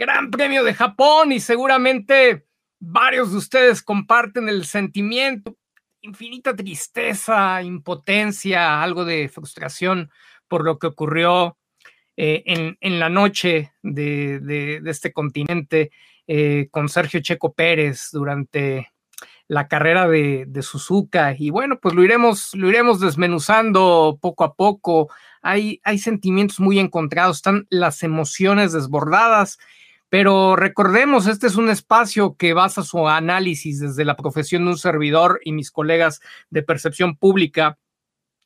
Gran Premio de Japón y seguramente varios de ustedes comparten el sentimiento, infinita tristeza, impotencia, algo de frustración por lo que ocurrió eh, en, la noche de, este continente eh, con Sergio Checo Pérez durante la carrera de, de, Suzuka. Y bueno, pues lo iremos, lo iremos desmenuzando poco a poco. Hay, hay sentimientos muy encontrados, están las emociones desbordadas pero recordemos, este es un espacio que basa su análisis desde la profesión de un servidor y mis colegas de percepción pública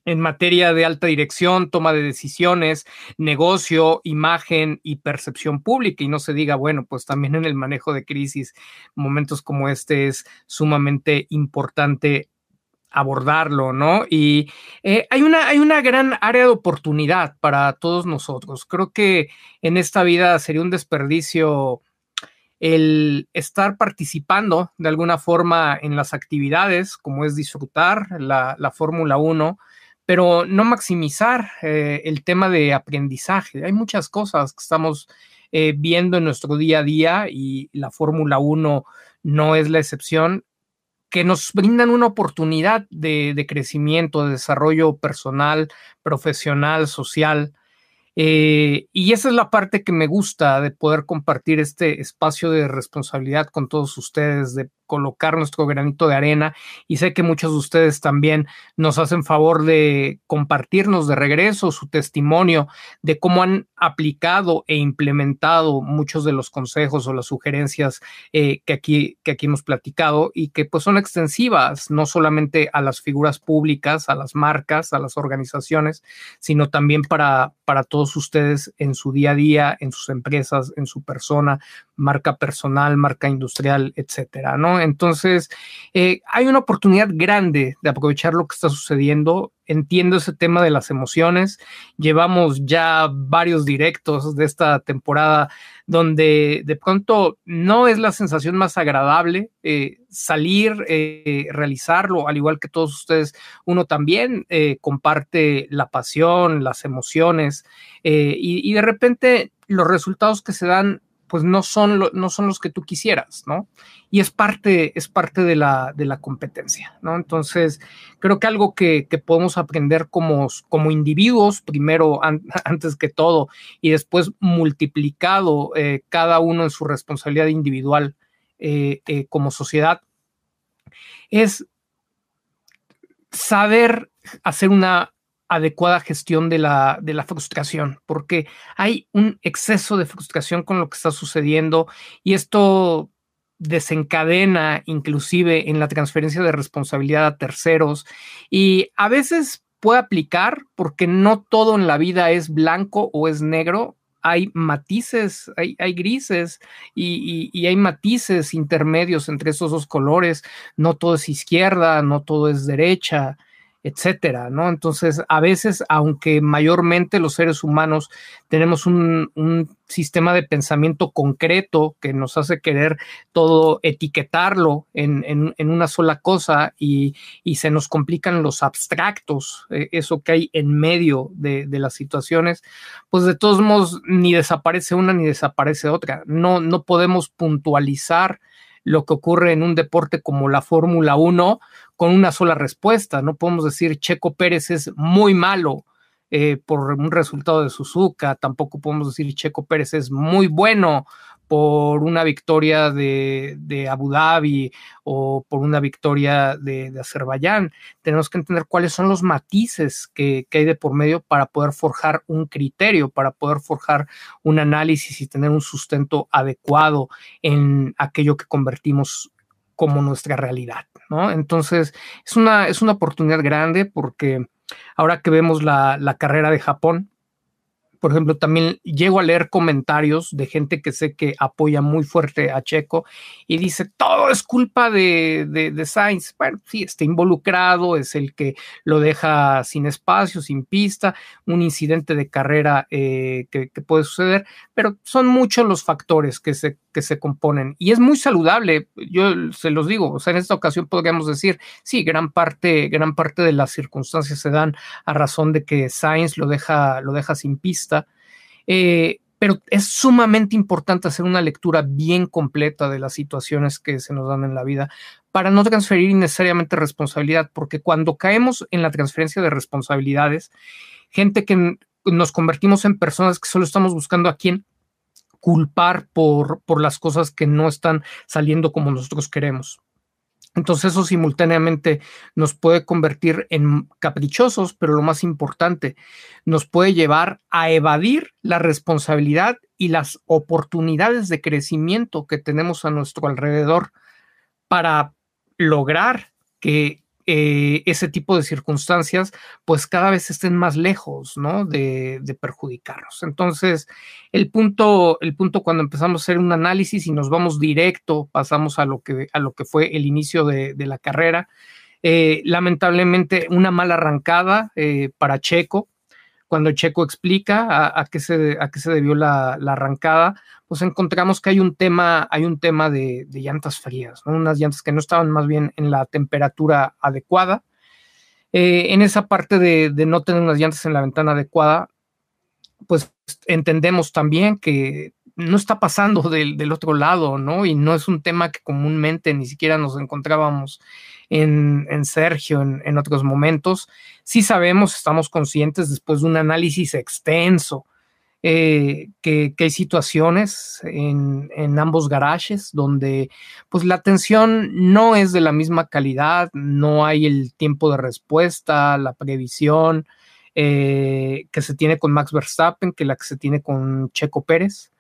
en materia de alta dirección, toma de decisiones, negocio, imagen y percepción pública. Y no se diga, bueno, pues también en el manejo de crisis, momentos como este es sumamente importante abordarlo, ¿no? Y eh, hay, una, hay una gran área de oportunidad para todos nosotros. Creo que en esta vida sería un desperdicio el estar participando de alguna forma en las actividades, como es disfrutar la, Fórmula 1, pero no maximizar eh, el tema de aprendizaje. Hay muchas cosas que estamos eh, viendo en nuestro día a día y la Fórmula 1 no es la excepción que nos brindan una oportunidad de, crecimiento, de desarrollo personal, profesional, social. Eh, y esa es la parte que me gusta de poder compartir este espacio de responsabilidad con todos ustedes, de colocar nuestro granito de arena y sé que muchos de ustedes también nos hacen favor de compartirnos de regreso su testimonio de cómo han aplicado e implementado muchos de los consejos o las sugerencias eh, que, aquí, que aquí hemos platicado y que pues son extensivas no solamente a las figuras públicas, a las marcas, a las organizaciones, sino también para, para todos ustedes en su día a día, en sus empresas, en su persona, marca personal, marca industrial, etcétera, ¿no? Entonces, eh, hay una oportunidad grande de aprovechar lo que está sucediendo. Entiendo ese tema de las emociones. Llevamos ya varios directos de esta temporada donde de pronto no es la sensación más agradable eh, salir, eh, realizarlo, al igual que todos ustedes, uno también comparte la pasión, las emociones y, y de repente los resultados que se dan pues no son, no son los que tú quisieras, ¿no? Y es parte, es parte de, la, de la competencia, ¿no? Entonces, creo que algo que, podemos aprender como, como individuos, primero, antes que todo, y después multiplicado eh, cada uno en su responsabilidad individual eh, eh, como sociedad, es saber hacer una adecuada gestión de la, de la frustración, porque hay un exceso de frustración con lo que está sucediendo y esto desencadena inclusive en la transferencia de responsabilidad a terceros y a veces puede aplicar porque no todo en la vida es blanco o es negro, hay matices, hay, hay grises y, y, hay matices intermedios entre esos dos colores, no todo es izquierda, no todo es derecha, etcétera, ¿no? Entonces, a veces, aunque mayormente los seres humanos tenemos un, sistema de pensamiento concreto que nos hace querer todo etiquetarlo en, una sola cosa y, se nos complican los abstractos, eh, eso que hay en medio de, de, las situaciones, pues de todos modos ni desaparece una ni desaparece otra. No, no podemos puntualizar lo que ocurre en un deporte como la Fórmula 1 con una sola respuesta. No podemos decir Checo Pérez es muy malo eh, por un resultado de Suzuka, tampoco podemos decir Checo Pérez es muy bueno por una victoria de, Abu Dhabi o por una victoria de, Azerbaiyán. Tenemos que entender cuáles son los matices que, hay de por medio para poder forjar un criterio, para poder forjar un análisis y tener un sustento adecuado en aquello que convertimos como nuestra realidad, ¿no? Entonces, es una, es una oportunidad grande porque ahora que vemos la, la carrera de Japón, por ejemplo, también llego a leer comentarios de gente que sé que apoya muy fuerte a Checo y dice, todo es culpa de, de, Sainz. Bueno, sí, está involucrado, es el que lo deja sin espacio, sin pista, un incidente de carrera eh, que, puede suceder, pero son muchos los factores que se, que se componen. Y es muy saludable, yo se los digo, o sea, en esta ocasión podríamos decir, sí, gran parte, gran parte de las circunstancias se dan a razón de que Sainz lo deja, lo deja sin pista. Eh, pero es sumamente importante hacer una lectura bien completa de las situaciones que se nos dan en la vida para no transferir innecesariamente responsabilidad, porque cuando caemos en la transferencia de responsabilidades, gente que nos convertimos en personas que solo estamos buscando a quién culpar por, por las cosas que no están saliendo como nosotros queremos. Entonces eso simultáneamente nos puede convertir en caprichosos, pero lo más importante, nos puede llevar a evadir la responsabilidad y las oportunidades de crecimiento que tenemos a nuestro alrededor para lograr que eh, ese tipo de circunstancias, pues cada vez estén más lejos, ¿no? De, perjudicarnos. Entonces, el punto, el punto cuando empezamos a hacer un análisis y nos vamos directo, pasamos a lo que, a lo que fue el inicio de, la carrera. Eh, lamentablemente, una mala arrancada eh, para Checo, cuando Checo explica a, qué, se, a qué se debió la, arrancada, pues encontramos que hay un tema, hay un tema de, llantas frías, unas llantas que no estaban más bien en la temperatura adecuada. Eh, en esa parte de, no tener unas llantas en la ventana adecuada, pues entendemos también que no está pasando del, otro lado, ¿no? Y no es un tema que comúnmente ni siquiera nos encontrábamos en, Sergio en, otros momentos. Sí sabemos, estamos conscientes después de un análisis extenso eh, que, hay situaciones en, ambos garajes donde pues la atención no es de la misma calidad, no hay el tiempo de respuesta, la previsión eh, que se tiene con Max Verstappen que la que se tiene con Checo Pérez.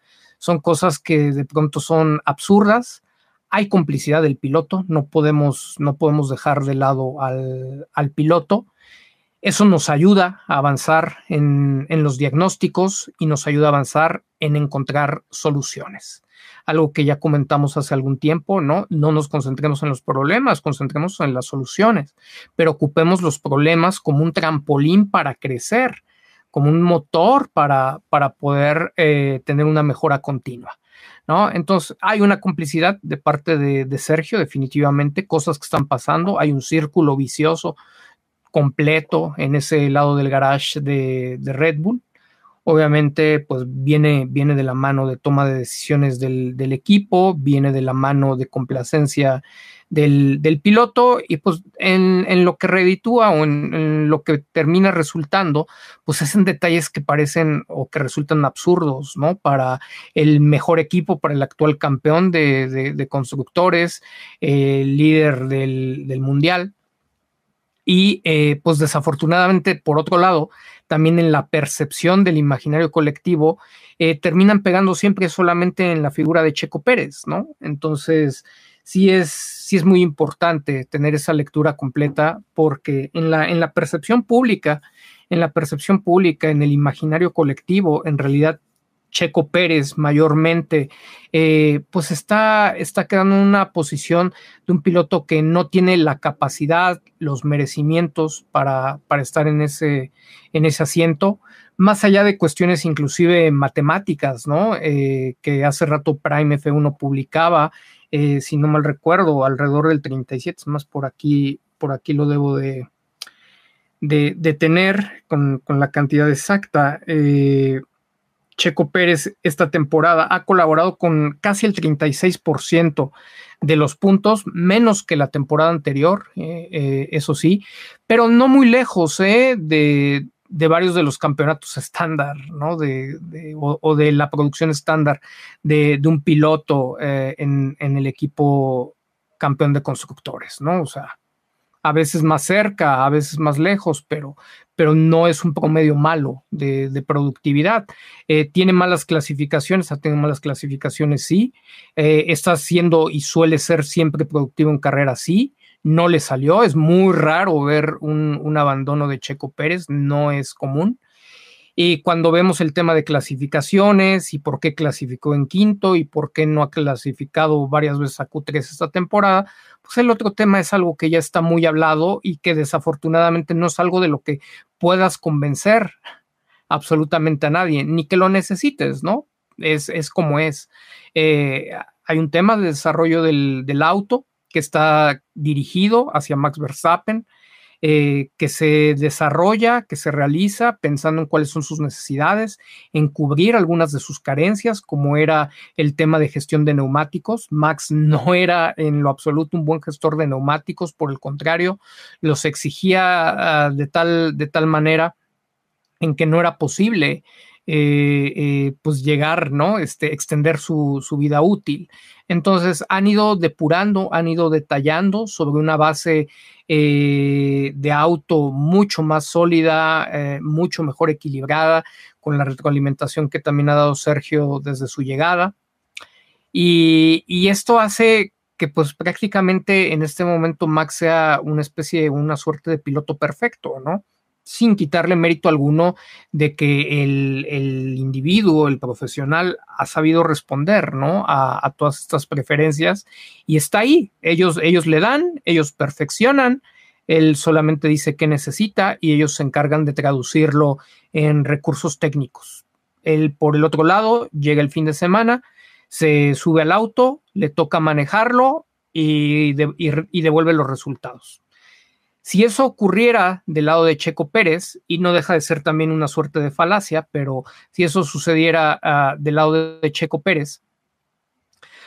Son cosas que de pronto son absurdas. Hay complicidad del piloto, no podemos, no podemos dejar de lado al, piloto. Eso nos ayuda a avanzar en, los diagnósticos y nos ayuda a avanzar en encontrar soluciones. Algo que ya comentamos hace algún tiempo, ¿no? No nos concentremos en los problemas, concentremos en las soluciones, pero ocupemos los problemas como un trampolín para crecer como un motor para, para poder eh, tener una mejora continua. ¿No? Entonces, hay una complicidad de parte de, Sergio, definitivamente, cosas que están pasando, hay un círculo vicioso completo en ese lado del garage de, Red Bull. Obviamente, pues viene, viene de la mano de toma de decisiones del, del equipo, viene de la mano de complacencia del, piloto y pues en, lo que reditúa o en, lo que termina resultando, pues es en detalles que parecen o que resultan absurdos, ¿no? Para el mejor equipo, para el actual campeón de, constructores, el líder del, mundial. Y eh, pues desafortunadamente, por otro lado, también en la percepción del imaginario colectivo, eh, terminan pegando siempre solamente en la figura de Checo Pérez, ¿no? Entonces, sí es, sí es muy importante tener esa lectura completa porque en la, en la percepción pública, en la percepción pública, en el imaginario colectivo, en realidad Checo Pérez mayormente, eh, pues está, está quedando en una posición de un piloto que no tiene la capacidad, los merecimientos para, para estar en ese, en ese asiento, más allá de cuestiones inclusive matemáticas, ¿no? Eh, que hace rato Prime F1 publicaba eh, si no mal recuerdo, alrededor del 37, más por aquí, por aquí lo debo de, de, tener con, la cantidad exacta. Eh, Checo Pérez esta temporada ha colaborado con casi el 36% de los puntos, menos que la temporada anterior, eh, eso sí, pero no muy lejos de, de varios de los campeonatos estándar, ¿no? De, o, de la producción estándar de, un piloto eh, en, el equipo campeón de constructores, ¿no? O sea, a veces más cerca, a veces más lejos, pero, pero no es un promedio malo de, productividad. Eh, tiene malas clasificaciones, ha tenido malas clasificaciones, sí. Eh, está siendo y suele ser siempre productivo en carrera, sí no le salió. Es muy raro ver un, abandono de Checo Pérez, no es común. Y cuando vemos el tema de clasificaciones y por qué clasificó en quinto y por qué no ha clasificado varias veces a Q3 esta temporada, pues el otro tema es algo que ya está muy hablado y que desafortunadamente no es algo de lo que puedas convencer absolutamente a nadie, ni que lo necesites, ¿no? Es, como es. Eh, hay un tema de desarrollo del, del auto que está dirigido hacia Max Verstappen eh, que se desarrolla, que se realiza pensando en cuáles son sus necesidades, en cubrir algunas de sus carencias, como era el tema de gestión de neumáticos. Max no era en lo absoluto un buen gestor de neumáticos, por el contrario, los exigía ah, de, tal, de tal manera en que no era posible eh, eh, pues llegar, ¿no? Este, extender su, vida útil. Entonces han ido depurando, han ido detallando sobre una base eh, de auto mucho más sólida, mucho mejor equilibrada, con la retroalimentación que también ha dado Sergio desde su llegada. Y, y esto hace que pues prácticamente en este momento Max sea una especie, una suerte de piloto perfecto, ¿no? Sin quitarle mérito alguno de que el, individuo, el profesional, ha sabido responder ¿no? a, todas estas preferencias y está ahí. Ellos, ellos le dan, ellos perfeccionan, él solamente dice qué necesita y ellos se encargan de traducirlo en recursos técnicos. Él, por el otro lado, llega el fin de semana, se sube al auto, le toca manejarlo y, y devuelve los resultados. Si eso ocurriera del lado de Checo Pérez, y no deja de ser también una suerte de falacia, pero si eso sucediera ah, del lado de Checo Pérez,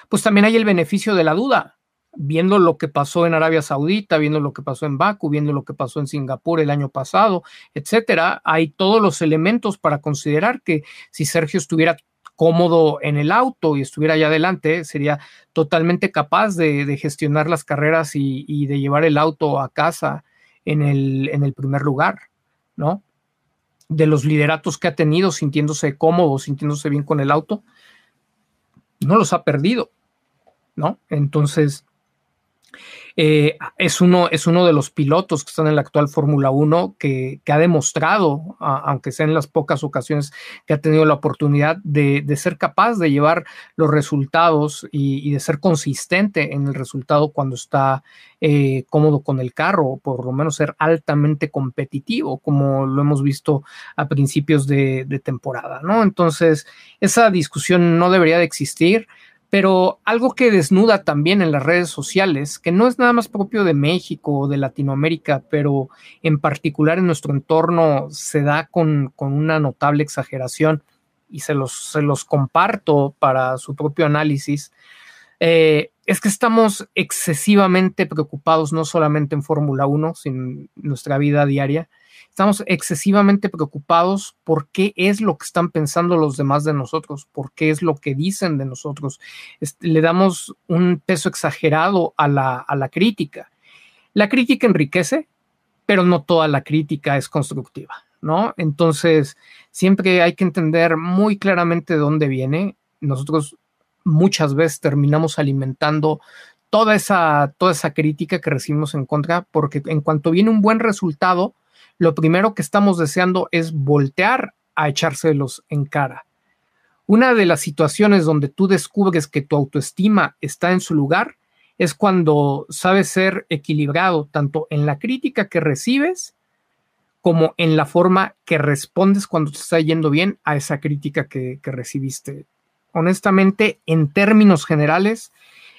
pues también hay el beneficio de la duda, viendo lo que pasó en Arabia Saudita, viendo lo que pasó en Baku, viendo lo que pasó en Singapur el año pasado, etcétera, hay todos los elementos para considerar que si Sergio estuviera cómodo en el auto y estuviera allá adelante, sería totalmente capaz de, gestionar las carreras y, de llevar el auto a casa en el, en el primer lugar, ¿no? De los lideratos que ha tenido, sintiéndose cómodo, sintiéndose bien con el auto, no los ha perdido, ¿no? Entonces, eh, es, uno, es uno de los pilotos que están en la actual Fórmula 1 que, ha demostrado, aunque sea en las pocas ocasiones que ha tenido la oportunidad de, ser capaz de llevar los resultados y, de ser consistente en el resultado cuando está eh, cómodo con el carro, o por lo menos ser altamente competitivo, como lo hemos visto a principios de, de temporada, ¿no? Entonces, esa discusión no debería de existir. Pero algo que desnuda también en las redes sociales, que no es nada más propio de México o de Latinoamérica, pero en particular en nuestro entorno se da con, una notable exageración y se los, se los comparto para su propio análisis, eh, es que estamos excesivamente preocupados no solamente en Fórmula 1, sino en nuestra vida diaria, estamos excesivamente preocupados por qué es lo que están pensando los demás de nosotros, por qué es lo que dicen de nosotros. le damos un peso exagerado a la, a la crítica. La crítica enriquece, pero no toda la crítica es constructiva, ¿no? Entonces, siempre hay que entender muy claramente de dónde viene. Nosotros muchas veces terminamos alimentando toda esa, toda esa crítica que recibimos en contra, porque en cuanto viene un buen resultado, lo primero que estamos deseando es voltear a echárselos en cara. Una de las situaciones donde tú descubres que tu autoestima está en su lugar es cuando sabes ser equilibrado tanto en la crítica que recibes como en la forma que respondes cuando te está yendo bien a esa crítica que, que recibiste. Honestamente, en términos generales,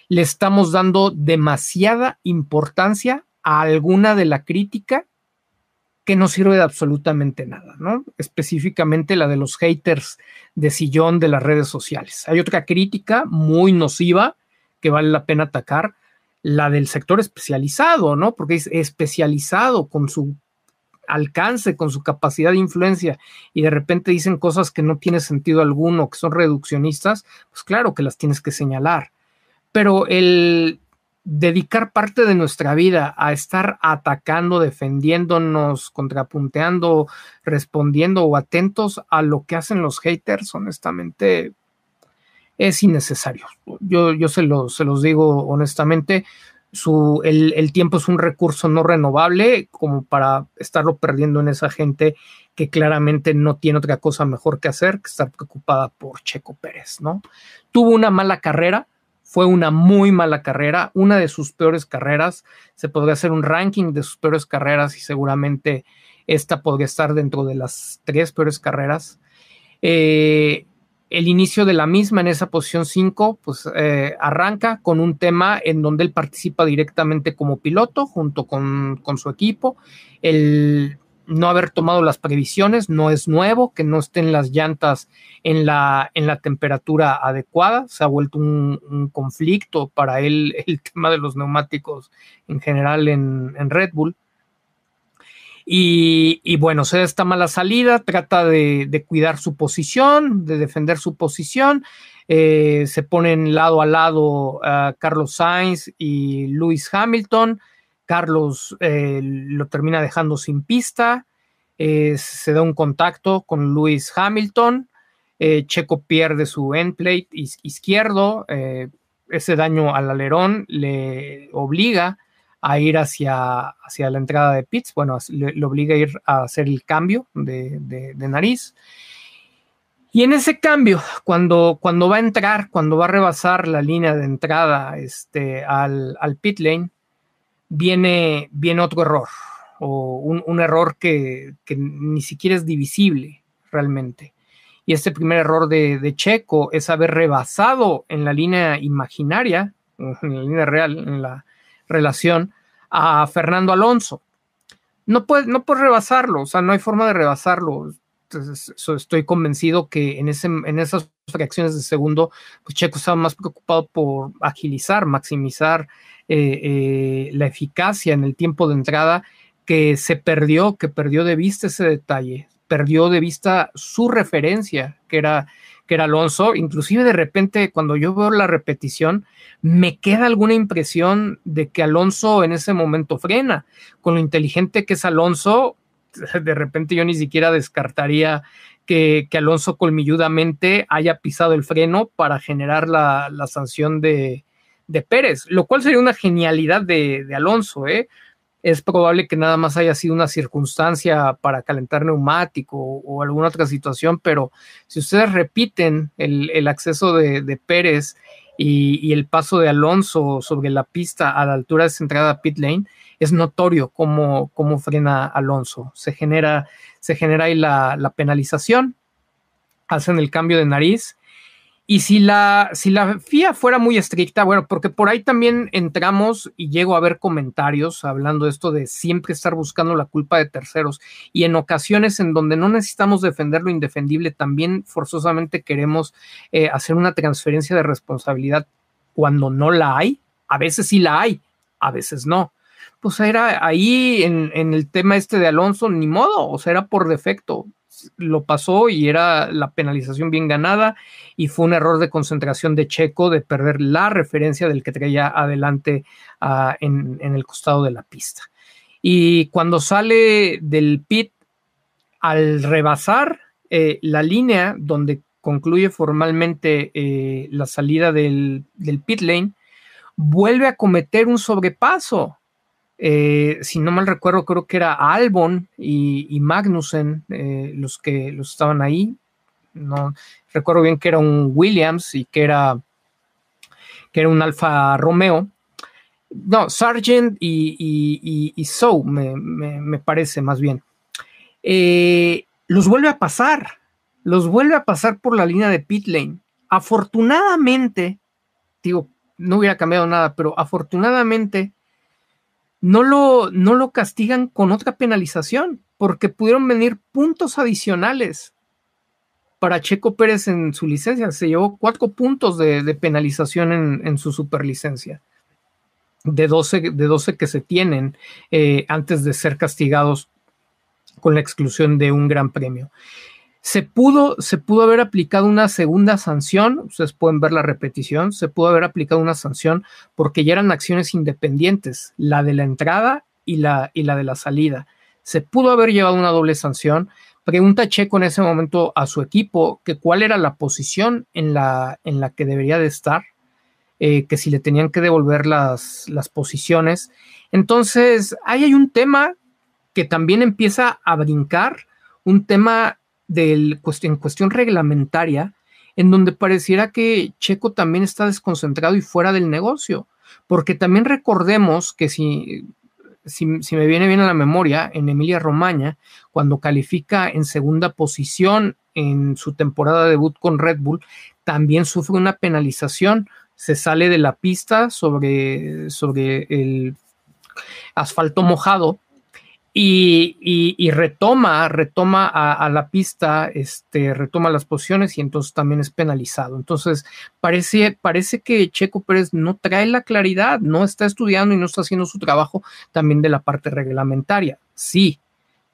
le estamos dando demasiada importancia a alguna de la crítica que no sirve de absolutamente nada, ¿no? Específicamente la de los haters de sillón de las redes sociales. Hay otra crítica muy nociva que vale la pena atacar, la del sector especializado, ¿no? Porque es especializado con su alcance, con su capacidad de influencia y de repente dicen cosas que no tienen sentido alguno, que son reduccionistas, pues claro que las tienes que señalar. Pero el dedicar parte de nuestra vida a estar atacando, defendiéndonos, contrapunteando, respondiendo o atentos a lo que hacen los haters, honestamente, es innecesario. Yo, yo se, se los digo honestamente, su, el, el, tiempo es un recurso no renovable como para estarlo perdiendo en esa gente que claramente no tiene otra cosa mejor que hacer que estar preocupada por Checo Pérez, ¿no? Tuvo una mala carrera, fue una muy mala carrera, una de sus peores carreras. Se podría hacer un ranking de sus peores carreras y seguramente esta podría estar dentro de las tres peores carreras. Eh, el inicio de la misma en esa posición 5, pues eh, arranca con un tema en donde él participa directamente como piloto junto con, con su equipo. El, no haber tomado las previsiones, no es nuevo, que no estén las llantas en la, en la temperatura adecuada, se ha vuelto un, conflicto para él el tema de los neumáticos en general en, Red Bull. Y, bueno, se da esta mala salida, trata de, cuidar su posición, de defender su posición, eh, se ponen lado a lado a Carlos Sainz y Lewis Hamilton, Carlos eh, lo termina dejando sin pista, eh, se da un contacto con Lewis Hamilton, eh, Checo pierde su endplate izquierdo, ese daño al alerón le obliga a ir hacia, hacia la entrada de pits, bueno, le, obliga a ir a hacer el cambio de, nariz. Y en ese cambio, cuando, cuando va a entrar, cuando va a rebasar la línea de entrada este, al, al pit lane, viene, viene otro error, o un, error que, ni siquiera es divisible realmente. Y este primer error de, Checo es haber rebasado en la línea imaginaria, en la línea real, en la relación, a Fernando Alonso. No puedes no puede rebasarlo, o sea, no hay forma de rebasarlo. estoy convencido que en, ese, en esas fracciones de segundo, pues Checo estaba más preocupado por agilizar, maximizar eh, eh, la eficacia en el tiempo de entrada que se perdió, que perdió de vista ese detalle, perdió de vista su referencia, que era, que era Alonso. Inclusive de repente cuando yo veo la repetición, me queda alguna impresión de que Alonso en ese momento frena. Con lo inteligente que es Alonso, de repente yo ni siquiera descartaría que, Alonso colmilludamente haya pisado el freno para generar la sanción de, de Pérez, lo cual sería una genialidad de, Alonso, ¿eh? Es probable que nada más haya sido una circunstancia para calentar neumático o, alguna otra situación, pero si ustedes repiten el, acceso de, Pérez y, el paso de Alonso sobre la pista a la altura de esa entrada a pit lane, es notorio cómo, cómo frena Alonso. Se genera, se genera ahí la, la penalización, hacen el cambio de nariz y si la, si la FIA fuera muy estricta, bueno, porque por ahí también entramos y llego a ver comentarios hablando de esto de siempre estar buscando la culpa de terceros y en ocasiones en donde no necesitamos defender lo indefendible, también forzosamente queremos eh, hacer una transferencia de responsabilidad cuando no la hay. A veces sí la hay, a veces no. Pues era ahí en, en el tema este de Alonso, ni modo, o sea, era por defecto lo pasó y era la penalización bien ganada y fue un error de concentración de Checo de perder la referencia del que traía adelante ah, en, el costado de la pista. Y cuando sale del pit, al rebasar eh, la línea donde concluye formalmente eh, la salida del, del pit lane, vuelve a cometer un sobrepaso eh, si no mal recuerdo, creo que era Albon y, Magnussen eh, los que estaban ahí. No recuerdo bien que era un Williams y que era, que era un Alfa Romeo. No, Sargent y, y, me, parece más bien. Eh, los vuelve a pasar, los vuelve a pasar por la línea de pit lane. Afortunadamente, digo, no hubiera cambiado nada, pero afortunadamente no lo, no lo castigan con otra penalización, porque pudieron venir puntos adicionales para Checo Pérez en su licencia. Se llevó cuatro puntos de, penalización en, su superlicencia, de 12, de 12 que se tienen eh, antes de ser castigados con la exclusión de un gran premio. Se pudo, se pudo haber aplicado una segunda sanción, ustedes pueden ver la repetición, se pudo haber aplicado una sanción porque ya eran acciones independientes, la de la entrada y la, y la de la salida. Se pudo haber llevado una doble sanción. Pregunta Checo en ese momento a su equipo que cuál era la posición en la, en la que debería de estar, eh, que si le tenían que devolver las, las posiciones. Entonces, ahí hay un tema que también empieza a brincar un tema del, en cuestión reglamentaria, en donde pareciera que Checo también está desconcentrado y fuera del negocio. Porque también recordemos que si, si, me viene bien a la memoria, en Emilia Romagna, cuando califica en segunda posición en su temporada debut con Red Bull, también sufre una penalización. Se sale de la pista sobre, sobre el asfalto mojado y, retoma, retoma a, la pista, este, retoma las posiciones y entonces también es penalizado. Entonces, parece, parece que Checo Pérez no trae la claridad, no está estudiando y no está haciendo su trabajo también de la parte reglamentaria. Sí,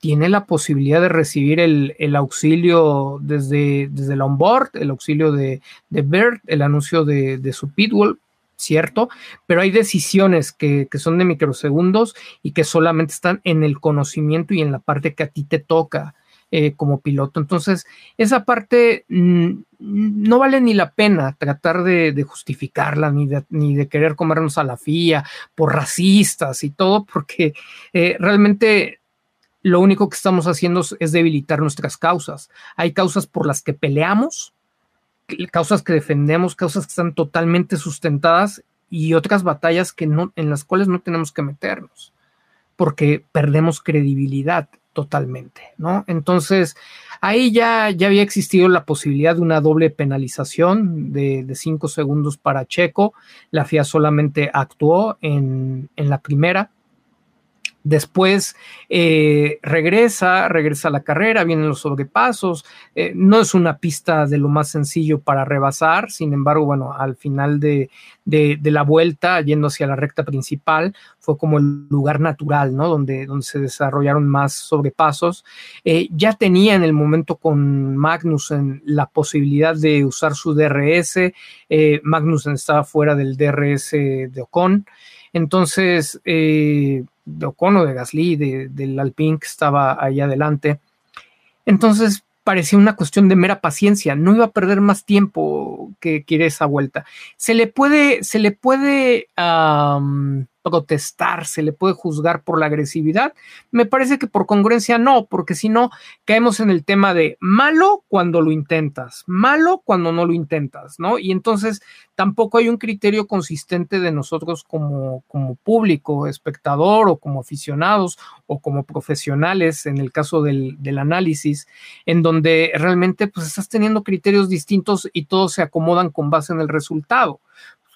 tiene la posibilidad de recibir el, auxilio desde, desde la onboard, el auxilio de, de Bert, el anuncio de, de su pitbull, cierto, pero hay decisiones que, son de microsegundos y que solamente están en el conocimiento y en la parte que a ti te toca eh, como piloto. Entonces, esa parte mm, no vale ni la pena tratar de, justificarla ni de, ni de, querer comernos a la FIA por racistas y todo, porque eh, realmente lo único que estamos haciendo es debilitar nuestras causas. Hay causas por las que peleamos causas que defendemos, causas que están totalmente sustentadas y otras batallas que no, en las cuales no tenemos que meternos, porque perdemos credibilidad totalmente, ¿no? Entonces, ahí ya, ya había existido la posibilidad de una doble penalización de, cinco segundos para Checo. La FIA solamente actuó en, en la primera Después eh, regresa, regresa a la carrera, vienen los sobrepasos. Eh, no es una pista de lo más sencillo para rebasar, sin embargo, bueno, al final de, la vuelta, yendo hacia la recta principal, fue como el lugar natural, ¿no? Donde, donde se desarrollaron más sobrepasos. Eh, ya tenía en el momento con Magnussen la posibilidad de usar su DRS. Magnussen estaba fuera del DRS de Ocon. Entonces, de Ocon o de Gasly, de, del Alpine que estaba ahí adelante. Entonces parecía una cuestión de mera paciencia, no iba a perder más tiempo que quiere esa vuelta. Se le puede, se le puede protestar, se le puede juzgar por la agresividad. Me parece que por congruencia no, porque si no, caemos en el tema de malo cuando lo intentas, malo cuando no lo intentas, ¿no? Y entonces tampoco hay un criterio consistente de nosotros como, como público, espectador o como aficionados o como profesionales en el caso del, del análisis, en donde realmente pues estás teniendo criterios distintos y todos se acomodan con base en el resultado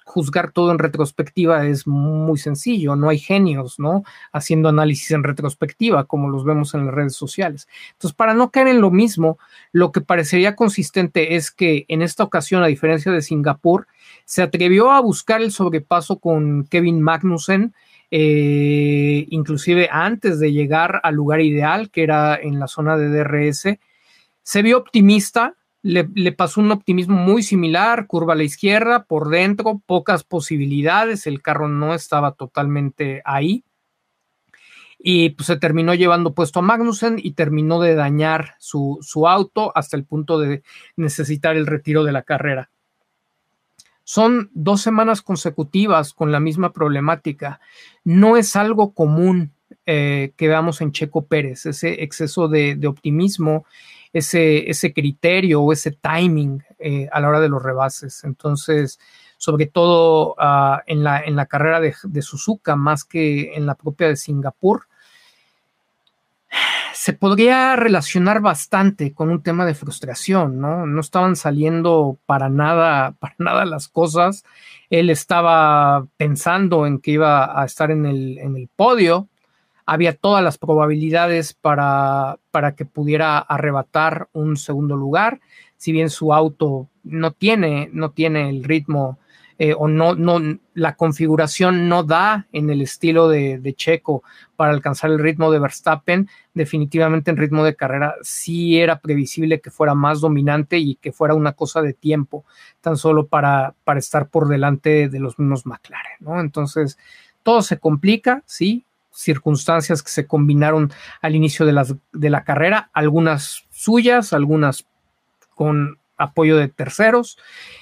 juzgar todo en retrospectiva es muy sencillo, no hay genios, ¿no? Haciendo análisis en retrospectiva, como los vemos en las redes sociales. Entonces, para no caer en lo mismo, lo que parecería consistente es que en esta ocasión, a diferencia de Singapur, se atrevió a buscar el sobrepaso con Kevin Magnussen, eh, inclusive antes de llegar al lugar ideal, que era en la zona de DRS. Se vio optimista, le, pasó un optimismo muy similar, curva a la izquierda, por dentro, pocas posibilidades, el carro no estaba totalmente ahí. Y pues se terminó llevando puesto a Magnussen y terminó de dañar su, su auto hasta el punto de necesitar el retiro de la carrera. Son dos semanas consecutivas con la misma problemática. No es algo común eh, que veamos en Checo Pérez, ese exceso de, de optimismo ese, ese criterio o ese timing eh, a la hora de los rebases. Entonces, sobre todo ah, en, la, en la carrera de, de, Suzuka, más que en la propia de Singapur, se podría relacionar bastante con un tema de frustración, ¿no? No estaban saliendo para nada, para nada las cosas. Él estaba pensando en que iba a estar en el, en el podio, había todas las probabilidades para, para que pudiera arrebatar un segundo lugar, si bien su auto no tiene, no tiene el ritmo eh, o no, no, la configuración no da en el estilo de, Checo para alcanzar el ritmo de Verstappen, definitivamente en ritmo de carrera sí era previsible que fuera más dominante y que fuera una cosa de tiempo, tan solo para, para estar por delante de los mismos McLaren, ¿no? Entonces, todo se complica, sí, circunstancias que se combinaron al inicio de, de la carrera, algunas suyas, algunas con apoyo de terceros.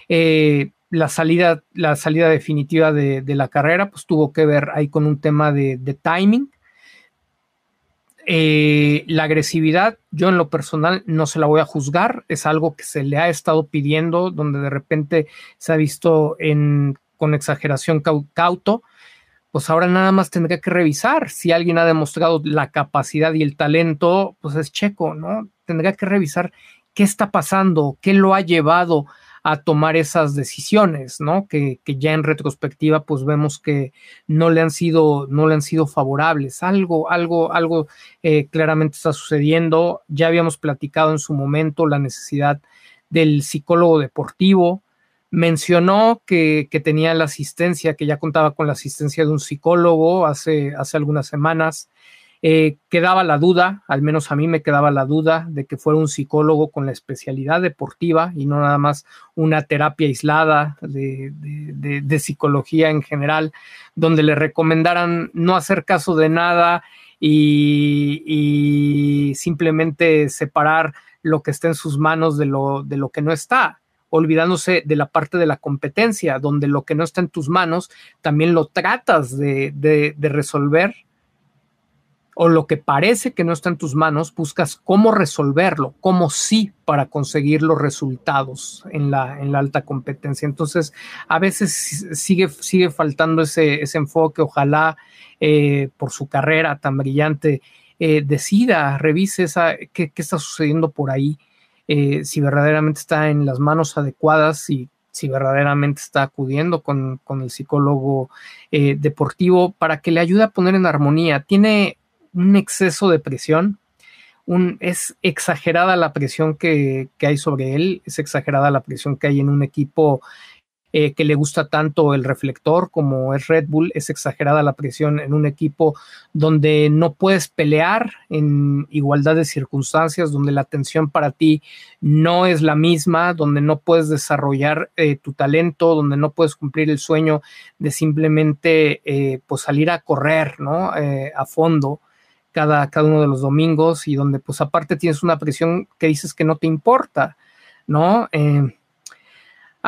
Eh, la, salida, la salida definitiva de, la carrera pues tuvo que ver ahí con un tema de, timing. eh, la agresividad, yo en lo personal no se la voy a juzgar, es algo que se le ha estado pidiendo, donde de repente se ha visto en, con exageración cauto, pues ahora nada más tendría que revisar si alguien ha demostrado la capacidad y el talento, pues es Checo, ¿no? Tendría que revisar qué está pasando, qué lo ha llevado a tomar esas decisiones, ¿no? Que, ya en retrospectiva, pues vemos que no le han sido, no le han sido favorables. Algo, algo, algo eh, claramente está sucediendo. Ya habíamos platicado en su momento la necesidad del psicólogo deportivo. Mencionó que, que tenía la asistencia, que ya contaba con la asistencia de un psicólogo hace, hace algunas semanas. Eh, quedaba la duda, al menos a mí me quedaba la duda de que fuera un psicólogo con la especialidad deportiva y no nada más una terapia aislada de, psicología en general, donde le recomendaran no hacer caso de nada y, simplemente separar lo que está en sus manos de lo, de lo que no está olvidándose de la parte de la competencia, donde lo que no está en tus manos también lo tratas de, resolver o lo que parece que no está en tus manos, buscas cómo resolverlo, cómo sí para conseguir los resultados en la, en la alta competencia. Entonces, a veces sigue, sigue faltando ese, ese enfoque. Ojalá eh, por su carrera tan brillante eh, decida, revise esa, qué, está sucediendo por ahí, eh, si verdaderamente está en las manos adecuadas y si verdaderamente está acudiendo con, con el psicólogo deportivo para que le ayude a poner en armonía. Tiene un exceso de presión. Un, es exagerada la presión que, hay sobre él, es exagerada la presión que hay en un equipo eh, que le gusta tanto el reflector como es Red Bull, es exagerada la presión en un equipo donde no puedes pelear en igualdad de circunstancias, donde la atención para ti no es la misma, donde no puedes desarrollar eh, tu talento, donde no puedes cumplir el sueño de simplemente eh, pues salir a correr, ¿no? a fondo cada, uno de los domingos y donde pues aparte tienes una presión que dices que no te importa, ¿no? Eh,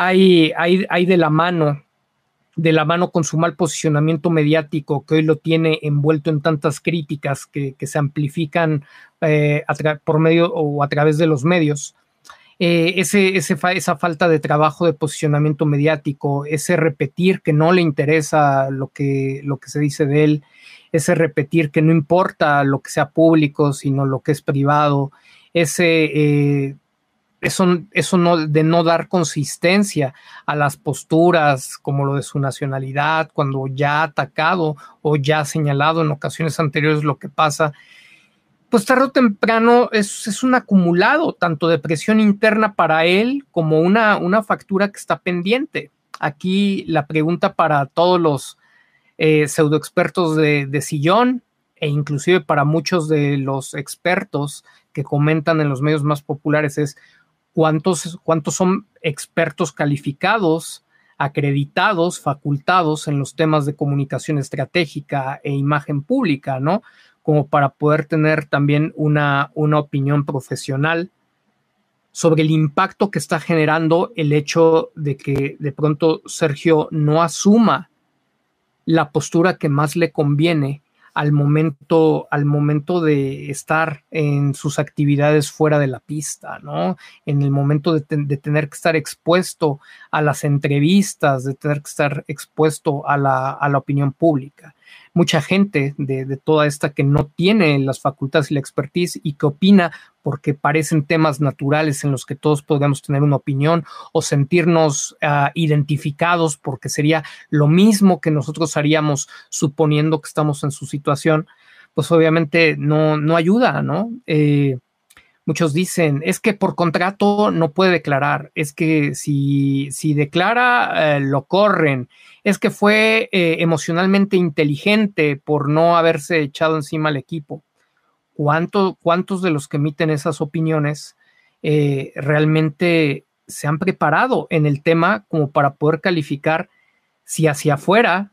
hay, hay, hay de la mano de la mano con su mal posicionamiento mediático que hoy lo tiene envuelto en tantas críticas que, se amplifican eh, por medio o a través de los medios. Eh, esa falta de trabajo de posicionamiento mediático, ese repetir que no le interesa lo que, lo que se dice de él, ese repetir que no importa lo que sea público, sino lo que es privado, ese eh, eso, eso no, de no dar consistencia a las posturas como lo de su nacionalidad, cuando ya ha atacado o ya ha señalado en ocasiones anteriores lo que pasa, pues tarde o temprano es, es un acumulado tanto de presión interna para él como una, una factura que está pendiente. Aquí la pregunta para todos los eh, pseudo expertos de, de, sillón e inclusive para muchos de los expertos que comentan en los medios más populares es cuántos, cuántos son expertos calificados, acreditados, facultados en los temas de comunicación estratégica e imagen pública, ¿no? Como para poder tener también una, una opinión profesional sobre el impacto que está generando el hecho de que de pronto Sergio no asuma la postura que más le conviene al momento, al momento de estar en sus actividades fuera de la pista, ¿no? En el momento de, de, tener que estar expuesto a las entrevistas, de tener que estar expuesto a la, a la opinión pública mucha gente de, toda esta que no tiene las facultades y la expertise y que opina porque parecen temas naturales en los que todos podríamos tener una opinión o sentirnos ah, identificados porque sería lo mismo que nosotros haríamos suponiendo que estamos en su situación, pues obviamente no, no ayuda, ¿no? Eh, muchos dicen, es que por contrato no puede declarar, es que si, si declara, eh, lo corren, es que fue eh, emocionalmente inteligente por no haberse echado encima al equipo. ¿Cuántos de los que emiten esas opiniones eh, realmente se han preparado en el tema como para poder calificar si hacia afuera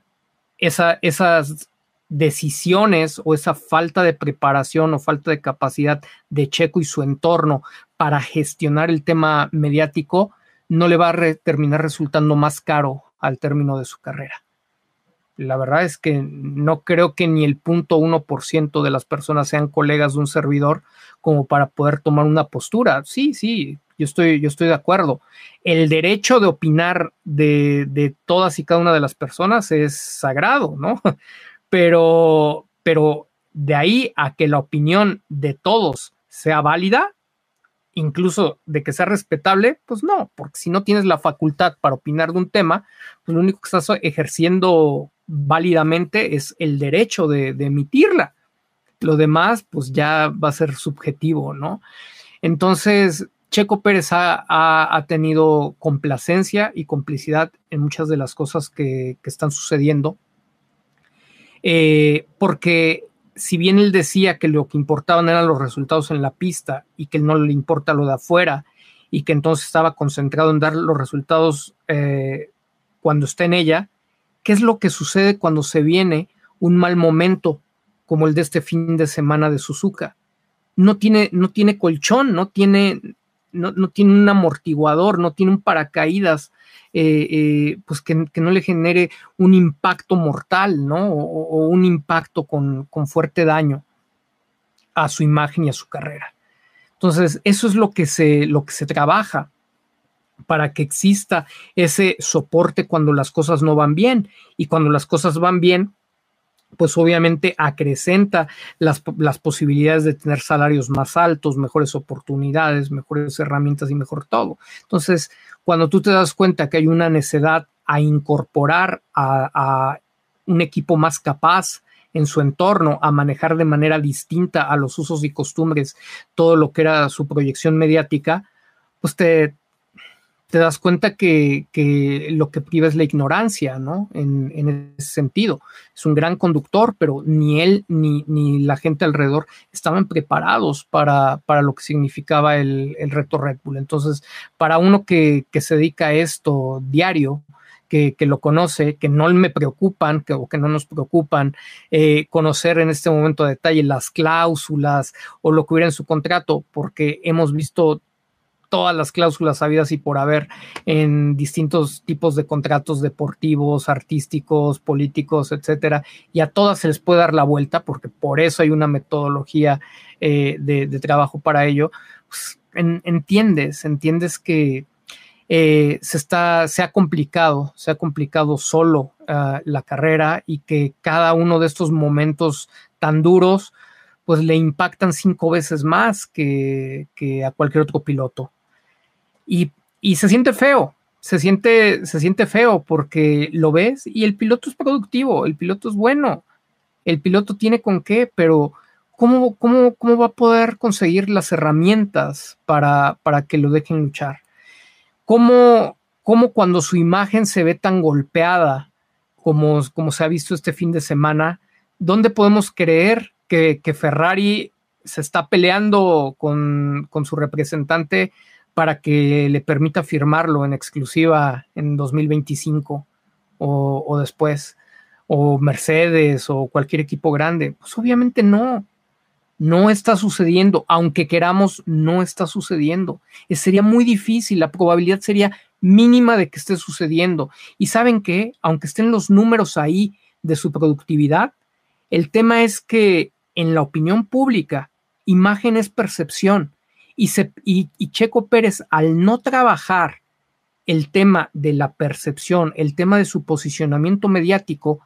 esa, esas decisiones o esa falta de preparación o falta de capacidad de Checo y su entorno para gestionar el tema mediático no le va a terminar resultando más caro al término de su carrera. La verdad es que no creo que ni el punto uno por ciento de las personas sean colegas de un servidor como para poder tomar una postura. Sí, sí, yo estoy, yo estoy de acuerdo. El derecho de opinar de, de todas y cada una de las personas es sagrado, ¿no? Pero, pero de ahí a que la opinión de todos sea válida, incluso de que sea respetable, pues no, porque si no tienes la facultad para opinar de un tema, pues lo único que estás ejerciendo válidamente es el derecho de, emitirla. Lo demás, pues ya va a ser subjetivo, ¿no? Entonces, Checo Pérez ha, tenido complacencia y complicidad en muchas de las cosas que, están sucediendo, eh, porque si bien él decía que lo que importaban eran los resultados en la pista y que no le importa lo de afuera y que entonces estaba concentrado en dar los resultados eh, cuando está en ella, ¿qué es lo que sucede cuando se viene un mal momento como el de este fin de semana de Suzuka? No tiene, no tiene colchón, no tiene, no, no tiene un amortiguador, no tiene un paracaídas eh, eh, pues que, no le genere un impacto mortal, ¿no? O, un impacto con, fuerte daño a su imagen y a su carrera. Entonces, eso es lo que se, lo que se trabaja para que exista ese soporte cuando las cosas no van bien. Y cuando las cosas van bien, pues obviamente acrecenta las, las, posibilidades de tener salarios más altos, mejores oportunidades, mejores herramientas y mejor todo. Entonces, cuando tú te das cuenta que hay una necesidad a incorporar a, un equipo más capaz en su entorno, a manejar de manera distinta a los usos y costumbres todo lo que era su proyección mediática, pues te, te das cuenta que, lo que priva es la ignorancia, ¿no? En, ese sentido. Es un gran conductor, pero ni él ni, ni la gente alrededor estaban preparados para, lo que significaba el, reto Red Bull. Entonces, para uno que, se dedica a esto diario, que, lo conoce, que no me preocupan que, o que no nos preocupan eh, conocer en este momento a detalle las cláusulas o lo que hubiera en su contrato, porque hemos visto todas las cláusulas habidas y por haber en distintos tipos de contratos deportivos, artísticos, políticos, etcétera, y a todas se les puede dar la vuelta, porque por eso hay una metodología eh, de, trabajo para ello. Pues, entiendes, entiendes que eh, se está, se ha complicado, se ha complicado solo ah, la carrera y que cada uno de estos momentos tan duros, pues le impactan cinco veces más que, que a cualquier otro piloto. Y, se siente feo, se siente, se siente feo porque lo ves y el piloto es productivo, el piloto es bueno, el piloto tiene con qué, pero ¿cómo, cómo, cómo va a poder conseguir las herramientas para, para que lo dejen luchar? ¿Cómo, ¿Cómo, cuando su imagen se ve tan golpeada como, como se ha visto este fin de semana, dónde podemos creer que, que Ferrari se está peleando con, con su representante para que le permita firmarlo en exclusiva en 2025 o, después, o Mercedes o cualquier equipo grande. Pues obviamente no, no está sucediendo, aunque queramos, no está sucediendo. sería muy difícil, la probabilidad sería mínima de que esté sucediendo. Y saben que, aunque estén los números ahí de su productividad, el tema es que en la opinión pública, imagen es percepción y, Checo Pérez, al no trabajar el tema de la percepción, el tema de su posicionamiento mediático,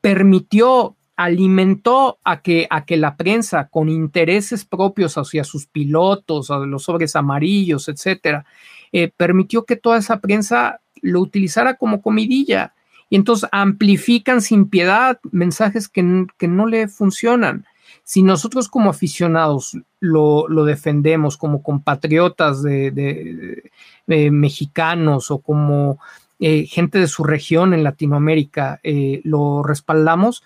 permitió, alimentó a que, a que la prensa, con intereses propios hacia sus pilotos, a los sobres amarillos, etcétera, eh, permitió que toda esa prensa lo utilizara como comidilla. Y entonces amplifican sin piedad mensajes que, que no le funcionan. Si nosotros como aficionados lo, defendemos como compatriotas de, mexicanos o como eh, gente de su región en Latinoamérica, eh, lo respaldamos,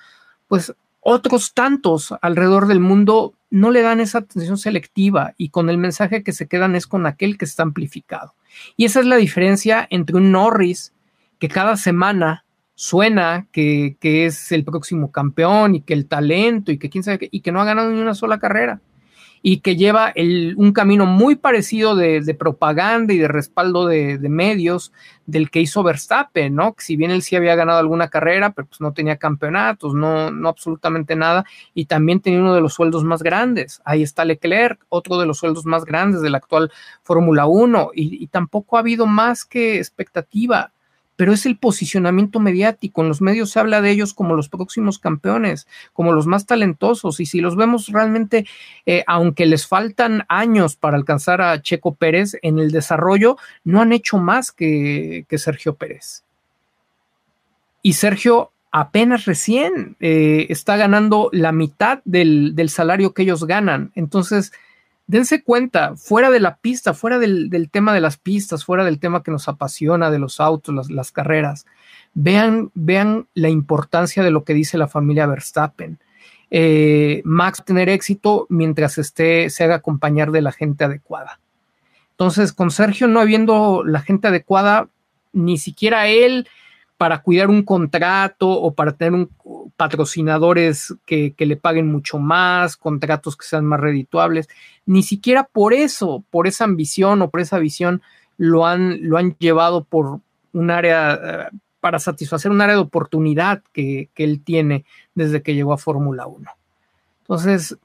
pues otros tantos alrededor del mundo no le dan esa atención selectiva y con el mensaje que se quedan es con aquel que está amplificado. Y esa es la diferencia entre un Norris que cada semana suena que, es el próximo campeón y que el talento y que quién sabe y que no ha ganado ni una sola carrera. y que lleva un camino muy parecido de, propaganda y de respaldo de, medios del que hizo Verstappen, ¿no? Que si bien él sí había ganado alguna carrera, pero pues no tenía campeonatos, no, no absolutamente nada, y también tenía uno de los sueldos más grandes. Ahí está Leclerc, otro de los sueldos más grandes de la actual Fórmula 1, y tampoco ha habido más que expectativa pero es el posicionamiento mediático. En los medios se habla de ellos como los próximos campeones, como los más talentosos. Y si los vemos realmente, eh, aunque les faltan años para alcanzar a Checo Pérez en el desarrollo, no han hecho más que, Sergio Pérez. Y Sergio apenas recién eh, está ganando la mitad del, del salario que ellos ganan. Entonces, dense cuenta, fuera de la pista, fuera del, tema de las pistas, fuera del tema que nos apasiona de los autos, las, carreras, vean, vean la importancia de lo que dice la familia Verstappen. Eh, Max tener éxito mientras esté, se haga acompañar de la gente adecuada. Entonces, con Sergio no habiendo la gente adecuada, ni siquiera él para cuidar un contrato o para tener un, patrocinadores que, le paguen mucho más, contratos que sean más redituables. Ni siquiera por eso, por esa ambición o por esa visión, lo han, lo han llevado por un área, eh, para satisfacer un área de oportunidad que, que él tiene desde que llegó a Fórmula 1. Entonces,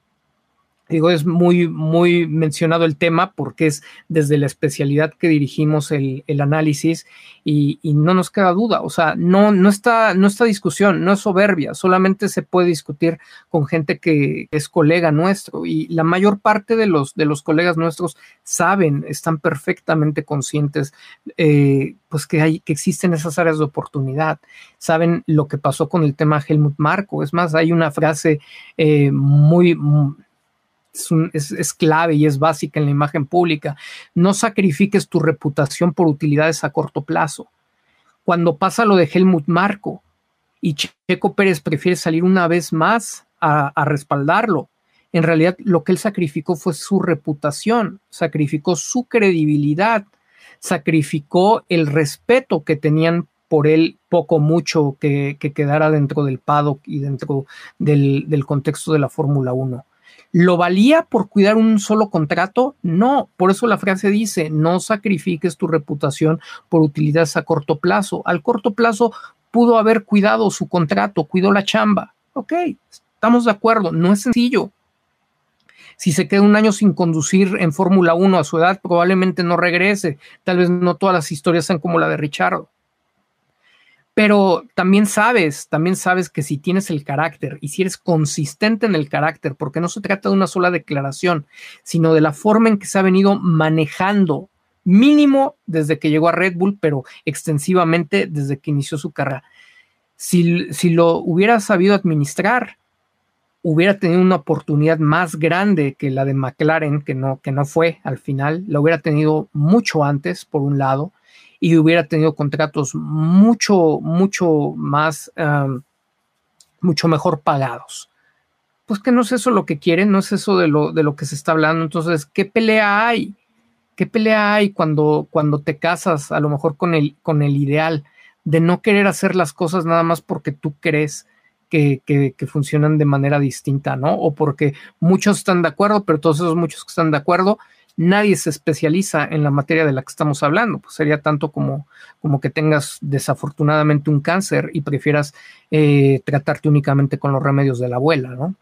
Digo, es muy, muy mencionado el tema porque es desde la especialidad que dirigimos el, análisis y, no nos queda duda. O sea, no, no, está, no está discusión, no es soberbia, solamente se puede discutir con gente que es colega nuestro y la mayor parte de los, de los colegas nuestros saben, están perfectamente conscientes eh, pues que, hay, que existen esas áreas de oportunidad. Saben lo que pasó con el tema Helmut Marco. Es más, hay una frase eh, muy es, clave y es básica en la imagen pública. No sacrifiques tu reputación por utilidades a corto plazo. Cuando pasa lo de Helmut Marco y Checo Pérez prefiere salir una vez más a, a respaldarlo, en realidad lo que él sacrificó fue su reputación, sacrificó su credibilidad, sacrificó el respeto que tenían por él poco mucho que, quedara dentro del paddock y dentro del, del contexto de la Fórmula 1. ¿Lo valía por cuidar un solo contrato? No, por eso la frase dice, no sacrifiques tu reputación por utilidades a corto plazo. Al corto plazo pudo haber cuidado su contrato, cuidó la chamba. Ok, estamos de acuerdo, no es sencillo. Si se queda un año sin conducir en Fórmula 1 a su edad, probablemente no regrese. Tal vez no todas las historias sean como la de Richard pero también sabes, también sabes que si tienes el carácter y si eres consistente en el carácter, porque no se trata de una sola declaración, sino de la forma en que se ha venido manejando, mínimo desde que llegó a Red Bull, pero extensivamente desde que inició su carrera. Si, si lo hubiera sabido administrar, hubiera tenido una oportunidad más grande que la de McLaren, que no, que no fue al final, la hubiera tenido mucho antes, por un lado y hubiera tenido contratos mucho, mucho más, mucho mejor pagados. Pues que no es eso lo que quieren, no es eso de lo, de lo que se está hablando. Entonces, ¿qué pelea hay? ¿Qué pelea hay cuando, cuando te casas a lo mejor con el, con el ideal de no querer hacer las cosas nada más porque tú crees que, que, que, funcionan de manera distinta, ¿no? O porque muchos están de acuerdo, pero todos esos muchos que están de acuerdo nadie se especializa en la materia de la que estamos hablando. Pues sería tanto como, como que tengas desafortunadamente un cáncer y prefieras eh, tratarte únicamente con los remedios de la abuela, ¿no?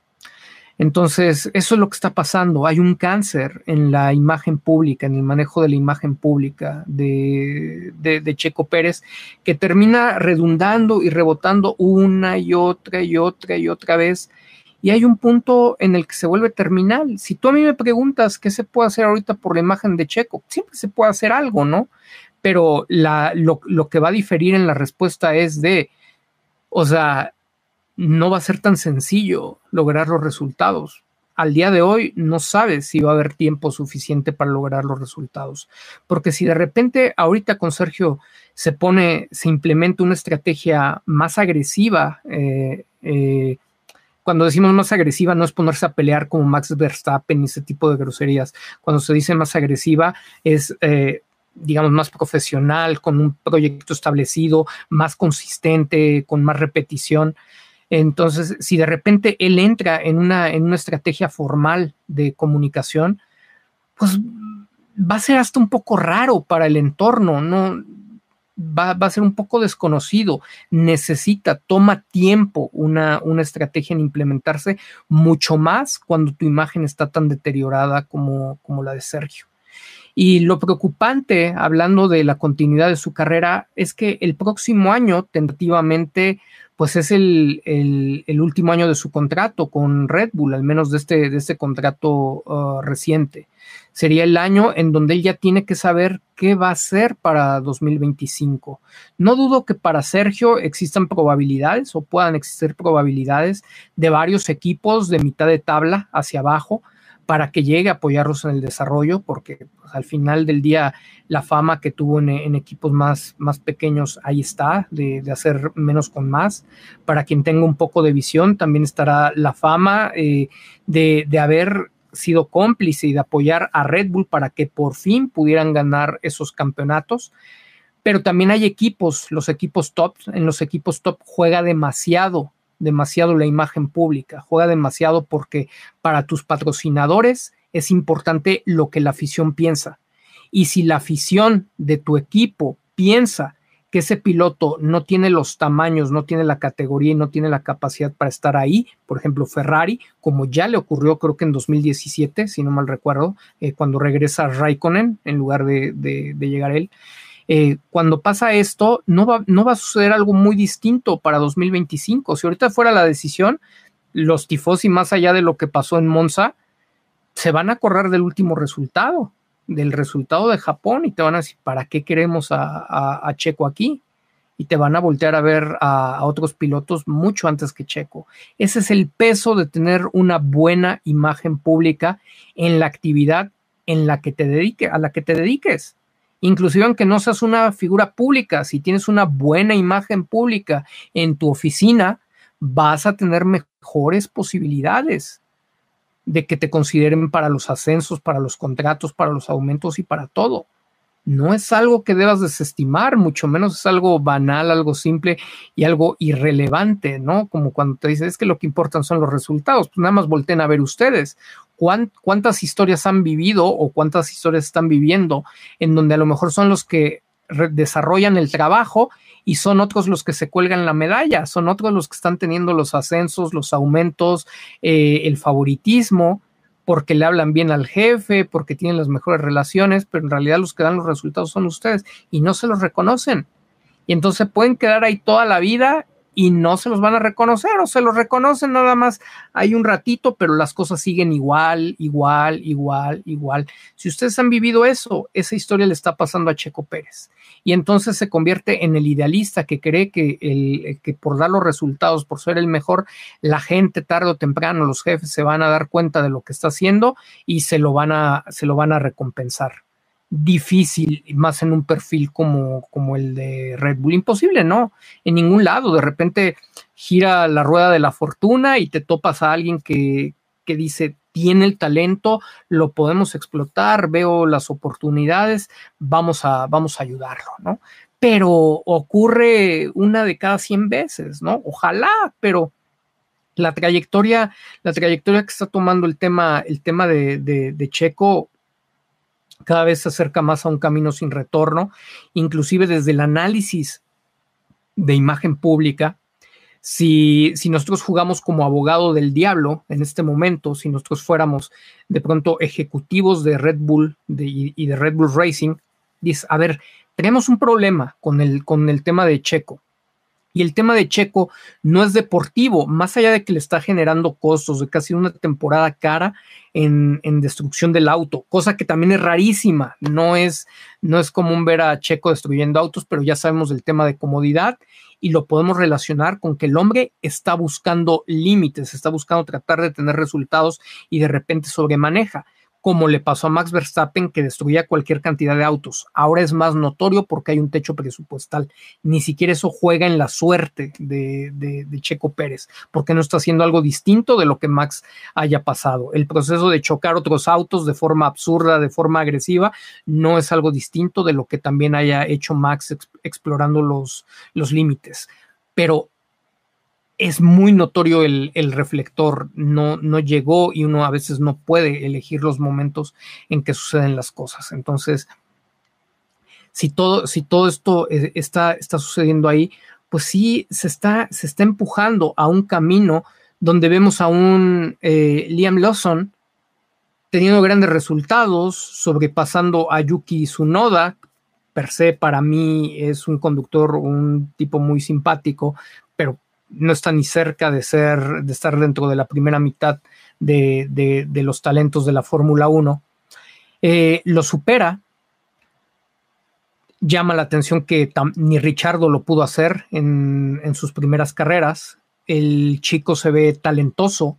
Entonces, eso es lo que está pasando. Hay un cáncer en la imagen pública, en el manejo de la imagen pública de, de, Checo Pérez, que termina redundando y rebotando una y otra y otra y otra vez y hay un punto en el que se vuelve terminal. Si tú a mí me preguntas qué se puede hacer ahorita por la imagen de Checo, siempre se puede hacer algo, ¿no? Pero lo, lo que va a diferir en la respuesta es de, o sea, no va a ser tan sencillo lograr los resultados. Al día de hoy no sabes si va a haber tiempo suficiente para lograr los resultados. Porque si de repente ahorita con Sergio se pone, se implementa una estrategia más agresiva, eh, eh, cuando decimos más agresiva no es ponerse a pelear como Max Verstappen y ese tipo de groserías. Cuando se dice más agresiva es, eh, digamos, más profesional, con un proyecto establecido, más consistente, con más repetición. Entonces, si de repente él entra en una, en una estrategia formal de comunicación, pues va a ser hasta un poco raro para el entorno, no va, a ser un poco desconocido. Necesita, toma tiempo una, una estrategia en implementarse mucho más cuando tu imagen está tan deteriorada como, como la de Sergio. Y lo preocupante, hablando de la continuidad de su carrera, es que el próximo año, tentativamente, pues es el, último año de su contrato con Red Bull, al menos de este, de este contrato uh, reciente. Sería el año en donde él ya tiene que saber qué va a hacer para 2025. No dudo que para Sergio existan probabilidades o puedan existir probabilidades de varios equipos de mitad de tabla hacia abajo para que llegue a apoyarlos en el desarrollo, porque pues, al final del día la fama que tuvo en, equipos más, más, pequeños ahí está, de, hacer menos con más. Para quien tenga un poco de visión, también estará la fama eh, de, de haber sido cómplice y de apoyar a Red Bull para que por fin pudieran ganar esos campeonatos. Pero también hay equipos, los equipos top, en los equipos top juega demasiado demasiado la imagen pública, juega demasiado porque para tus patrocinadores es importante lo que la afición piensa. Y si la afición de tu equipo piensa que ese piloto no tiene los tamaños, no tiene la categoría y no tiene la capacidad para estar ahí, por ejemplo Ferrari, como ya le ocurrió creo que en 2017, si no mal recuerdo, eh, cuando regresa Raikkonen en lugar de, de llegar él, eh, cuando pasa esto, no va, no va a suceder algo muy distinto para 2025. Si ahorita fuera la decisión, los tifosi, más allá de lo que pasó en Monza, se van a correr del último resultado, del resultado de Japón, y te van a decir, ¿para qué queremos a, Checo aquí? Y te van a voltear a ver a, a, otros pilotos mucho antes que Checo. Ese es el peso de tener una buena imagen pública en la actividad en la que te dedique, a la que te dediques inclusive aunque no seas una figura pública, si tienes una buena imagen pública en tu oficina, vas a tener mejores posibilidades de que te consideren para los ascensos, para los contratos, para los aumentos y para todo. No es algo que debas desestimar, mucho menos es algo banal, algo simple y algo irrelevante, ¿no? Como cuando te dices es que lo que importan son los resultados, pues nada más volteen a ver ustedes cuántas historias han vivido o cuántas historias están viviendo en donde a lo mejor son los que desarrollan el trabajo y son otros los que se cuelgan la medalla, son otros los que están teniendo los ascensos, los aumentos, eh, el favoritismo, porque le hablan bien al jefe, porque tienen las mejores relaciones, pero en realidad los que dan los resultados son ustedes y no se los reconocen. Y entonces pueden quedar ahí toda la vida y no se los van a reconocer o se los reconocen nada más hay un ratito, pero las cosas siguen igual, igual, igual, igual. Si ustedes han vivido eso, esa historia le está pasando a Checo Pérez. Y entonces se convierte en el idealista que cree que, el, que por dar los resultados, por ser el mejor, la gente tarde o temprano, los jefes se van a dar cuenta de lo que está haciendo y se lo van a, se lo van a recompensar difícil, más en un perfil como, como el de Red Bull. Imposible, ¿no? En ningún lado. De repente gira la rueda de la fortuna y te topas a alguien que, que dice, tiene el talento, lo podemos explotar, veo las oportunidades, vamos a, vamos a ayudarlo, ¿no? Pero ocurre una de cada 100 veces, ¿no? Ojalá, pero la trayectoria, la trayectoria que está tomando el tema, el tema de, de Checo cada vez se acerca más a un camino sin retorno, inclusive desde el análisis de imagen pública. Si, si, nosotros jugamos como abogado del diablo en este momento, si nosotros fuéramos de pronto ejecutivos de Red Bull y de Red Bull Racing, dice, a ver, tenemos un problema con el, con el tema de Checo. Y el tema de Checo no es deportivo, más allá de que le está generando costos de casi una temporada cara en, destrucción del auto, cosa que también es rarísima. No es, no es común ver a Checo destruyendo autos, pero ya sabemos del tema de comodidad y lo podemos relacionar con que el hombre está buscando límites, está buscando tratar de tener resultados y de repente sobremaneja como le pasó a Max Verstappen que destruía cualquier cantidad de autos. Ahora es más notorio porque hay un techo presupuestal. Ni siquiera eso juega en la suerte de, Checo Pérez, porque no está haciendo algo distinto de lo que Max haya pasado. El proceso de chocar otros autos de forma absurda, de forma agresiva, no es algo distinto de lo que también haya hecho Max explorando los, límites. Pero es muy notorio el, reflector, no, no llegó y uno a veces no puede elegir los momentos en que suceden las cosas. Entonces, si todo, si todo esto eh, está, está sucediendo ahí, pues sí se está, se está empujando a un camino donde vemos a un eh, Liam Lawson teniendo grandes resultados, sobrepasando a Yuki Tsunoda, per se para mí es un conductor, un tipo muy simpático, pero no está ni cerca de ser, de estar dentro de la primera mitad de, los talentos de la Fórmula 1. Eh, lo supera. Llama la atención que ni Richardo lo pudo hacer en, sus primeras carreras. El chico se ve talentoso.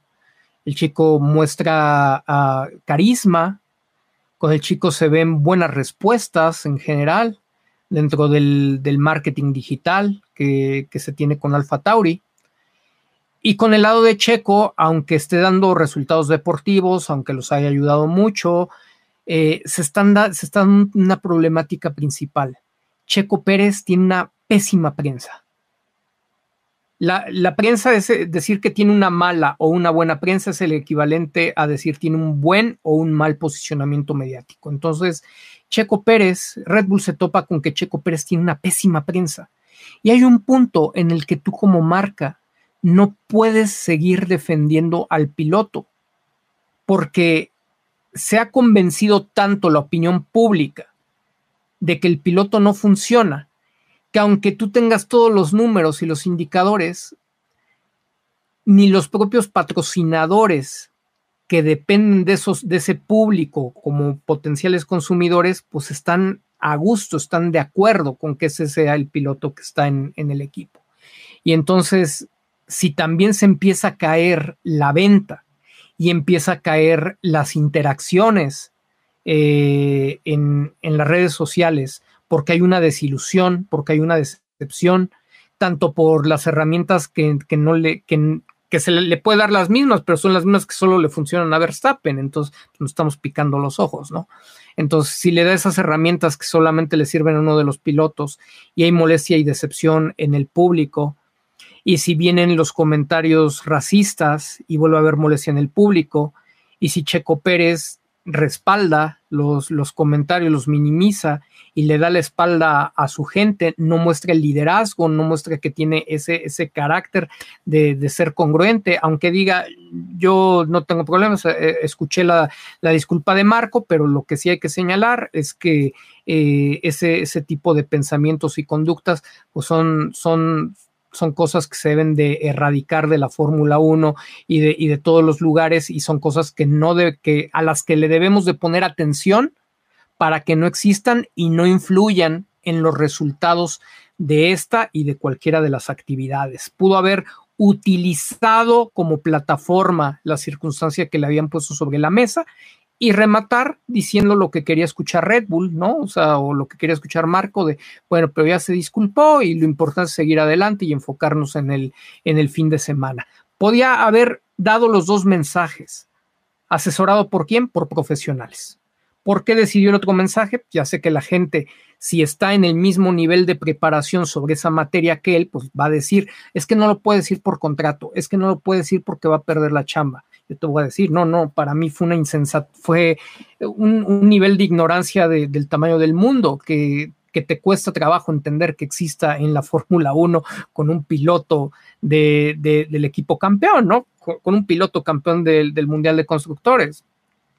El chico muestra ah, carisma. Con el chico se ven buenas respuestas en general dentro del, marketing digital que, se tiene con Alfa Tauri. Y con el lado de Checo, aunque esté dando resultados deportivos, aunque los haya ayudado mucho, eh, se, está se está dando una problemática principal. Checo Pérez tiene una pésima prensa. La, la, prensa es eh, decir que tiene una mala o una buena prensa es el equivalente a decir tiene un buen o un mal posicionamiento mediático. Entonces, Checo Pérez, Red Bull se topa con que Checo Pérez tiene una pésima prensa. Y hay un punto en el que tú como marca no puedes seguir defendiendo al piloto porque se ha convencido tanto la opinión pública de que el piloto no funciona, que aunque tú tengas todos los números y los indicadores, ni los propios patrocinadores que dependen de, esos, de ese público como potenciales consumidores, pues están a gusto, están de acuerdo con que ese sea el piloto que está en, en el equipo. Y entonces si también se empieza a caer la venta y empieza a caer las interacciones eh, en, las redes sociales, porque hay una desilusión, porque hay una decepción, tanto por las herramientas que, no le, que, que se le, puede dar las mismas, pero son las mismas que solo le funcionan a Verstappen, entonces pues, nos estamos picando los ojos, ¿no? Entonces, si le da esas herramientas que solamente le sirven a uno de los pilotos y hay molestia y decepción en el público, y si vienen los comentarios racistas y vuelve a haber molestia en el público, y si Checo Pérez respalda los, los comentarios, los minimiza y le da la espalda a su gente, no muestra el liderazgo, no muestra que tiene ese, ese carácter de, ser congruente, aunque diga, yo no tengo problemas, eh, escuché la, disculpa de Marco, pero lo que sí hay que señalar es que eh, ese, ese tipo de pensamientos y conductas pues son, son, son cosas que se deben de erradicar de la Fórmula 1 y de, de, todos los lugares y son cosas que no de, que a las que le debemos de poner atención para que no existan y no influyan en los resultados de esta y de cualquiera de las actividades. Pudo haber utilizado como plataforma la circunstancia que le habían puesto sobre la mesa y rematar diciendo lo que quería escuchar Red Bull, ¿no? O sea, o lo que quería escuchar Marco de, bueno, pero ya se disculpó y lo importante es seguir adelante y enfocarnos en el, en el fin de semana. Podía haber dado los dos mensajes. ¿Asesorado por quién? Por profesionales. ¿Por qué decidió el otro mensaje? Ya sé que la gente, si está en el mismo nivel de preparación sobre esa materia que él, pues va a decir, es que no lo puede decir por contrato, es que no lo puede decir porque va a perder la chamba yo te voy a decir, no, no, para mí fue una insensata, fue un, nivel de ignorancia del tamaño del mundo que, te cuesta trabajo entender que exista en la Fórmula 1 con un piloto del equipo campeón, ¿no? Con, un piloto campeón del, del Mundial de Constructores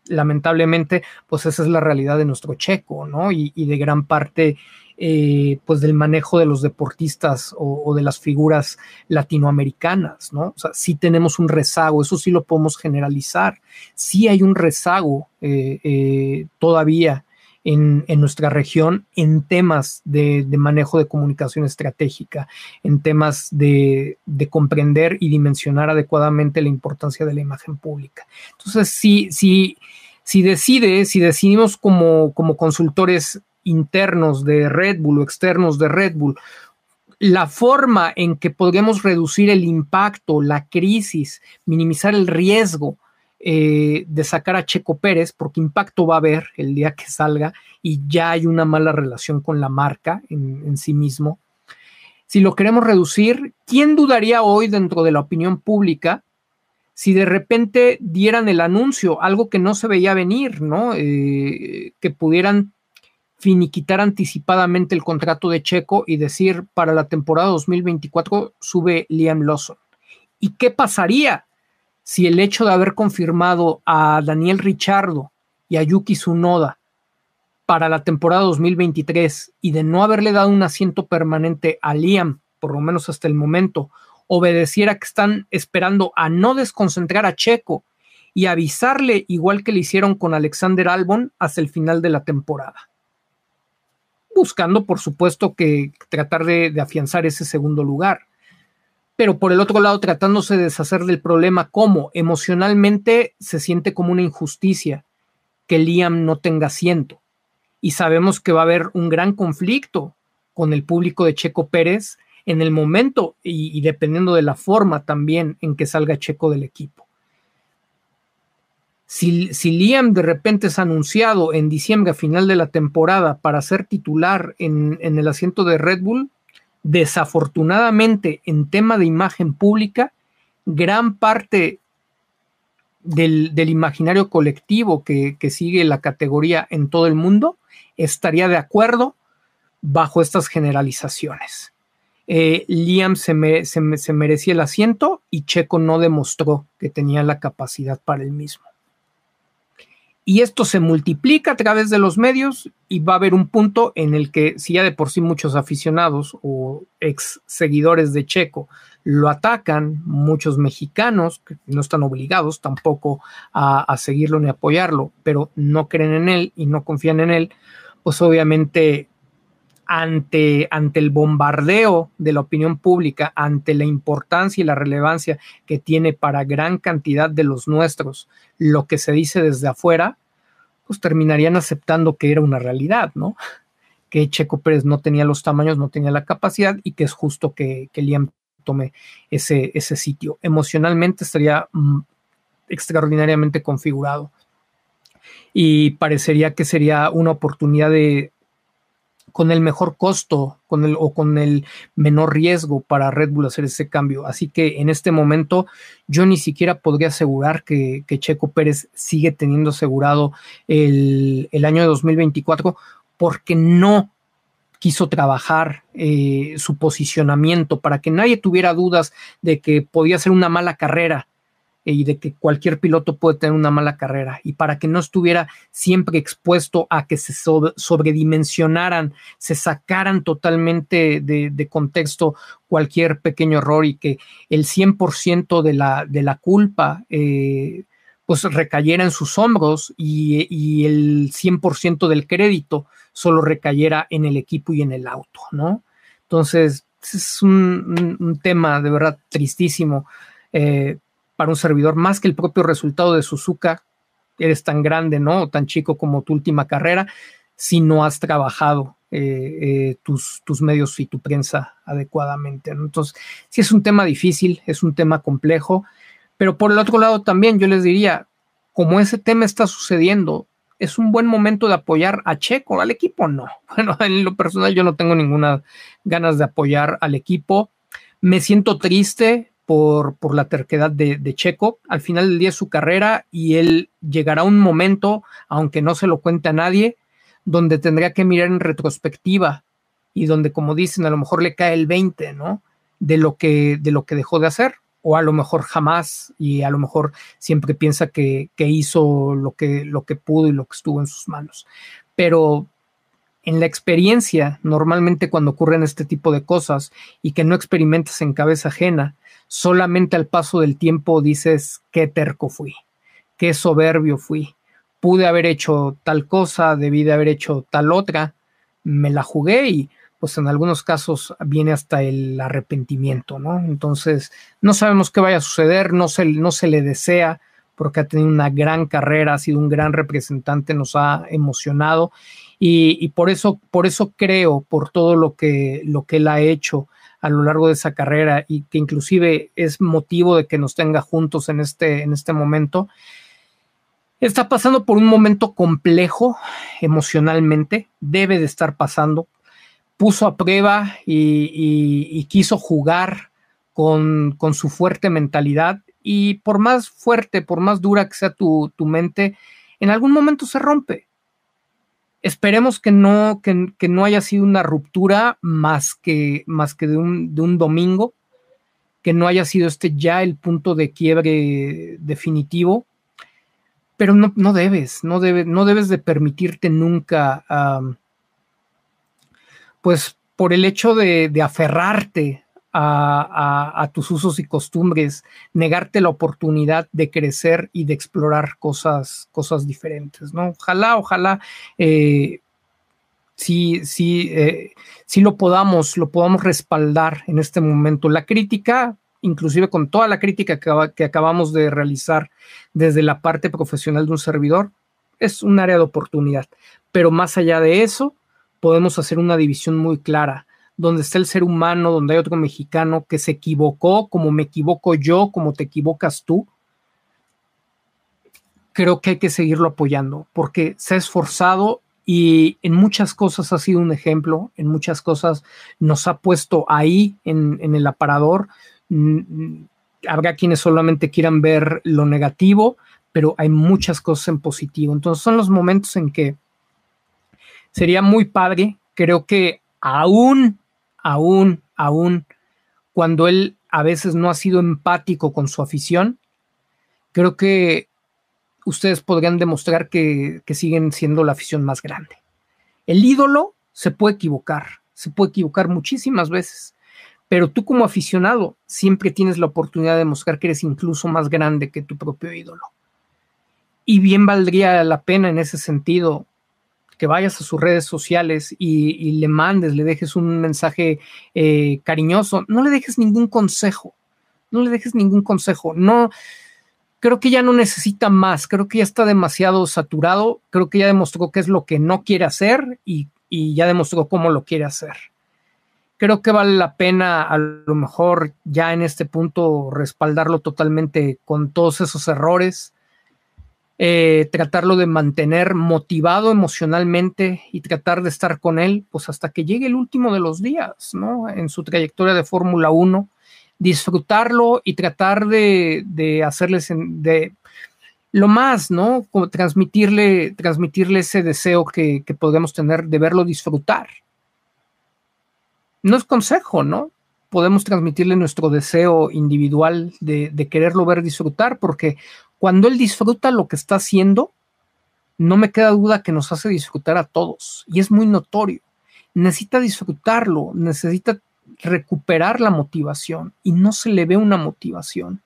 lamentablemente, pues esa es la realidad de nuestro checo, ¿no? Y, de gran parte, eh, pues del manejo de los deportistas o, de las figuras latinoamericanas, ¿no? O sea, sí tenemos un rezago, eso sí lo podemos generalizar, sí hay un rezago eh, eh, todavía en, nuestra región en temas de, manejo de comunicación estratégica, en temas de, comprender y dimensionar adecuadamente la importancia de la imagen pública. Entonces, si, si, si decide, si decidimos como, como consultores internos de Red Bull o externos de Red Bull, la forma en que podríamos reducir el impacto, la crisis, minimizar el riesgo eh, de sacar a Checo Pérez, porque impacto va a haber el día que salga y ya hay una mala relación con la marca en, sí mismo. Si lo queremos reducir, ¿quién dudaría hoy dentro de la opinión pública si de repente dieran el anuncio, algo que no se veía venir, ¿no? Eh, que pudieran finiquitar anticipadamente el contrato de Checo y decir para la temporada 2024 sube Liam Lawson. ¿Y qué pasaría si el hecho de haber confirmado a Daniel Richardo y a Yuki Tsunoda para la temporada 2023 y de no haberle dado un asiento permanente a Liam, por lo menos hasta el momento, obedeciera que están esperando a no desconcentrar a Checo y avisarle igual que le hicieron con Alexander Albon hasta el final de la temporada. Buscando, por supuesto, que tratar de, afianzar ese segundo lugar. Pero por el otro lado, tratándose de deshacer del problema, como emocionalmente se siente como una injusticia que Liam no tenga asiento. Y sabemos que va a haber un gran conflicto con el público de Checo Pérez en el momento y, dependiendo de la forma también en que salga Checo del equipo. Si, Liam de repente es anunciado en diciembre a final de la temporada para ser titular en, el asiento de Red Bull, desafortunadamente en tema de imagen pública, gran parte del, imaginario colectivo que, sigue la categoría en todo el mundo estaría de acuerdo bajo estas generalizaciones. Eh, Liam se, merecía el asiento y Checo no demostró que tenía la capacidad para el mismo. Y esto se multiplica a través de los medios y va a haber un punto en el que si ya de por sí muchos aficionados o ex seguidores de Checo lo atacan, muchos mexicanos que no están obligados tampoco a, seguirlo ni apoyarlo, pero no creen en él y no confían en él, pues obviamente ante, ante el bombardeo de la opinión pública, ante la importancia y la relevancia que tiene para gran cantidad de los nuestros lo que se dice desde afuera, pues terminarían aceptando que era una realidad, ¿no? Que Checo Pérez no tenía los tamaños, no tenía la capacidad y que es justo que, que Liam tome ese, ese sitio. Emocionalmente estaría mm, extraordinariamente configurado y parecería que sería una oportunidad de, con el mejor costo con el, o con el menor riesgo para Red Bull hacer ese cambio. Así que en este momento yo ni siquiera podría asegurar que, Checo Pérez sigue teniendo asegurado el, año de 2024 porque no quiso trabajar eh, su posicionamiento para que nadie tuviera dudas de que podía ser una mala carrera y de que cualquier piloto puede tener una mala carrera y para que no estuviera siempre expuesto a que se sobredimensionaran, se sacaran totalmente de, contexto cualquier pequeño error y que el 100% de la, de la culpa eh, pues recayera en sus hombros y, el 100% del crédito solo recayera en el equipo y en el auto, ¿no? Entonces, es un, tema de verdad tristísimo. Eh, para un servidor, más que el propio resultado de Suzuka, eres tan grande, ¿no? O tan chico como tu última carrera, si no has trabajado eh, eh, tus, tus, medios y tu prensa adecuadamente. Entonces, sí es un tema difícil, es un tema complejo, pero por el otro lado también yo les diría, como ese tema está sucediendo, es un buen momento de apoyar a Checo, al equipo no. Bueno, en lo personal yo no tengo ninguna ganas de apoyar al equipo. Me siento triste por, por la terquedad de, Checo. Al final del día es su carrera y él llegará un momento, aunque no se lo cuente a nadie, donde tendría que mirar en retrospectiva y donde, como dicen, a lo mejor le cae el 20, ¿no? De lo que, de lo que dejó de hacer, o a lo mejor jamás, y a lo mejor siempre piensa que, que hizo lo que, lo que pudo y lo que estuvo en sus manos. Pero en la experiencia, normalmente cuando ocurren este tipo de cosas y que no experimentas en cabeza ajena, solamente al paso del tiempo dices qué terco fui, qué soberbio fui, pude haber hecho tal cosa, debí de haber hecho tal otra, me la jugué y pues en algunos casos viene hasta el arrepentimiento, ¿no? Entonces, no sabemos qué vaya a suceder, no se, no se le desea porque ha tenido una gran carrera, ha sido un gran representante, nos ha emocionado y, por eso, por eso creo, por todo lo que, lo que él ha hecho a lo largo de esa carrera y que inclusive es motivo de que nos tenga juntos en este, en este momento, está pasando por un momento complejo emocionalmente, debe de estar pasando, puso a prueba y, quiso jugar con, su fuerte mentalidad y por más fuerte, por más dura que sea tu, mente, en algún momento se rompe. Esperemos que no, que, no haya sido una ruptura más que, más que de, un, de un domingo, que no haya sido este ya el punto de quiebre definitivo, pero no, no debes, no, no debes de permitirte nunca, pues por el hecho de, de aferrarte a, tus usos y costumbres, negarte la oportunidad de crecer y de explorar cosas, cosas diferentes, ¿no? Ojalá, ojalá eh, sí, sí, eh, sí lo podamos, lo podamos respaldar en este momento. La crítica, inclusive con toda la crítica que acabamos de realizar desde la parte profesional de un servidor, es un área de oportunidad. Pero más allá de eso, podemos hacer una división muy clara donde está el ser humano, donde hay otro mexicano que se equivocó, como me equivoco yo, como te equivocas tú, creo que hay que seguirlo apoyando porque se ha esforzado y en muchas cosas ha sido un ejemplo, en muchas cosas nos ha puesto ahí en, el aparador. Mm, mm, habrá quienes solamente quieran ver lo negativo, pero hay muchas cosas en positivo. Entonces son los momentos en que sería muy padre, creo que aún aún, aún cuando él a veces no ha sido empático con su afición, creo que ustedes podrían demostrar que, siguen siendo la afición más grande. El ídolo se puede equivocar, se puede equivocar muchísimas veces, pero tú como aficionado siempre tienes la oportunidad de demostrar que eres incluso más grande que tu propio ídolo. Y bien valdría la pena en ese sentido que vayas a sus redes sociales y, le mandes, le dejes un mensaje eh, cariñoso, no le dejes ningún consejo, no le dejes ningún consejo, no, creo que ya no necesita más, creo que ya está demasiado saturado, creo que ya demostró qué es lo que no quiere hacer y, y ya demostró cómo lo quiere hacer. Creo que vale la pena a lo mejor ya en este punto respaldarlo totalmente con todos esos errores, eh, tratarlo de mantener motivado emocionalmente y tratar de estar con él, pues hasta que llegue el último de los días, ¿no? En su trayectoria de Fórmula 1, disfrutarlo y tratar de, de hacerles de lo más, ¿no? Como transmitirle, transmitirle ese deseo que, que podemos tener de verlo disfrutar. No es consejo, ¿no? Podemos transmitirle nuestro deseo individual de, de quererlo ver disfrutar, porque cuando él disfruta lo que está haciendo, no me queda duda que nos hace disfrutar a todos y es muy notorio. Necesita disfrutarlo, necesita recuperar la motivación y no se le ve una motivación.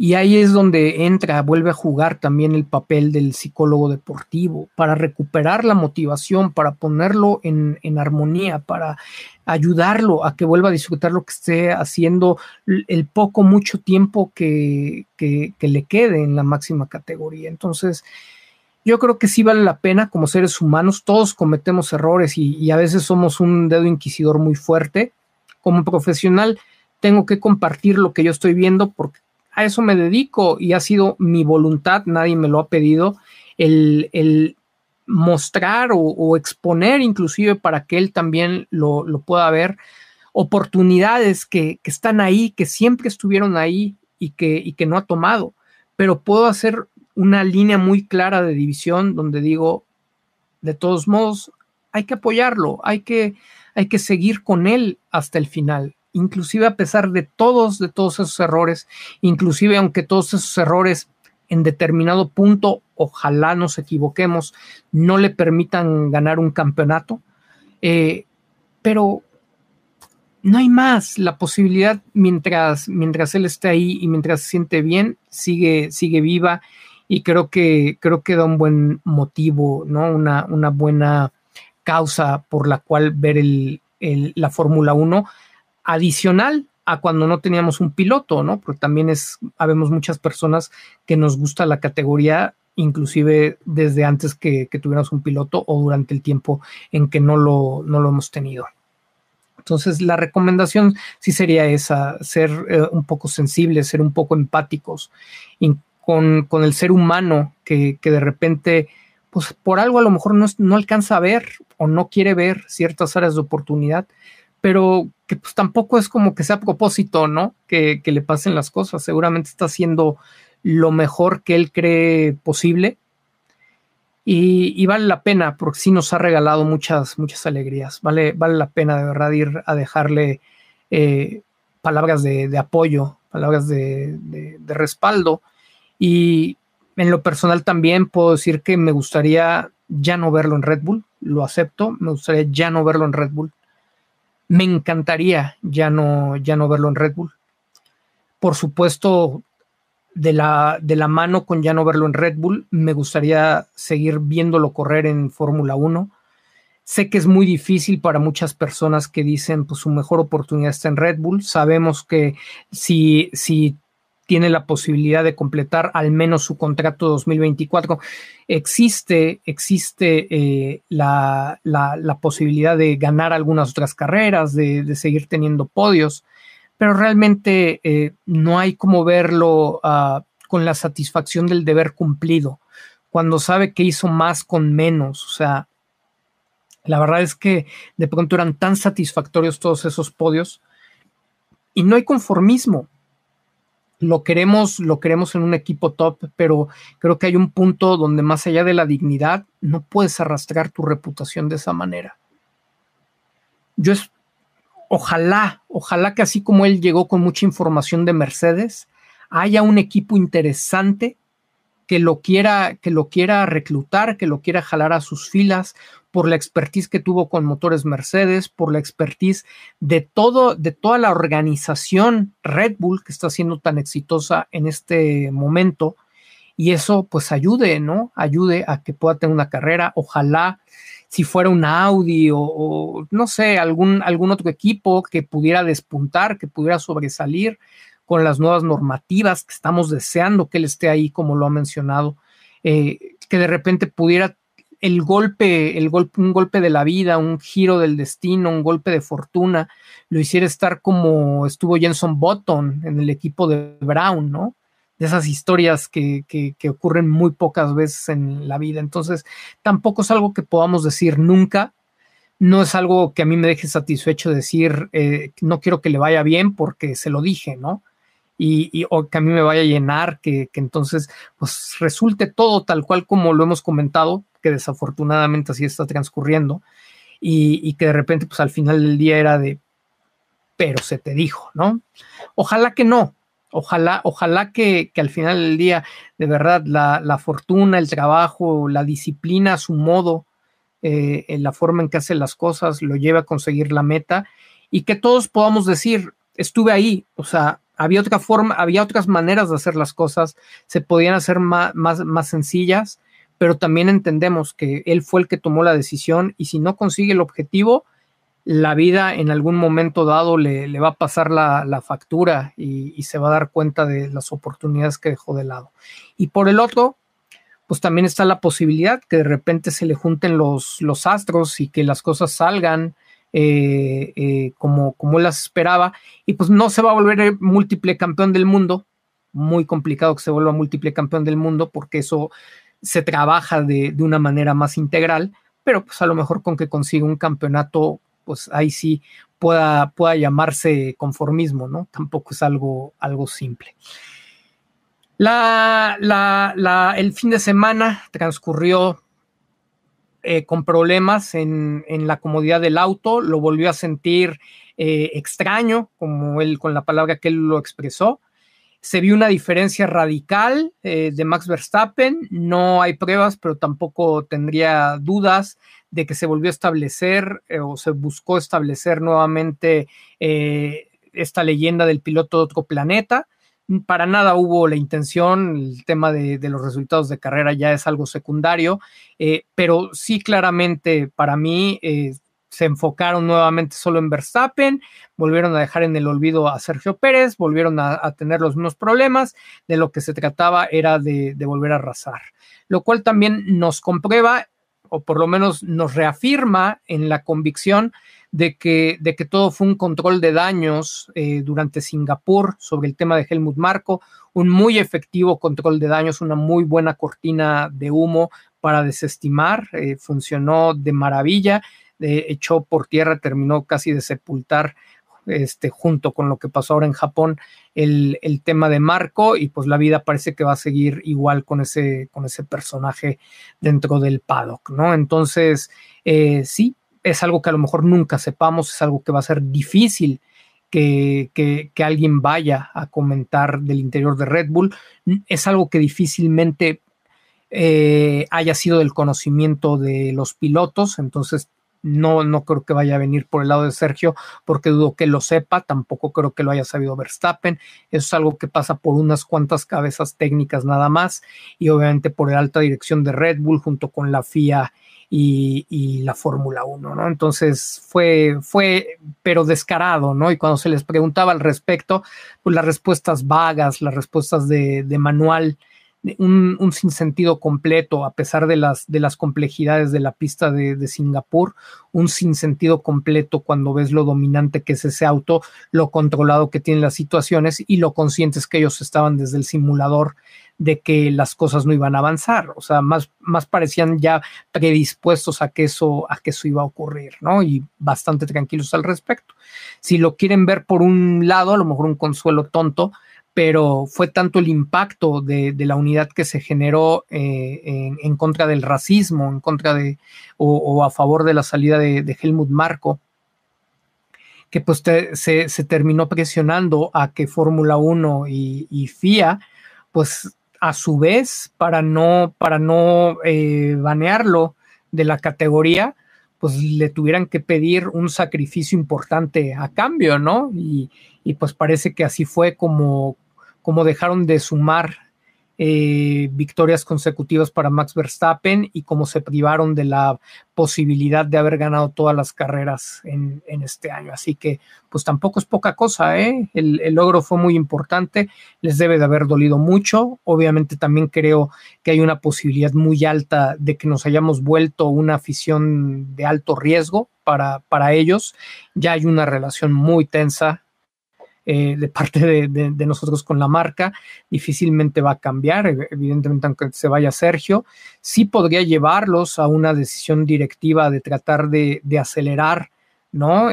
Y ahí es donde entra, vuelve a jugar también el papel del psicólogo deportivo, para recuperar la motivación, para ponerlo en, armonía, para ayudarlo a que vuelva a disfrutar lo que esté haciendo el poco, mucho tiempo que, le quede en la máxima categoría. Entonces, yo creo que sí vale la pena como seres humanos, todos cometemos errores y, y a veces somos un dedo inquisidor muy fuerte. Como profesional, tengo que compartir lo que yo estoy viendo porque a eso me dedico y ha sido mi voluntad, nadie me lo ha pedido, el, mostrar o, exponer inclusive para que él también lo, pueda ver, oportunidades que, están ahí, que siempre estuvieron ahí y que, y que no ha tomado, pero puedo hacer una línea muy clara de división donde digo, de todos modos, hay que apoyarlo, hay que, hay que seguir con él hasta el final inclusive a pesar de todos, de todos esos errores, inclusive aunque todos esos errores en determinado punto, ojalá nos equivoquemos, no le permitan ganar un campeonato, eh, pero no hay más. La posibilidad, mientras, mientras él esté ahí y mientras se siente bien, sigue, sigue viva y creo que, creo que da un buen motivo, ¿no? Una, una buena causa por la cual ver el, la Fórmula 1 adicional a cuando no teníamos un piloto, ¿no? Porque también es, habemos muchas personas que nos gusta la categoría, inclusive desde antes que, tuviéramos un piloto o durante el tiempo en que no lo, no lo hemos tenido. Entonces, la recomendación sí sería esa, ser eh, un poco sensibles, ser un poco empáticos con, con, el ser humano que, que, de repente, pues por algo a lo mejor no, no alcanza a ver o no quiere ver ciertas áreas de oportunidad, pero que pues tampoco es como que sea a propósito, ¿no? Que, le pasen las cosas. Seguramente está haciendo lo mejor que él cree posible. Y, vale la pena, porque sí nos ha regalado muchas, muchas alegrías. Vale, vale la pena de verdad ir a dejarle eh, palabras de, apoyo, palabras de, de respaldo. Y en lo personal también puedo decir que me gustaría ya no verlo en Red Bull, lo acepto, me gustaría ya no verlo en Red Bull me encantaría ya no, ya no verlo en Red Bull. Por supuesto, de la, de la mano con ya no verlo en Red Bull, me gustaría seguir viéndolo correr en Fórmula 1. Sé que es muy difícil para muchas personas que dicen, pues su mejor oportunidad está en Red Bull. Sabemos que si, si tiene la posibilidad de completar al menos su contrato 2024. Existe, existe eh, la, posibilidad de ganar algunas otras carreras, de, seguir teniendo podios, pero realmente eh, no hay como verlo ah, con la satisfacción del deber cumplido, cuando sabe que hizo más con menos. O sea, la verdad es que de pronto eran tan satisfactorios todos esos podios y no hay conformismo lo queremos, lo queremos en un equipo top, pero creo que hay un punto donde más allá de la dignidad, no puedes arrastrar tu reputación de esa manera. Yo es, ojalá, ojalá que así como él llegó con mucha información de Mercedes, haya un equipo interesante que lo quiera, que lo quiera reclutar, que lo quiera jalar a sus filas, por la expertise que tuvo con motores Mercedes, por la expertise de todo, de toda la organización Red Bull que está siendo tan exitosa en este momento. Y eso pues ayude, ¿no? Ayude a que pueda tener una carrera. Ojalá si fuera un Audi o, no sé, algún, algún otro equipo que pudiera despuntar, que pudiera sobresalir con las nuevas normativas que estamos deseando que él esté ahí, como lo ha mencionado, eh, que de repente pudiera el golpe, el golpe, un golpe de la vida, un giro del destino, un golpe de fortuna, lo hiciera estar como estuvo Jenson Button en el equipo de Brown, ¿no? De esas historias que, que, ocurren muy pocas veces en la vida. Entonces, tampoco es algo que podamos decir nunca. No es algo que a mí me deje satisfecho decir, eh, no quiero que le vaya bien porque se lo dije, ¿no? Y, o que a mí me vaya a llenar, que, que, entonces pues resulte todo tal cual como lo hemos comentado, que desafortunadamente así está transcurriendo, y, que de repente, pues al final del día era de, pero se te dijo, ¿no? Ojalá que no, ojalá, ojalá que, al final del día, de verdad, la, fortuna, el trabajo, la disciplina a su modo, eh, en la forma en que hace las cosas, lo lleve a conseguir la meta y que todos podamos decir, estuve ahí, o sea, había otra forma, había otras maneras de hacer las cosas, se podían hacer más, más, más sencillas pero también entendemos que él fue el que tomó la decisión y si no consigue el objetivo, la vida en algún momento dado le, va a pasar la, factura y, se va a dar cuenta de las oportunidades que dejó de lado. Y por el otro, pues también está la posibilidad que de repente se le junten los, los astros y que las cosas salgan eh, eh, como, como él las esperaba y pues no se va a volver múltiple campeón del mundo. Muy complicado que se vuelva múltiple campeón del mundo porque eso se trabaja de, una manera más integral, pero pues a lo mejor con que consiga un campeonato, pues ahí sí pueda, pueda llamarse conformismo, ¿no? Tampoco es algo, algo simple. La, la, el fin de semana transcurrió eh, con problemas en, la comodidad del auto, lo volvió a sentir eh, extraño, como él con la palabra que él lo expresó se vio una diferencia radical eh, de Max Verstappen. No hay pruebas, pero tampoco tendría dudas de que se volvió a establecer eh, o se buscó establecer nuevamente eh, esta leyenda del piloto de otro planeta. Para nada hubo la intención, el tema de, de los resultados de carrera ya es algo secundario, pero sí claramente para mí se enfocaron nuevamente solo en Verstappen, volvieron a dejar en el olvido a Sergio Pérez, volvieron a, tener los mismos problemas, de lo que se trataba era de, volver a arrasar, lo cual también nos comprueba o por lo menos nos reafirma en la convicción de que, de que todo fue un control de daños eh, durante Singapur sobre el tema de Helmut Marco, un muy efectivo control de daños, una muy buena cortina de humo para desestimar, eh, funcionó de maravilla echó por tierra, terminó casi de sepultar este, junto con lo que pasó ahora en Japón, el, tema de Marco, y pues la vida parece que va a seguir igual con ese, con ese personaje dentro del paddock, ¿no? Entonces, eh, sí, es algo que a lo mejor nunca sepamos, es algo que va a ser difícil que, que, alguien vaya a comentar del interior de Red Bull. Es algo que difícilmente eh, haya sido del conocimiento de los pilotos, entonces no, no creo que vaya a venir por el lado de Sergio, porque dudo que lo sepa, tampoco creo que lo haya sabido Verstappen, eso es algo que pasa por unas cuantas cabezas técnicas nada más, y obviamente por la alta dirección de Red Bull junto con la FIA y, la Fórmula 1, ¿no? Entonces fue, fue, pero descarado, ¿no? Y cuando se les preguntaba al respecto, pues las respuestas vagas, las respuestas de, de manual, un, sinsentido completo, a pesar de las, de las complejidades de la pista de, de, Singapur, un sinsentido completo cuando ves lo dominante que es ese auto, lo controlado que tienen las situaciones y lo conscientes que ellos estaban desde el simulador de que las cosas no iban a avanzar, o sea, más, más parecían ya predispuestos a que eso, a que eso iba a ocurrir, ¿no? Y bastante tranquilos al respecto. Si lo quieren ver por un lado, a lo mejor un consuelo tonto, pero fue tanto el impacto de, la unidad que se generó eh, en, contra del racismo, en contra de, o, a favor de la salida de, Helmut Marco, que pues se, terminó presionando a que Fórmula 1 y, FIA, pues a su vez, para no, para no eh, banearlo de la categoría, pues le tuvieran que pedir un sacrificio importante a cambio, ¿no? Y, y pues parece que así fue como, como dejaron de sumar eh, victorias consecutivas para Max Verstappen y cómo se privaron de la posibilidad de haber ganado todas las carreras en, este año. Así que, pues tampoco es poca cosa, ¿eh? El, el, logro fue muy importante, les debe de haber dolido mucho. Obviamente también creo que hay una posibilidad muy alta de que nos hayamos vuelto una afición de alto riesgo para, para ellos. Ya hay una relación muy tensa eh, de parte de, nosotros con la marca, difícilmente va a cambiar, evidentemente aunque se vaya Sergio, sí podría llevarlos a una decisión directiva de tratar de, acelerar, ¿no?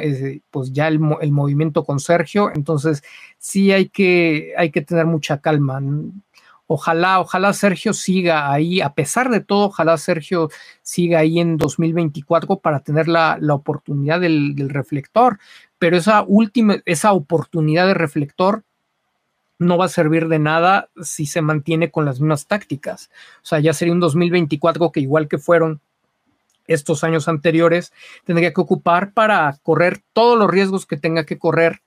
pues ya el, movimiento con Sergio, entonces sí hay que, hay que tener mucha calma. Ojalá, ojalá Sergio siga ahí, a pesar de todo, ojalá Sergio siga ahí en 2024 para tener la, oportunidad del, del, reflector pero esa última, esa oportunidad de reflector no va a servir de nada si se mantiene con las mismas tácticas. O sea, ya sería un 2024 que igual que fueron estos años anteriores, tendría que ocupar para correr todos los riesgos que tenga que correr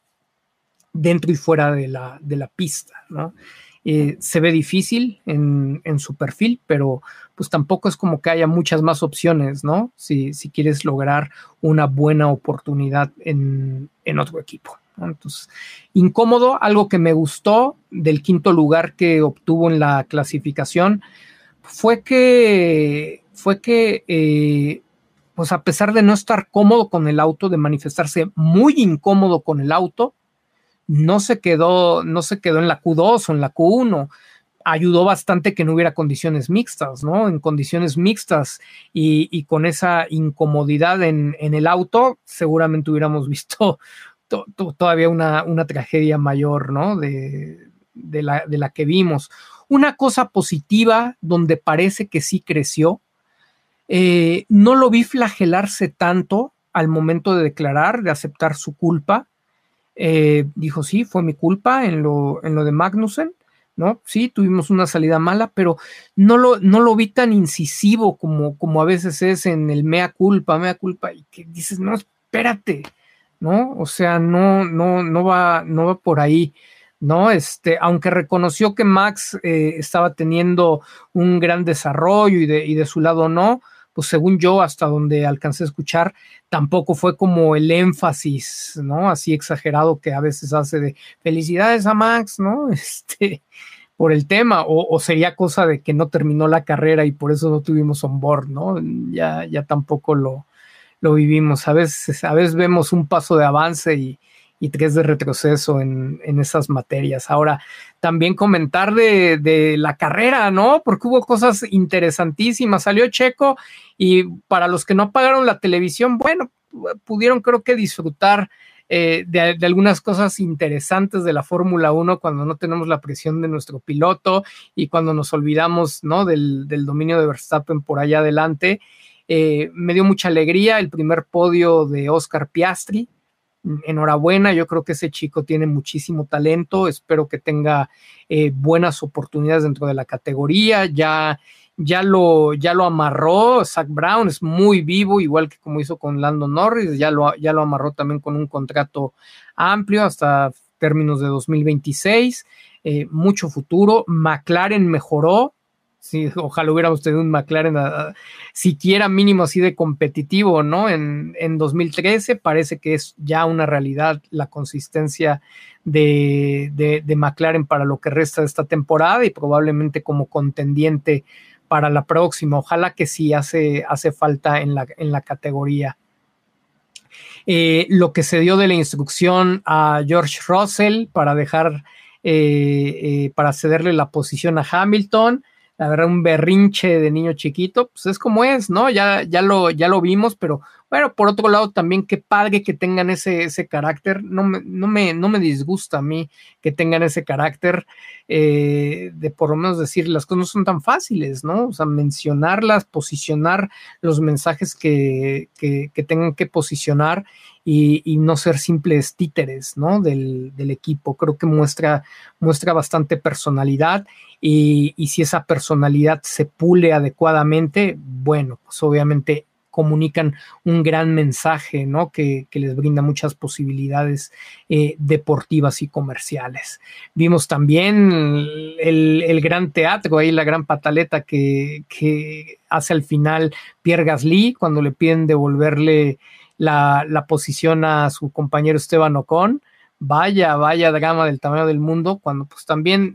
dentro y fuera de la, de la pista, ¿no? Eh, se ve difícil en, su perfil, pero pues tampoco es como que haya muchas más opciones, ¿no? Si, si quieres lograr una buena oportunidad en, otro equipo. Entonces, incómodo, algo que me gustó del quinto lugar que obtuvo en la clasificación fue que, fue que eh, pues a pesar de no estar cómodo con el auto, de manifestarse muy incómodo con el auto, no se quedó, no se quedó en la Q2 o en la Q1. Ayudó bastante que no hubiera condiciones mixtas, ¿no? En condiciones mixtas y, con esa incomodidad en, el auto, seguramente hubiéramos visto todavía una, tragedia mayor, ¿no? De, la, de la que vimos. Una cosa positiva donde parece que sí creció, eh, no lo vi flagelarse tanto al momento de declarar, de aceptar su culpa. Eh, dijo, sí, fue mi culpa en lo, en lo de Magnussen, ¿no? Sí, tuvimos una salida mala, pero no lo, no lo vi tan incisivo como, como a veces es en el mea culpa, mea culpa, y que dices, no, espérate, ¿no? O sea, no, no, no va, no va por ahí. ¿no? Este, aunque reconoció que Max eh, estaba teniendo un gran desarrollo y de, y de su lado no, pues según yo, hasta donde alcancé a escuchar, tampoco fue como el énfasis, ¿no? Así exagerado que a veces hace de felicidades a Max, ¿no? Este, por el tema, o, sería cosa de que no terminó la carrera y por eso no tuvimos on board, ¿no? Ya, ya tampoco lo, lo vivimos. A veces, a veces vemos un paso de avance y, y tres de retroceso en, esas materias. Ahora, también comentar de, la carrera, ¿no? Porque hubo cosas interesantísimas. Salió Checo y para los que no pagaron la televisión, bueno, pudieron creo que disfrutar eh, de, algunas cosas interesantes de la Fórmula 1 cuando no tenemos la presión de nuestro piloto y cuando nos olvidamos ¿no? del, dominio de Verstappen por allá adelante. Eh, me dio mucha alegría el primer podio de Oscar Piastri. Enhorabuena, yo creo que ese chico tiene muchísimo talento, espero que tenga eh, buenas oportunidades dentro de la categoría, ya ya lo, ya lo amarró Zach Brown, es muy vivo, igual que como hizo con Lando Norris, ya lo, ya lo amarró también con un contrato amplio hasta términos de 2026, eh, mucho futuro. McLaren mejoró, sí, ojalá hubiéramos tenido un McLaren siquiera mínimo así de competitivo, ¿no? En, en 2013 parece que es ya una realidad la consistencia de, de, McLaren para lo que resta de esta temporada y probablemente como contendiente para la próxima. Ojalá que sí hace, hace falta en la, en la categoría. Eh, lo que se dio de la instrucción a George Russell para dejar, eh, eh, para cederle la posición a Hamilton, la verdad, un berrinche de niño chiquito, pues es como es, ¿no? Ya, ya, lo, ya lo vimos, pero bueno, por otro lado, también qué padre que tengan ese, ese carácter. No me, no, me, no me disgusta a mí que tengan ese carácter eh, de por lo menos decir las cosas no son tan fáciles, ¿no? O sea, mencionarlas, posicionar los mensajes que, que, tengan que posicionar y, no ser simples títeres, ¿no? Del, del, equipo. Creo que muestra, muestra bastante personalidad y, y si esa personalidad se pule adecuadamente, bueno, pues obviamente comunican un gran mensaje, ¿no? Que, les brinda muchas posibilidades eh, deportivas y comerciales. Vimos también el, gran teatro, ahí la gran pataleta que, hace al final Pierre Gasly cuando le piden devolverle la, posición a su compañero Esteban Ocon. Vaya, vaya drama del tamaño del mundo, cuando pues también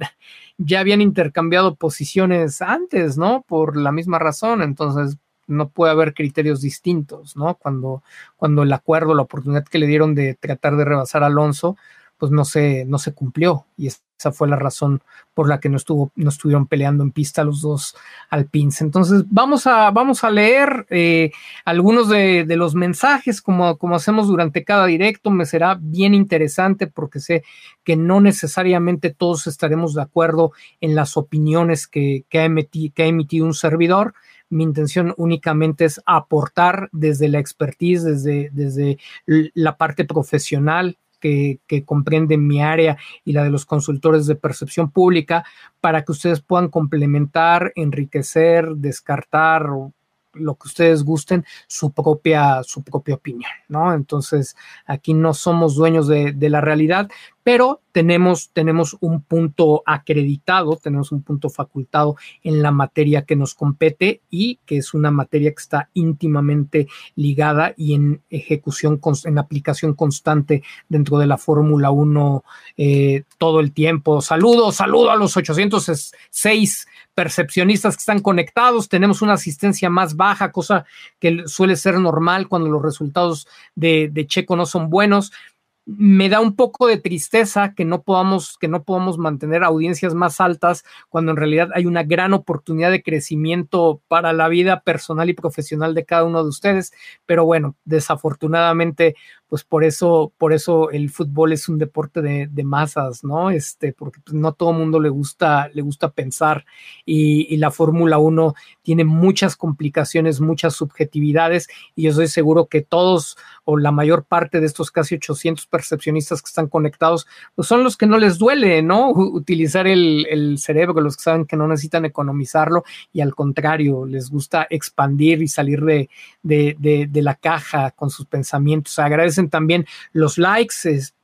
ya habían intercambiado posiciones antes, ¿no? Por la misma razón. Entonces, no puede haber criterios distintos, ¿no? Cuando, cuando el acuerdo, la oportunidad que le dieron de tratar de rebasar a Alonso, pues no se, no se cumplió. Y esa fue la razón por la que no, estuvo, no estuvieron peleando en pista los dos alpins. Entonces, vamos a, vamos a leer eh, algunos de, de, los mensajes, como, como hacemos durante cada directo. Me será bien interesante porque sé que no necesariamente todos estaremos de acuerdo en las opiniones que, que, ha, emitido, que ha emitido un servidor mi intención únicamente es aportar desde la expertise, desde, desde la parte profesional que, comprende mi área y la de los consultores de percepción pública, para que ustedes puedan complementar, enriquecer, descartar lo que ustedes gusten, su propia, su propia opinión, ¿no? Entonces, aquí no somos dueños de la realidad, pero tenemos, tenemos un punto acreditado, tenemos un punto facultado en la materia que nos compete y que es una materia que está íntimamente ligada y en ejecución, en aplicación constante dentro de la Fórmula 1 eh, todo el tiempo. Saludos, saludo a los 806 percepcionistas que están conectados. Tenemos una asistencia más baja, cosa que suele ser normal cuando los resultados de, de Checo no son buenos me da un poco de tristeza que no podamos, que no podamos mantener audiencias más altas cuando en realidad hay una gran oportunidad de crecimiento para la vida personal y profesional de cada uno de ustedes. Pero bueno, desafortunadamente pues por eso, por eso el fútbol es un deporte de, masas, ¿no? Este, porque pues, no todo mundo le gusta, le gusta pensar y, la Fórmula 1 tiene muchas complicaciones, muchas subjetividades y yo estoy seguro que todos o la mayor parte de estos casi 800 percepcionistas que están conectados, pues son los que no les duele, ¿no? Utilizar el, cerebro, los que saben que no necesitan economizarlo y al contrario, les gusta expandir y salir de, de la caja con sus pensamientos. Agradecen también los likes. Es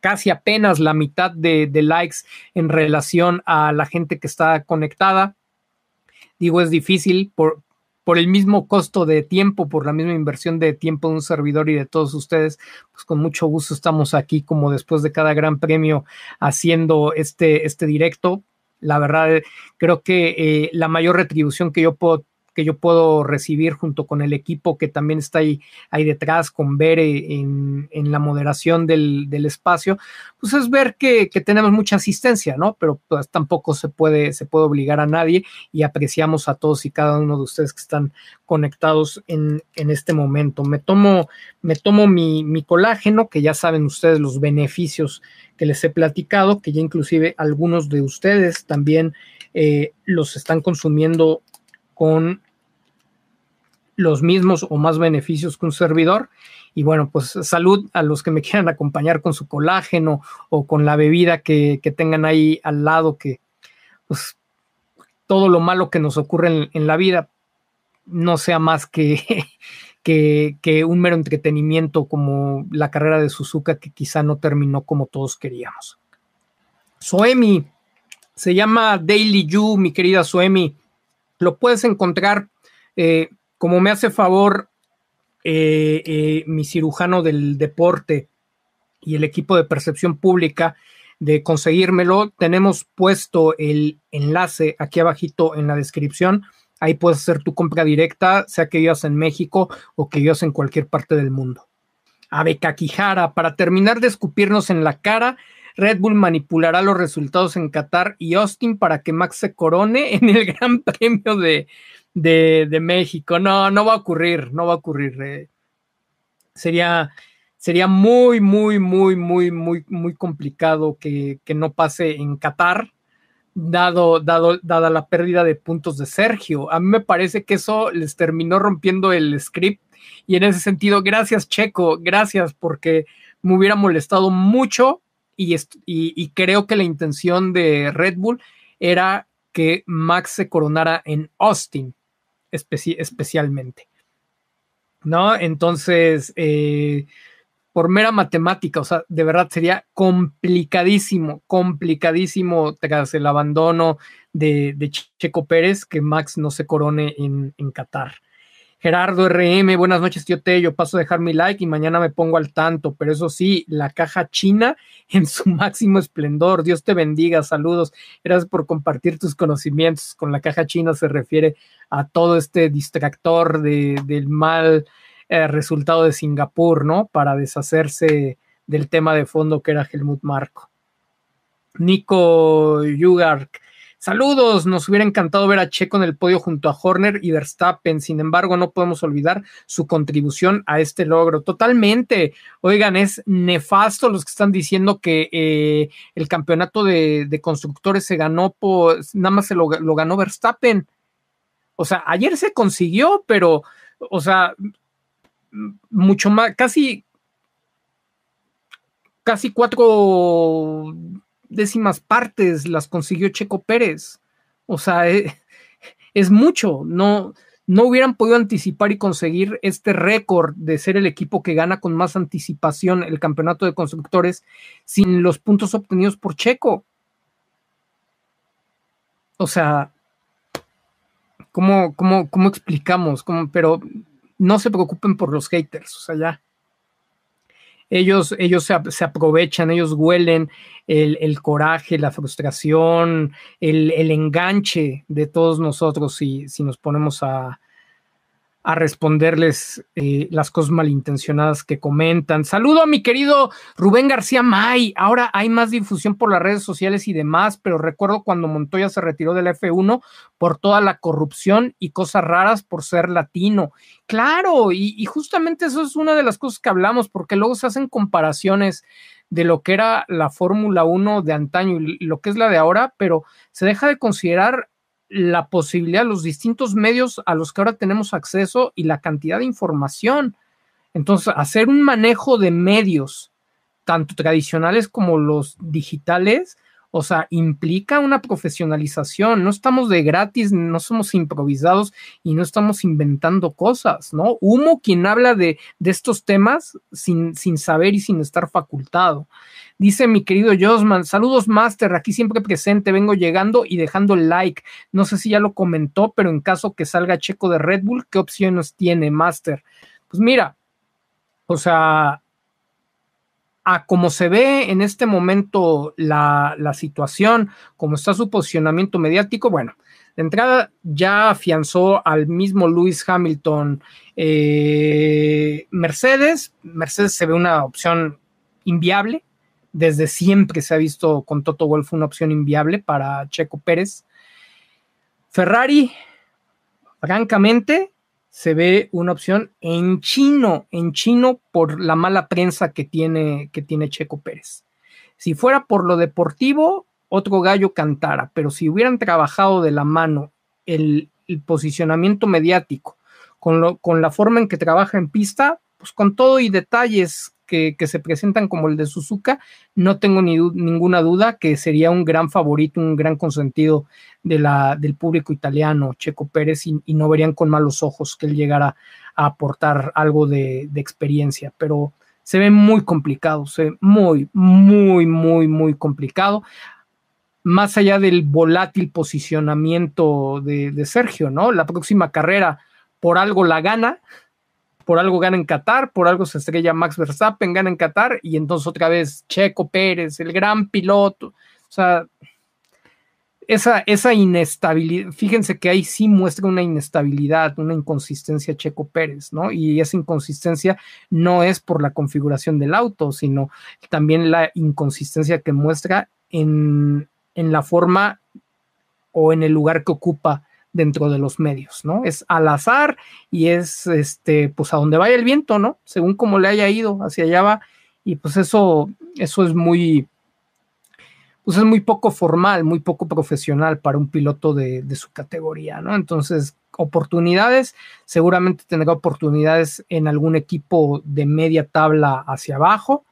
casi apenas la mitad de, likes en relación a la gente que está conectada. Digo, es difícil por, por el mismo costo de tiempo, por la misma inversión de tiempo de un servidor y de todos ustedes, pues con mucho gusto estamos aquí como después de cada gran premio haciendo este, este directo. La verdad, creo que eh, la mayor retribución que yo puedo que yo puedo recibir junto con el equipo que también está ahí, ahí detrás, con Bere en, la moderación del, espacio, pues es ver que, tenemos mucha asistencia, ¿no? Pero pues tampoco se puede, se puede obligar a nadie y apreciamos a todos y cada uno de ustedes que están conectados en, este momento. Me tomo, me tomo mi, mi colágeno, que ya saben ustedes los beneficios que les he platicado, que ya inclusive algunos de ustedes también eh, los están consumiendo con los mismos o más beneficios que un servidor. Y bueno, pues salud a los que me quieran acompañar con su colágeno o con la bebida que, tengan ahí al lado, que pues todo lo malo que nos ocurre en, la vida no sea más que, que, que, un mero entretenimiento como la carrera de Suzuka que quizá no terminó como todos queríamos. Soemi, se llama Daily You, mi querida Soemi. Lo puedes encontrar, eh, como me hace favor eh, eh, mi cirujano del deporte y el equipo de percepción pública de conseguírmelo. Tenemos puesto el enlace aquí abajito en la descripción. Ahí puedes hacer tu compra directa, sea que vivas en México o que vivas en cualquier parte del mundo. Abeca Quijara, para terminar de escupirnos en la cara, Red Bull manipulará los resultados en Qatar y Austin para que Max se corone en el Gran Premio de, de, México. No, no va a ocurrir, no va a ocurrir. Eh. Sería, sería muy, muy, muy, muy, muy, muy complicado que, que no pase en Qatar, dado, dado, dada la pérdida de puntos de Sergio. A mí me parece que eso les terminó rompiendo el script. Y en ese sentido, gracias Checo, gracias porque me hubiera molestado mucho y, creo que la intención de Red Bull era que Max se coronara en Austin especialmente. ¿No? Entonces, eh, por mera matemática, o sea, de verdad sería complicadísimo, complicadísimo tras el abandono de, Checo Pérez que Max no se corone en, en Qatar. Gerardo RM, buenas noches, tío Yo Paso a dejar mi like y mañana me pongo al tanto. Pero eso sí, la caja china en su máximo esplendor. Dios te bendiga, saludos. Gracias por compartir tus conocimientos. Con la caja china se refiere a todo este distractor del mal eh, resultado de Singapur, ¿no? Para deshacerse del tema de fondo que era Helmut Marco. Nico Yugar, Saludos, nos hubiera encantado ver a Checo en el podio junto a Horner y Verstappen, sin embargo no podemos olvidar su contribución a este logro. Totalmente, oigan, es nefasto los que están diciendo que eh, el campeonato de, constructores se ganó, por, nada más se lo, ganó Verstappen. O sea, ayer se consiguió, pero, o sea, mucho más, casi, casi cuatro décimas partes las consiguió Checo Pérez. O sea, es, mucho. No, no hubieran podido anticipar y conseguir este récord de ser el equipo que gana con más anticipación el campeonato de constructores sin los puntos obtenidos por Checo. O sea, ¿cómo, cómo, cómo explicamos? pero no se preocupen por los haters, o sea, ya ellos, ellos se, aprovechan, ellos huelen el, coraje, la frustración, el, el, enganche de todos nosotros si, si nos ponemos a, a responderles eh, las cosas malintencionadas que comentan. Saludo a mi querido Rubén García May. Ahora hay más difusión por las redes sociales y demás, pero recuerdo cuando Montoya se retiró del F1 por toda la corrupción y cosas raras por ser latino. Claro, y, y justamente eso es una de las cosas que hablamos, porque luego se hacen comparaciones de lo que era la Fórmula 1 de antaño y lo que es la de ahora, pero se deja de considerar la posibilidad, los distintos medios a los que ahora tenemos acceso y la cantidad de información. Entonces, hacer un manejo de medios, tanto tradicionales como los digitales, o sea, implica una profesionalización. No estamos de gratis, no somos improvisados y no estamos inventando cosas, ¿no? Humo quien habla de, de estos temas sin, sin saber y sin estar facultado. Dice mi querido Josman, saludos Master, aquí siempre presente, vengo llegando y dejando like. No sé si ya lo comentó, pero en caso que salga Checo de Red Bull, ¿qué opciones tiene Master? Pues mira, o sea, a como se ve en este momento la, situación, como está su posicionamiento mediático, bueno, de entrada ya afianzó al mismo Lewis Hamilton eh, Mercedes. Mercedes se ve una opción inviable. Desde siempre se ha visto con Toto Wolf una opción inviable para Checo Pérez. Ferrari, francamente, se ve una opción en chino, en chino por la mala prensa que tiene, que tiene Checo Pérez. Si fuera por lo deportivo, otro gallo cantara, pero si hubieran trabajado de la mano el, posicionamiento mediático con, lo, con la forma en que trabaja en pista, pues con todo y detalles que, se presentan como el de Suzuka, no tengo ni ninguna duda que sería un gran favorito, un gran consentido de la, del público italiano, Checo Pérez, y, no verían con malos ojos que él llegara a aportar algo de, experiencia, pero se ve muy complicado, se ve muy, muy, muy, muy complicado. Más allá del volátil posicionamiento de, de Sergio, ¿no? La próxima carrera por algo la gana, por algo gana en Qatar, por algo se estrella Max Verstappen, gana en Qatar y entonces otra vez Checo Pérez, el gran piloto. O sea, esa, esa inestabilidad, fíjense que ahí sí muestra una inestabilidad, una inconsistencia Checo Pérez, ¿no? Y esa inconsistencia no es por la configuración del auto, sino también la inconsistencia que muestra en, en la forma o en el lugar que ocupa dentro de los medios, ¿no? Es al azar y es, este, pues a donde vaya el viento, ¿no? Según como le haya ido, hacia allá va. Y pues eso, eso es muy, pues es muy poco formal, muy poco profesional para un piloto de, de su categoría, ¿no? Entonces, oportunidades, seguramente tendrá oportunidades en algún equipo de media tabla hacia abajo.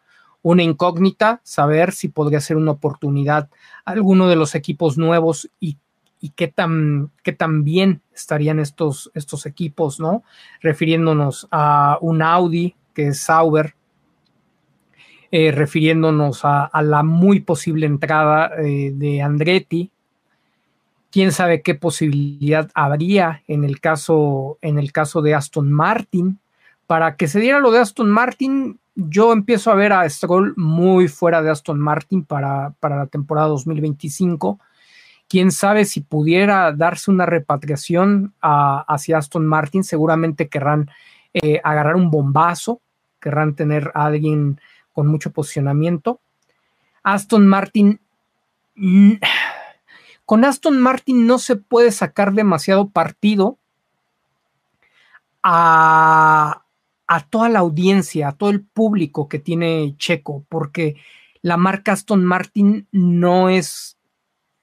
Una incógnita, saber si podría ser una oportunidad alguno de los equipos nuevos y y qué tan, qué tan bien estarían estos, estos equipos, ¿no? Refiriéndonos a un Audi que es Sauber, eh, refiriéndonos a, la muy posible entrada eh, de Andretti. Quién sabe qué posibilidad habría en el caso, en el caso de Aston Martin. Para que se diera lo de Aston Martin, yo empiezo a ver a Stroll muy fuera de Aston Martin para, para la temporada 2025 quién sabe si pudiera darse una repatriación hacia Aston Martin, seguramente querrán eh, agarrar un bombazo, querrán tener a alguien con mucho posicionamiento. Aston Martin, mm, con Aston Martin no se puede sacar demasiado partido a, a toda la audiencia, a todo el público que tiene Checo, porque la marca Aston Martin no es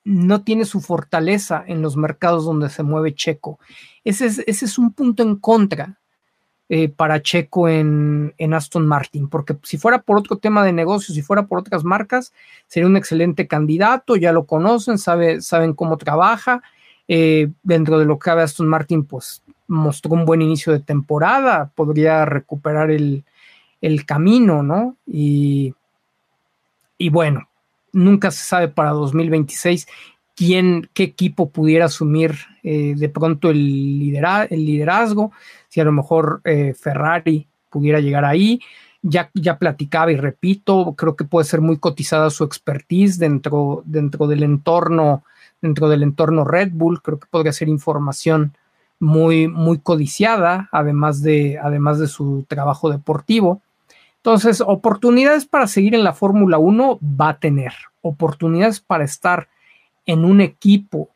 no tiene su fortaleza en los mercados donde se mueve Checo. Ese es, ese es un punto en contra eh, para Checo en, Aston Martin, porque si fuera por otro tema de negocios, si fuera por otras marcas, sería un excelente candidato, ya lo conocen, sabe, saben cómo trabaja. Eh, dentro de lo que cabe Aston Martin, pues mostró un buen inicio de temporada, podría recuperar el, camino, ¿no? Y, y bueno, nunca se sabe para 2026 quién, qué equipo pudiera asumir eh, de pronto el, el, liderazgo, si a lo mejor eh, Ferrari pudiera llegar ahí. Ya, ya platicaba y repito, creo que puede ser muy cotizada su expertise dentro, dentro del entorno, dentro del entorno Red Bull, creo que podría ser información muy, muy codiciada, además de, además de su trabajo deportivo. Entonces, oportunidades para seguir en la Fórmula 1 va a tener, oportunidades para estar en un equipo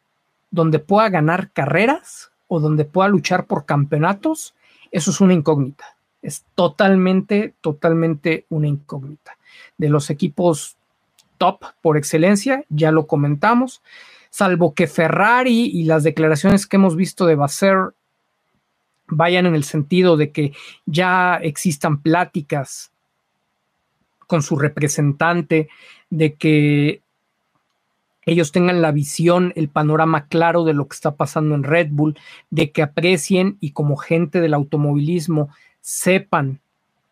donde pueda ganar carreras o donde pueda luchar por campeonatos, eso es una incógnita. Es totalmente, totalmente una incógnita. De los equipos top por excelencia, ya lo comentamos, salvo que Ferrari y las declaraciones que hemos visto de Basser vayan en el sentido de que ya existan pláticas con su representante, de que ellos tengan la visión, el panorama claro de lo que está pasando en Red Bull, de que aprecien y como gente del automovilismo sepan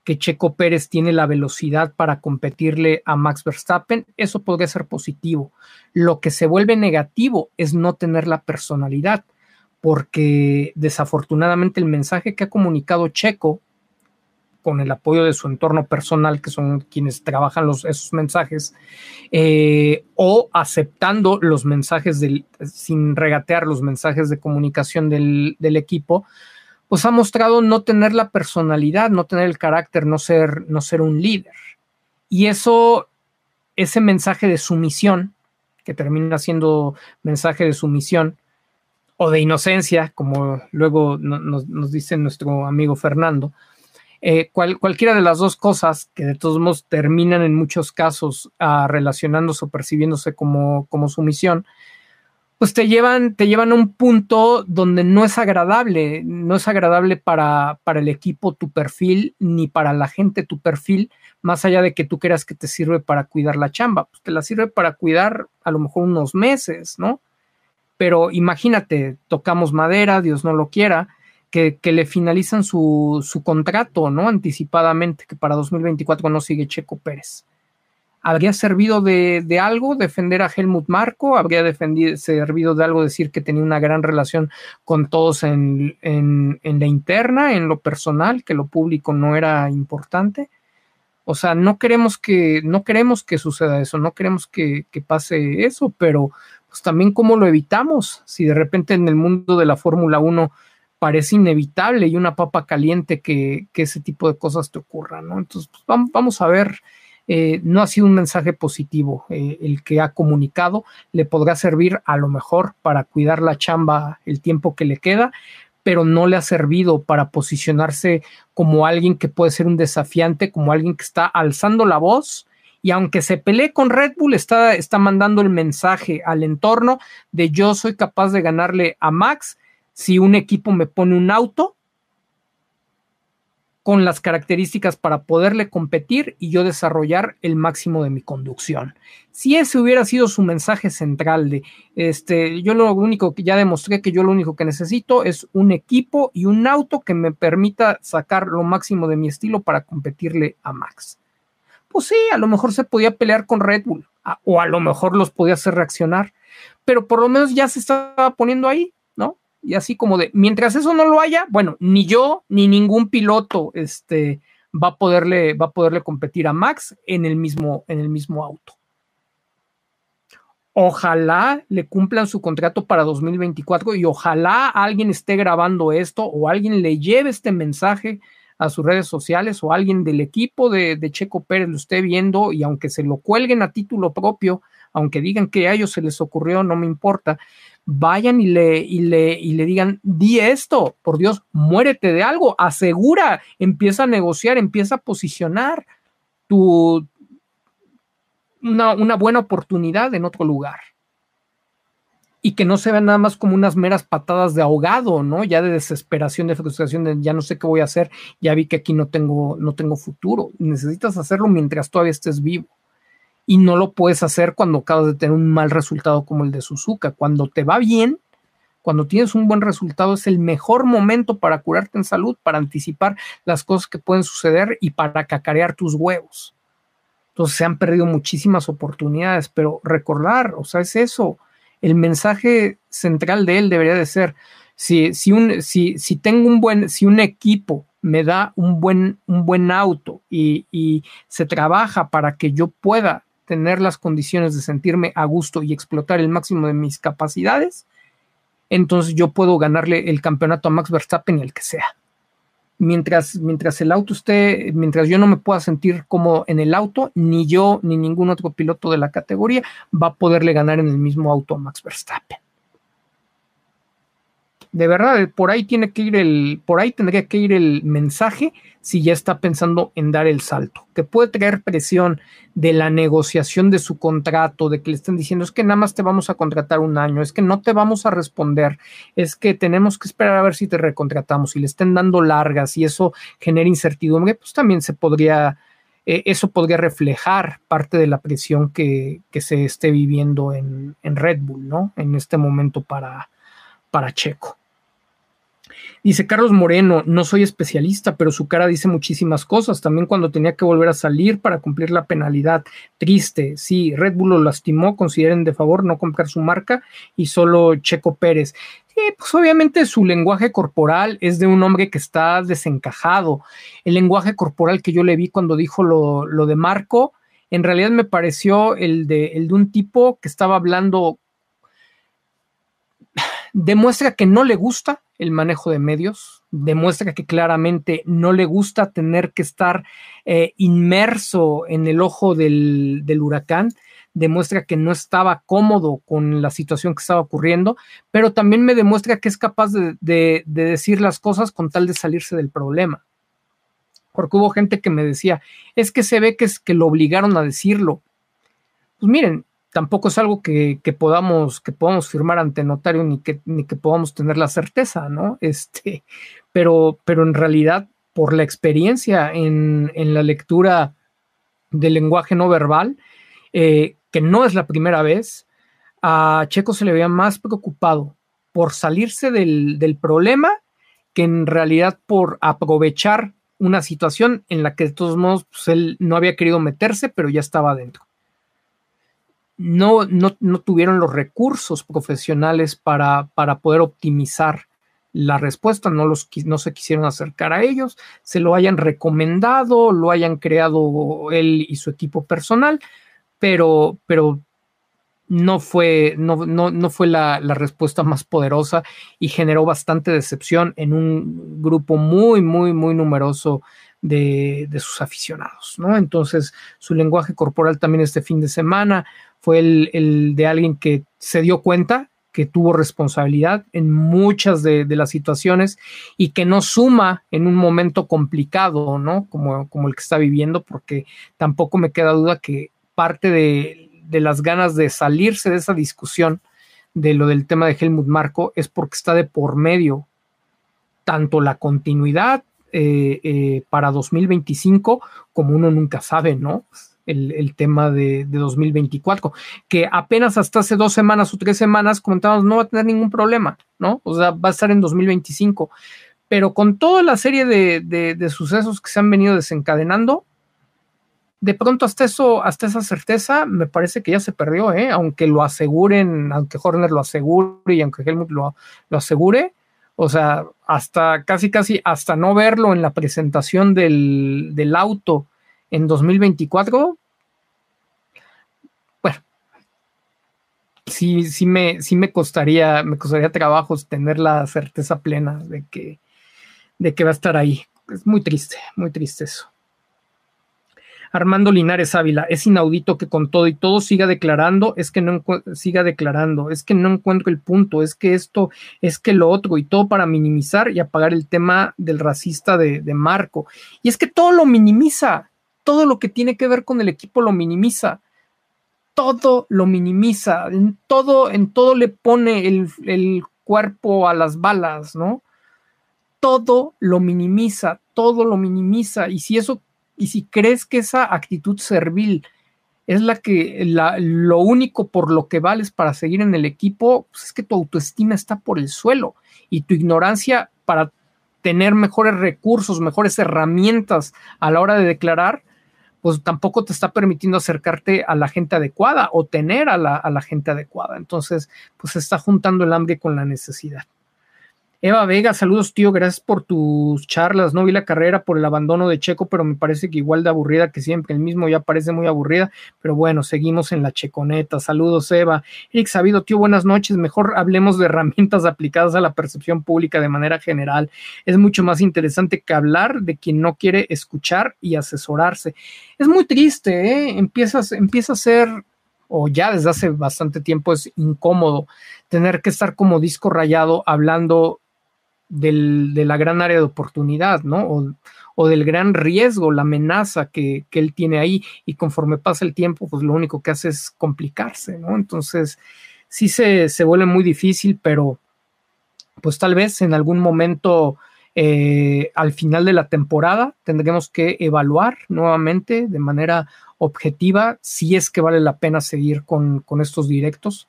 que Checo Pérez tiene la velocidad para competirle a Max Verstappen, eso podría ser positivo. Lo que se vuelve negativo es no tener la personalidad, porque desafortunadamente el mensaje que ha comunicado Checo con el apoyo de su entorno personal, que son quienes trabajan los, esos mensajes, eh, o aceptando los mensajes del, sin regatear los mensajes de comunicación del, del, equipo, pues ha mostrado no tener la personalidad, no tener el carácter, no ser, no ser un líder. Y eso, ese mensaje de sumisión, que termina siendo mensaje de sumisión, o de inocencia, como luego nos dice nuestro amigo Fernando, eh, cualquiera de las dos cosas que de todos modos terminan en muchos casos uh, relacionándose o percibiéndose como, como sumisión, pues te llevan, te llevan a un punto donde no es agradable, no es agradable para, para el equipo tu perfil, ni para la gente tu perfil, más allá de que tú creas que te sirve para cuidar la chamba, pues te la sirve para cuidar a lo mejor unos meses, ¿no? Pero imagínate, tocamos madera, Dios no lo quiera, que, le finalizan su, contrato, ¿no? Anticipadamente, que para 2024 no sigue Checo Pérez. ¿Habría servido de, algo defender a Helmut Marco? ¿Habría servido de algo decir que tenía una gran relación con todos en, la interna, en lo personal, que lo público no era importante? O sea, no queremos que, no queremos que suceda eso, no queremos que, que pase eso, pero pues también cómo lo evitamos si de repente en el mundo de la Fórmula 1 parece inevitable y una papa caliente que, ese tipo de cosas te ocurran, ¿no? Entonces, pues, vamos, a ver, eh, no ha sido un mensaje positivo eh, el que ha comunicado, le podrá servir a lo mejor para cuidar la chamba el tiempo que le queda, pero no le ha servido para posicionarse como alguien que puede ser un desafiante, como alguien que está alzando la voz y aunque se pelee con Red Bull, está, está mandando el mensaje al entorno de yo soy capaz de ganarle a Max si un equipo me pone un auto con las características para poderle competir y yo desarrollar el máximo de mi conducción. Si ese hubiera sido su mensaje central de este, yo lo único que ya demostré que yo lo único que necesito es un equipo y un auto que me permita sacar lo máximo de mi estilo para competirle a Max. Pues sí, a lo mejor se podía pelear con Red Bull o a lo mejor los podía hacer reaccionar, pero por lo menos ya se estaba poniendo ahí. Y así como de, mientras eso no lo haya, bueno, ni yo ni ningún piloto este, va, a poderle, va a poderle competir a Max en el mismo, en el mismo auto. Ojalá le cumplan su contrato para 2024 y ojalá alguien esté grabando esto o alguien le lleve este mensaje a sus redes sociales o alguien del equipo de, de Checo Pérez lo esté viendo y aunque se lo cuelguen a título propio, aunque digan que a ellos se les ocurrió, no me importa, vayan y le, y le, y le digan, di esto, por Dios, muérete de algo, asegura, empieza a negociar, empieza a posicionar tu, una, una buena oportunidad en otro lugar y que no se vean nada más como unas meras patadas de ahogado, ¿no? Ya de desesperación, de frustración, de ya no sé qué voy a hacer, ya vi que aquí no tengo, no tengo futuro. Necesitas hacerlo mientras todavía estés vivo y no lo puedes hacer cuando acabas de tener un mal resultado como el de Suzuka. Cuando te va bien, cuando tienes un buen resultado, es el mejor momento para curarte en salud, para anticipar las cosas que pueden suceder y para cacarear tus huevos. Entonces se han perdido muchísimas oportunidades, pero recordar, o sea, es eso. El mensaje central de él debería de ser, si, si, un, si, si tengo un buen, si un equipo me da un buen, un buen auto y, y se trabaja para que yo pueda tener las condiciones de sentirme a gusto y explotar el máximo de mis capacidades, entonces yo puedo ganarle el campeonato a Max Verstappen el que sea. Mientras, mientras el auto esté, mientras yo no me pueda sentir como en el auto, ni yo ni ningún otro piloto de la categoría va a poderle ganar en el mismo auto a Max Verstappen de verdad, por ahí tiene que ir el, por ahí tendría que ir el mensaje si ya está pensando en dar el salto, que puede traer presión de la negociación de su contrato, de que le estén diciendo es que nada más te vamos a contratar un año, es que no te vamos a responder, es que tenemos que esperar a ver si te recontratamos, y le estén dando largas y eso genera incertidumbre, pues también se podría, eh, eso podría reflejar parte de la presión que, que se esté viviendo en, en, Red Bull, ¿no? En este momento para, para Checo. Dice Carlos Moreno, no soy especialista, pero su cara dice muchísimas cosas. También cuando tenía que volver a salir para cumplir la penalidad. Triste, sí, Red Bull lo lastimó, consideren de favor no comprar su marca y solo Checo Pérez. Sí, pues obviamente su lenguaje corporal es de un hombre que está desencajado. El lenguaje corporal que yo le vi cuando dijo lo, lo de Marco, en realidad me pareció el de, el de un tipo que estaba hablando demuestra que no le gusta el manejo de medios, demuestra que claramente no le gusta tener que estar eh, inmerso en el ojo del, huracán, demuestra que no estaba cómodo con la situación que estaba ocurriendo, pero también me demuestra que es capaz de, decir las cosas con tal de salirse del problema. Porque hubo gente que me decía, es que se ve que es que lo obligaron a decirlo. Pues miren, tampoco es algo que, podamos, que podamos firmar ante notario ni que, ni que podamos tener la certeza, ¿no? Este, pero, pero en realidad, por la experiencia en, la lectura del lenguaje no verbal, eh, que no es la primera vez, a Checo se le veía más preocupado por salirse del, del problema que en realidad por aprovechar una situación en la que de todos modos pues, él no había querido meterse, pero ya estaba adentro no, no, tuvieron los recursos profesionales para, para poder optimizar la respuesta, no, los, no se quisieron acercar a ellos, se lo hayan recomendado, lo hayan creado él y su equipo personal, pero, pero no fue, no, no, no fue la, la, respuesta más poderosa y generó bastante decepción en un grupo muy, muy, muy numeroso de, de sus aficionados, ¿no? Entonces, su lenguaje corporal también este fin de semana fue el, de alguien que se dio cuenta que tuvo responsabilidad en muchas de, las situaciones y que no suma en un momento complicado, ¿no? Como, como, el que está viviendo, porque tampoco me queda duda que parte de, las ganas de salirse de esa discusión de lo del tema de Helmut Marco es porque está de por medio tanto la continuidad eh, eh, para 2025 como uno nunca sabe, ¿no? El, tema de, 2024, que apenas hasta hace dos semanas o tres semanas comentábamos no va a tener ningún problema, ¿no? O sea, va a estar en 2025. Pero con toda la serie de, sucesos que se han venido desencadenando, de pronto hasta eso, hasta esa certeza, me parece que ya se perdió, ¿eh? aunque lo aseguren, aunque Horner lo asegure y aunque Helmut lo, lo asegure, o sea, hasta casi, casi, hasta no verlo en la presentación del, del auto en 2024, bueno, sí, sí me, sí me costaría, me costaría trabajos tener la certeza plena de que, de que va a estar ahí. Es muy triste, muy triste eso. Armando Linares Ávila, es inaudito que con todo y todo siga declarando, es que no siga declarando, es que no encuentro el punto, es que esto, es que lo otro, y todo para minimizar y apagar el tema del racista de, de Marco. Y es que todo lo minimiza, todo lo que tiene que ver con el equipo lo minimiza. Todo lo minimiza, en todo, en todo le pone el, cuerpo a las balas, ¿no? Todo lo minimiza, todo lo minimiza. Y si eso, y si crees que esa actitud servil es la que la, lo único por lo que vales para seguir en el equipo, pues es que tu autoestima está por el suelo y tu ignorancia para tener mejores recursos, mejores herramientas a la hora de declarar, pues tampoco te está permitiendo acercarte a la gente adecuada o tener a la, a la gente adecuada. Entonces, pues se está juntando el hambre con la necesidad. Eva Vega, saludos tío, gracias por tus charlas. No vi la carrera por el abandono de Checo, pero me parece que igual de aburrida que siempre. El mismo ya parece muy aburrida, pero bueno, seguimos en la checoneta. Saludos Eva. Eric Sabido, tío, buenas noches. Mejor hablemos de herramientas aplicadas a la percepción pública de manera general. Es mucho más interesante que hablar de quien no quiere escuchar y asesorarse. Es muy triste, ¿eh? Empiezas, empieza a ser o ya desde hace bastante tiempo es incómodo tener que estar como disco rayado hablando de la gran área de oportunidad, ¿no? O, del gran riesgo, la amenaza que, él tiene ahí y conforme pasa el tiempo, pues lo único que hace es complicarse, ¿no? Entonces, sí se, se vuelve muy difícil, pero pues tal vez en algún momento eh, al final de la temporada tendremos que evaluar nuevamente de manera objetiva si es que vale la pena seguir con, con estos directos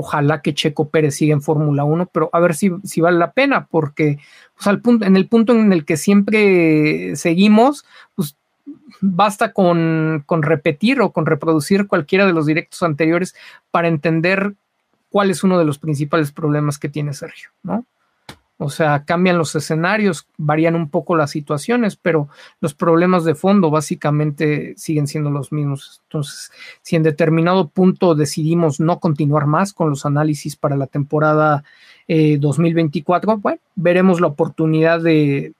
Ojalá que Checo Pérez siga en Fórmula 1, pero a ver si, vale la pena, porque pues, en el punto en el que siempre seguimos, pues basta con repetir o con reproducir cualquiera de los directos anteriores para entender cuál es uno de los principales problemas que tiene Sergio, ¿no? O sea, cambian los escenarios, varían un poco las situaciones, pero los problemas de fondo básicamente siguen siendo los mismos. Entonces, si en determinado punto decidimos no continuar más con los análisis para la temporada 2024, eh, bueno, veremos la oportunidad de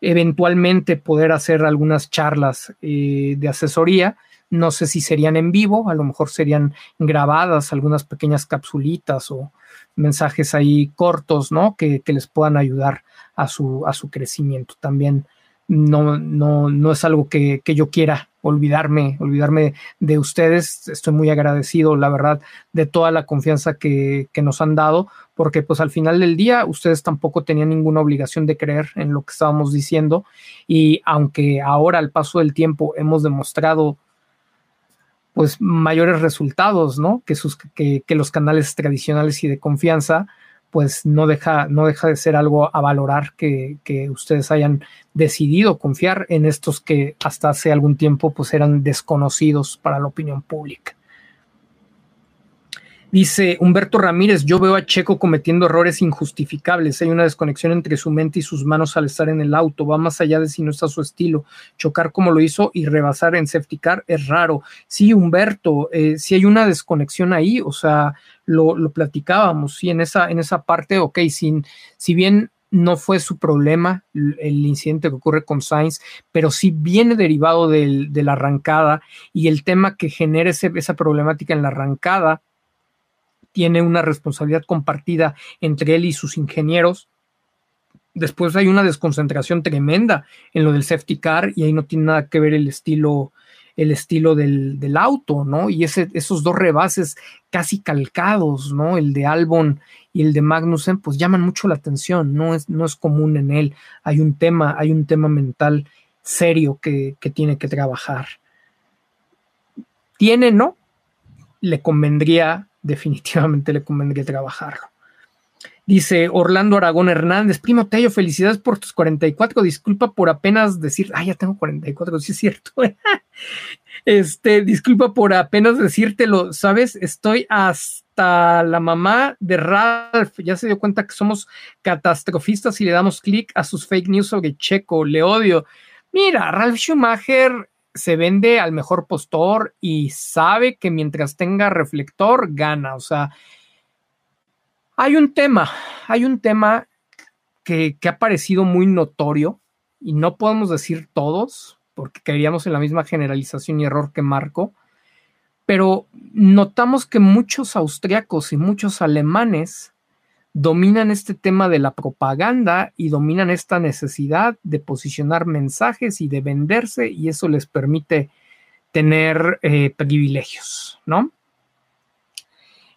eventualmente poder hacer algunas charlas eh, de asesoría. No sé si serían en vivo, a lo mejor serían grabadas algunas pequeñas capsulitas o, mensajes ahí cortos, ¿no? Que, les puedan ayudar a su, a su crecimiento. También no, no, no es algo que, yo quiera olvidarme, olvidarme de ustedes. Estoy muy agradecido, la verdad, de toda la confianza que, que, nos han dado, porque pues al final del día ustedes tampoco tenían ninguna obligación de creer en lo que estábamos diciendo y aunque ahora al paso del tiempo hemos demostrado pues mayores resultados, ¿no? Que, sus, que, los canales tradicionales y de confianza, pues no deja, no deja de ser algo a valorar que, que, ustedes hayan decidido confiar en estos que hasta hace algún tiempo pues eran desconocidos para la opinión pública. Dice Humberto Ramírez, yo veo a Checo cometiendo errores injustificables. Hay una desconexión entre su mente y sus manos al estar en el auto. Va más allá de si no está su estilo. Chocar como lo hizo y rebasar en safety car es raro. Sí, Humberto, eh, si hay una desconexión ahí, o sea, lo, platicábamos, sí, en esa, en esa parte, ok, sin, si bien no fue su problema el incidente que ocurre con Sainz, pero sí viene derivado de la arrancada y el tema que genera esa problemática en la arrancada tiene una responsabilidad compartida entre él y sus ingenieros. Después hay una desconcentración tremenda en lo del safety car y ahí no tiene nada que ver el estilo, el estilo del, auto, ¿no? Y esos dos rebases casi calcados, ¿no? El de Albon y el de Magnussen, pues llaman mucho la atención, no es, no es común en él. Hay un tema, hay un tema mental serio que, que tiene que trabajar. Tiene, ¿no? Le convendría definitivamente le convendría trabajarlo. Dice Orlando Aragón Hernández, primo Tello, felicidades por tus 44, disculpa por apenas decir, ah, ya tengo 44, sí es cierto. este, disculpa por apenas decírtelo, ¿sabes? Estoy hasta la mamá de Ralph, ya se dio cuenta que somos catastrofistas y le damos clic a sus fake news sobre Checo, le odio. Mira, Ralph Schumacher se vende al mejor postor y sabe que mientras tenga reflector gana. O sea, hay un tema, hay un tema que, ha parecido muy notorio y no podemos decir todos porque caeríamos en la misma generalización y error que Marco, pero notamos que muchos austriacos y muchos alemanes dominan este tema de la propaganda y dominan esta necesidad de posicionar mensajes y de venderse y eso les permite tener eh, privilegios, ¿no?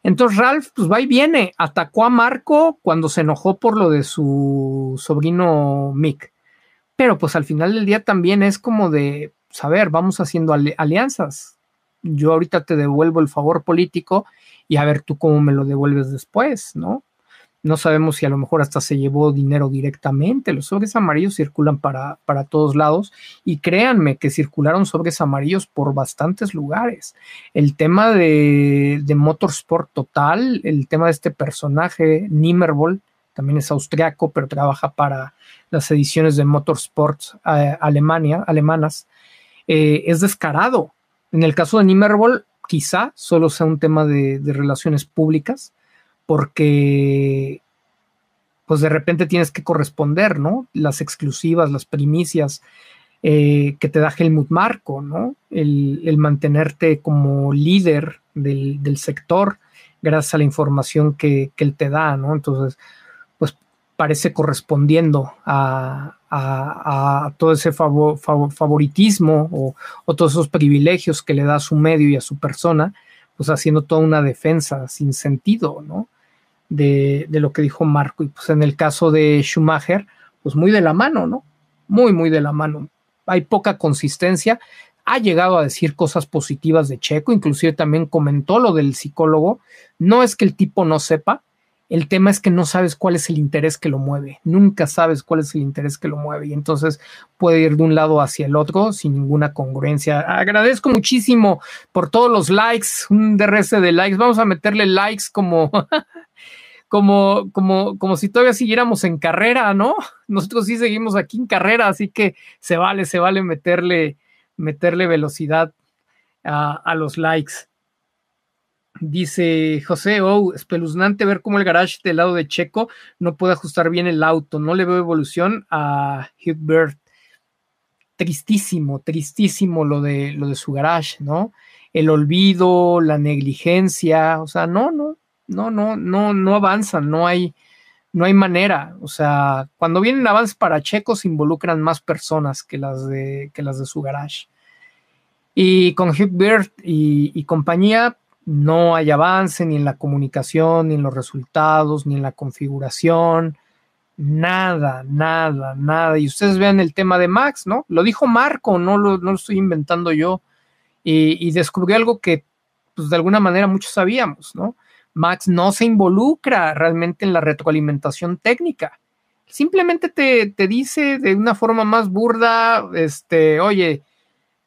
Entonces Ralph, pues va y viene, atacó a Marco cuando se enojó por lo de su sobrino Mick, pero pues al final del día también es como de, saber, pues, vamos haciendo alianzas, yo ahorita te devuelvo el favor político y a ver tú cómo me lo devuelves después, ¿no? No sabemos si a lo mejor hasta se llevó dinero directamente. Los sobres amarillos circulan para, para todos lados y créanme que circularon sobres amarillos por bastantes lugares. El tema de, de Motorsport Total, el tema de este personaje, Nimmervoll, también es austriaco, pero trabaja para las ediciones de Motorsport eh, Alemania, alemanas, eh, es descarado. En el caso de Nimmervoll, quizá solo sea un tema de, de relaciones públicas, porque pues de repente tienes que corresponder, ¿no? Las exclusivas, las primicias eh, que te da Helmut Marco, ¿no? El, mantenerte como líder del, sector gracias a la información que, él te da, ¿no? Entonces, pues parece correspondiendo a, todo ese favoritismo o, o, todos esos privilegios que le da a su medio y a su persona, pues haciendo toda una defensa sin sentido, ¿no? De, lo que dijo Marco. Y pues en el caso de Schumacher, pues muy de la mano, ¿no? Muy, muy de la mano. Hay poca consistencia. ha llegado a decir cosas positivas de Checo, inclusive también comentó lo del psicólogo. No es que el tipo no sepa, el tema es que no sabes cuál es el interés que lo mueve, nunca sabes cuál es el interés que lo mueve y entonces puede ir de un lado hacia el otro sin ninguna congruencia. Agradezco muchísimo por todos los likes, un DRS de likes. Vamos a meterle likes como como, como, como si todavía siguiéramos en carrera, ¿no? Nosotros sí seguimos aquí en carrera, así que se vale, se vale meterle, meterle velocidad a, los likes. Dice José, oh, espeluznante ver cómo el garage del lado de Checo no puede ajustar bien el auto. No le veo evolución a Hubert. Tristísimo, tristísimo lo de, lo de su garage, ¿no? El olvido, la negligencia, o sea, no, no, no, no, no, no avanzan, no hay, no hay manera. O sea, cuando vienen avances para Checo se involucran más personas que las de, que las de su garage. Y con Hugh y, y compañía, no hay avance ni en la comunicación, ni en los resultados, ni en la configuración. Nada, nada, nada. Y ustedes vean el tema de Max, ¿no? Lo dijo Marco, no lo, no lo estoy inventando yo. Y, y descubrió algo que, pues, de alguna manera muchos sabíamos, ¿no? Max no se involucra realmente en la retroalimentación técnica. Simplemente te, dice de una forma más burda, este, oye,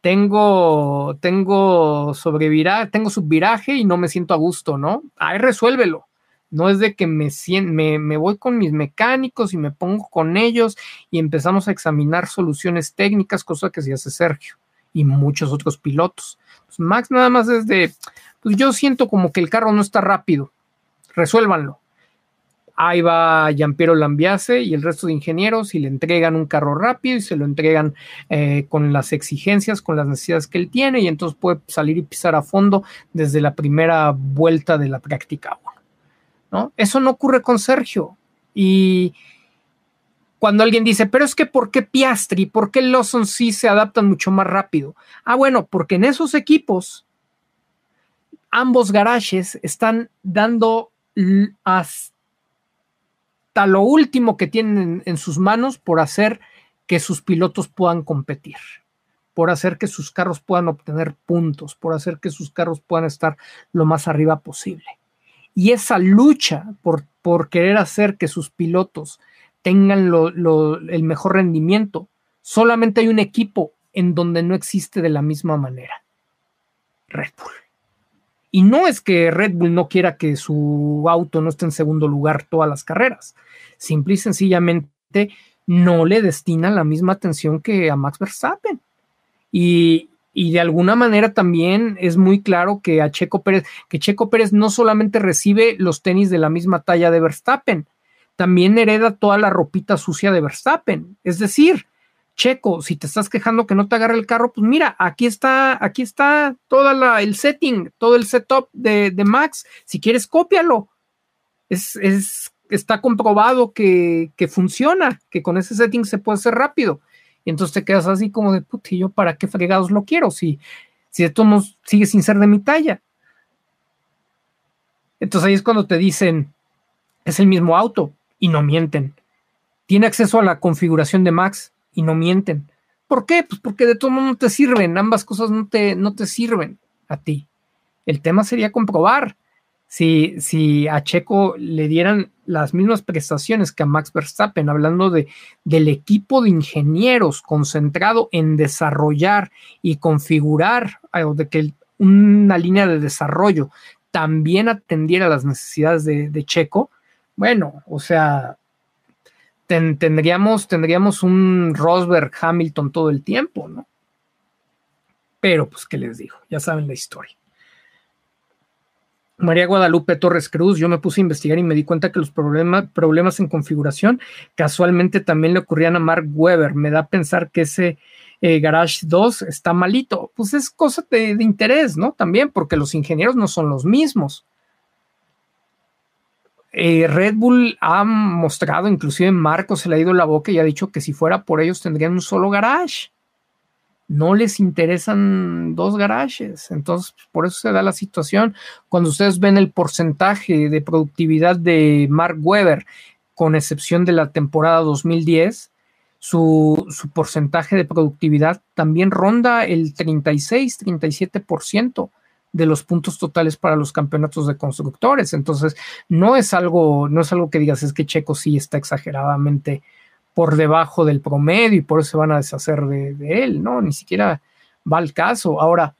tengo, tengo sobreviraje, tengo subviraje y no me siento a gusto, ¿no? Ahí resuélvelo. No es de que me, me, me, voy con mis mecánicos y me pongo con ellos y empezamos a examinar soluciones técnicas, cosa que se hace Sergio y muchos otros pilotos. Max nada más es de, pues yo siento como que el carro no está rápido. Resuélvanlo. Ahí va Giampiero Lambiase y el resto de ingenieros y le entregan un carro rápido y se lo entregan eh, con las exigencias, con las necesidades que él tiene y entonces puede salir y pisar a fondo desde la primera vuelta de la práctica ¿no? Eso no ocurre con Sergio. Y cuando alguien dice, pero es que ¿por qué Piastri? ¿Por qué Lawson sí se adaptan mucho más rápido? Ah, bueno, porque en esos equipos ambos garajes están dando hasta lo último que tienen en sus manos por hacer que sus pilotos puedan competir, por hacer que sus carros puedan obtener puntos, por hacer que sus carros puedan estar lo más arriba posible. Y esa lucha por, por querer hacer que sus pilotos tengan el mejor rendimiento, solamente hay un equipo en donde no existe de la misma manera. Red Bull. Y no es que Red Bull no quiera que su auto no esté en segundo lugar todas las carreras. Simple y sencillamente no le destina la misma atención que a Max Verstappen. Y, de alguna manera también es muy claro que a Checo Pérez, que Checo Pérez no solamente recibe los tenis de la misma talla de Verstappen, también hereda toda la ropita sucia de Verstappen. Es decir, Checo, si te estás quejando que no te agarra el carro, pues mira, aquí está, aquí está todo el setting, todo el setup de, Max. Si quieres, cópialo. Es, es, está comprobado que, funciona, que con ese setting se puede hacer rápido. Y entonces te quedas así como de, puti, yo para qué fregados lo quiero si, si de todos sigue sin ser de mi talla. Entonces ahí es cuando te dicen, es el mismo auto y no mienten. Tiene acceso a la configuración de Max, y no mienten. ¿Por qué? Pues porque de todo modo no te sirven, ambas cosas no te, no te sirven a ti. El tema sería comprobar si, si a Checo le dieran las mismas prestaciones que a Max Verstappen, hablando de, del equipo de ingenieros concentrado en desarrollar y configurar, o de que una línea de desarrollo también atendiera las necesidades de, de Checo, bueno, o sea, tendríamos, tendríamos un Rosberg Hamilton todo el tiempo, ¿no? Pero, pues, ¿qué les digo? Ya saben la historia. María Guadalupe Torres Cruz, yo me puse a investigar y me di cuenta que los problemas en configuración casualmente también le ocurrían a Mark Webber. Me da a pensar que ese eh, Garage 2 está malito. Pues es cosa de, de interés, ¿no? También porque los ingenieros no son los mismos. Eh, Red Bull ha mostrado, inclusive Marco se le ha ido la boca y ha dicho que si fuera por ellos tendrían un solo garage. No les interesan dos garajes. Entonces, por eso se da la situación. Cuando ustedes ven el porcentaje de productividad de Mark Webber, con excepción de la temporada 2010, su, su porcentaje de productividad también ronda el 36-37% de los puntos totales para los campeonatos de constructores. Entonces, no es algo, no es algo que digas, es que Checo sí está exageradamente por debajo del promedio y por eso se van a deshacer de, él, ¿no? Ni siquiera va al caso. Ahora,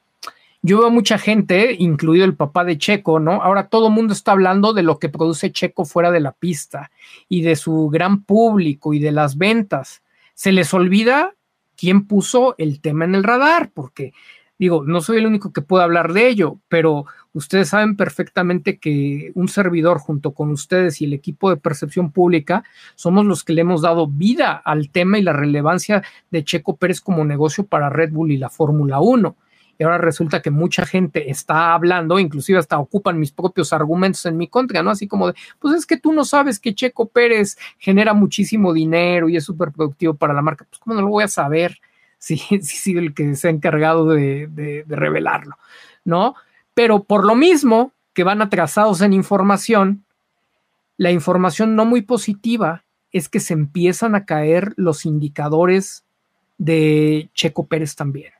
yo veo mucha gente, incluido el papá de Checo, ¿no? Ahora todo el mundo está hablando de lo que produce Checo fuera de la pista y de su gran público y de las ventas. Se les olvida quién puso el tema en el radar, porque Digo, no soy el único que puede hablar de ello, pero ustedes saben perfectamente que un servidor junto con ustedes y el equipo de percepción pública somos los que le hemos dado vida al tema y la relevancia de Checo Pérez como negocio para Red Bull y la Fórmula 1. Y ahora resulta que mucha gente está hablando, inclusive hasta ocupan mis propios argumentos en mi contra, ¿no? Así como de, pues es que tú no sabes que Checo Pérez genera muchísimo dinero y es súper productivo para la marca. Pues, ¿cómo no lo voy a saber? sí, sí, el que se ha encargado de, revelarlo, ¿no? Pero por lo mismo que van atrasados en información, la información no muy positiva es que se empiezan a caer los indicadores de Checo Pérez también.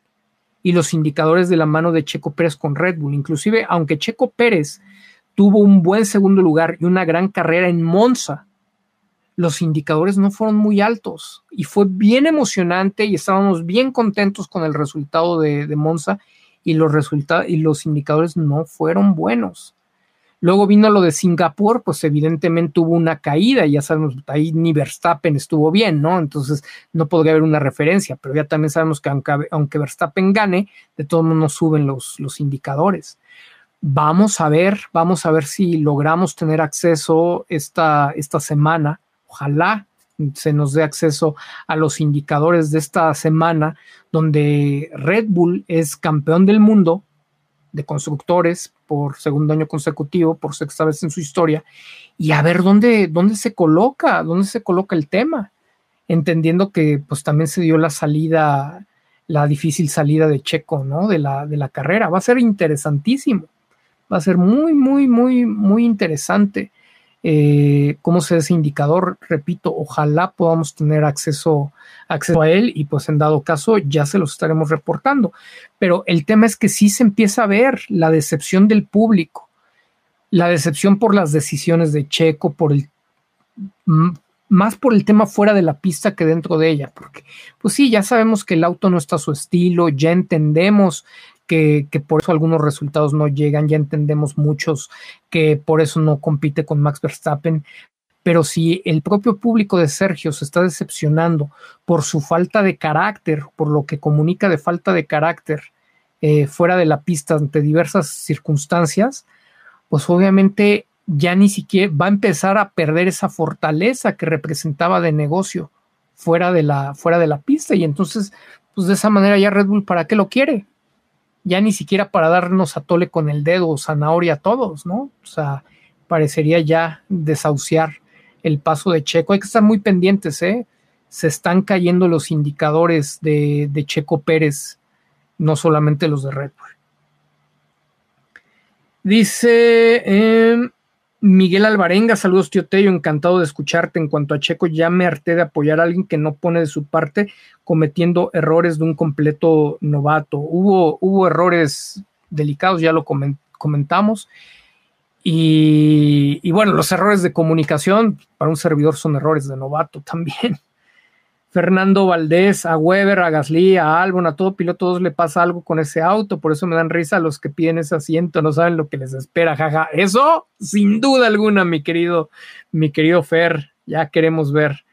Y los indicadores de la mano de Checo Pérez con Red Bull. Inclusive, aunque Checo Pérez tuvo un buen segundo lugar y una gran carrera en Monza, los indicadores no fueron muy altos y fue bien emocionante y estábamos bien contentos con el resultado de, Monza y los resultados y los indicadores no fueron buenos. Luego vino lo de Singapur, pues evidentemente hubo una caída, ya sabemos, ahí ni Verstappen estuvo bien, ¿no? Entonces no podría haber una referencia, pero ya también sabemos que aunque, Verstappen gane, de todos modos suben los, los indicadores. Vamos a ver, vamos a ver si logramos tener acceso esta, esta semana ojalá se nos dé acceso a los indicadores de esta semana, donde Red Bull es campeón del mundo de constructores por segundo año consecutivo, por sexta vez en su historia, y a ver dónde, dónde se coloca, dónde se coloca el tema, entendiendo que pues también se dio la salida, la difícil salida de Checo, ¿no? De la, de la carrera. Va a ser interesantísimo, va a ser muy, muy, muy, muy interesante eh, cómo se ese indicador. Repito, ojalá podamos tener acceso, acceso a él y pues en dado caso ya se los estaremos reportando. Pero el tema es que sí se empieza a ver la decepción del público, la decepción por las decisiones de Checo, por el más por el tema fuera de la pista que dentro de ella, porque pues sí, ya sabemos que el auto no está a su estilo, ya entendemos que, por eso algunos resultados no llegan, ya entendemos muchos que por eso no compite con Max Verstappen, pero si el propio público de Sergio se está decepcionando por su falta de carácter, por lo que comunica de falta de carácter eh, fuera de la pista ante diversas circunstancias, pues obviamente ya ni siquiera va a empezar a perder esa fortaleza que representaba de negocio fuera de la, fuera de la pista y entonces, pues de esa manera ya Red Bull, ¿para qué lo quiere? Ya ni siquiera para darnos a tole con el dedo o zanahoria a todos, ¿no? O sea, parecería ya desahuciar el paso de Checo. Hay que estar muy pendientes, ¿eh? Se están cayendo los indicadores de, Checo Pérez, no solamente los de Red Bull. Dice, em, Miguel Alvarenga, saludos tío Tello, encantado de escucharte. En cuanto a Checo, ya me harté de apoyar a alguien que no pone de su parte, cometiendo errores de un completo novato. Hubo, hubo errores delicados, ya lo comentamos. Y, y, bueno, los errores de comunicación para un servidor son errores de novato también. Fernando Valdés, a Weber, a Gasly, a Albon, a todo piloto, todos le pasa algo con ese auto, por eso me dan risa los que piden ese asiento, no saben lo que les espera, jaja. Eso, sin duda alguna, mi querido, mi querido Fer, ya queremos ver.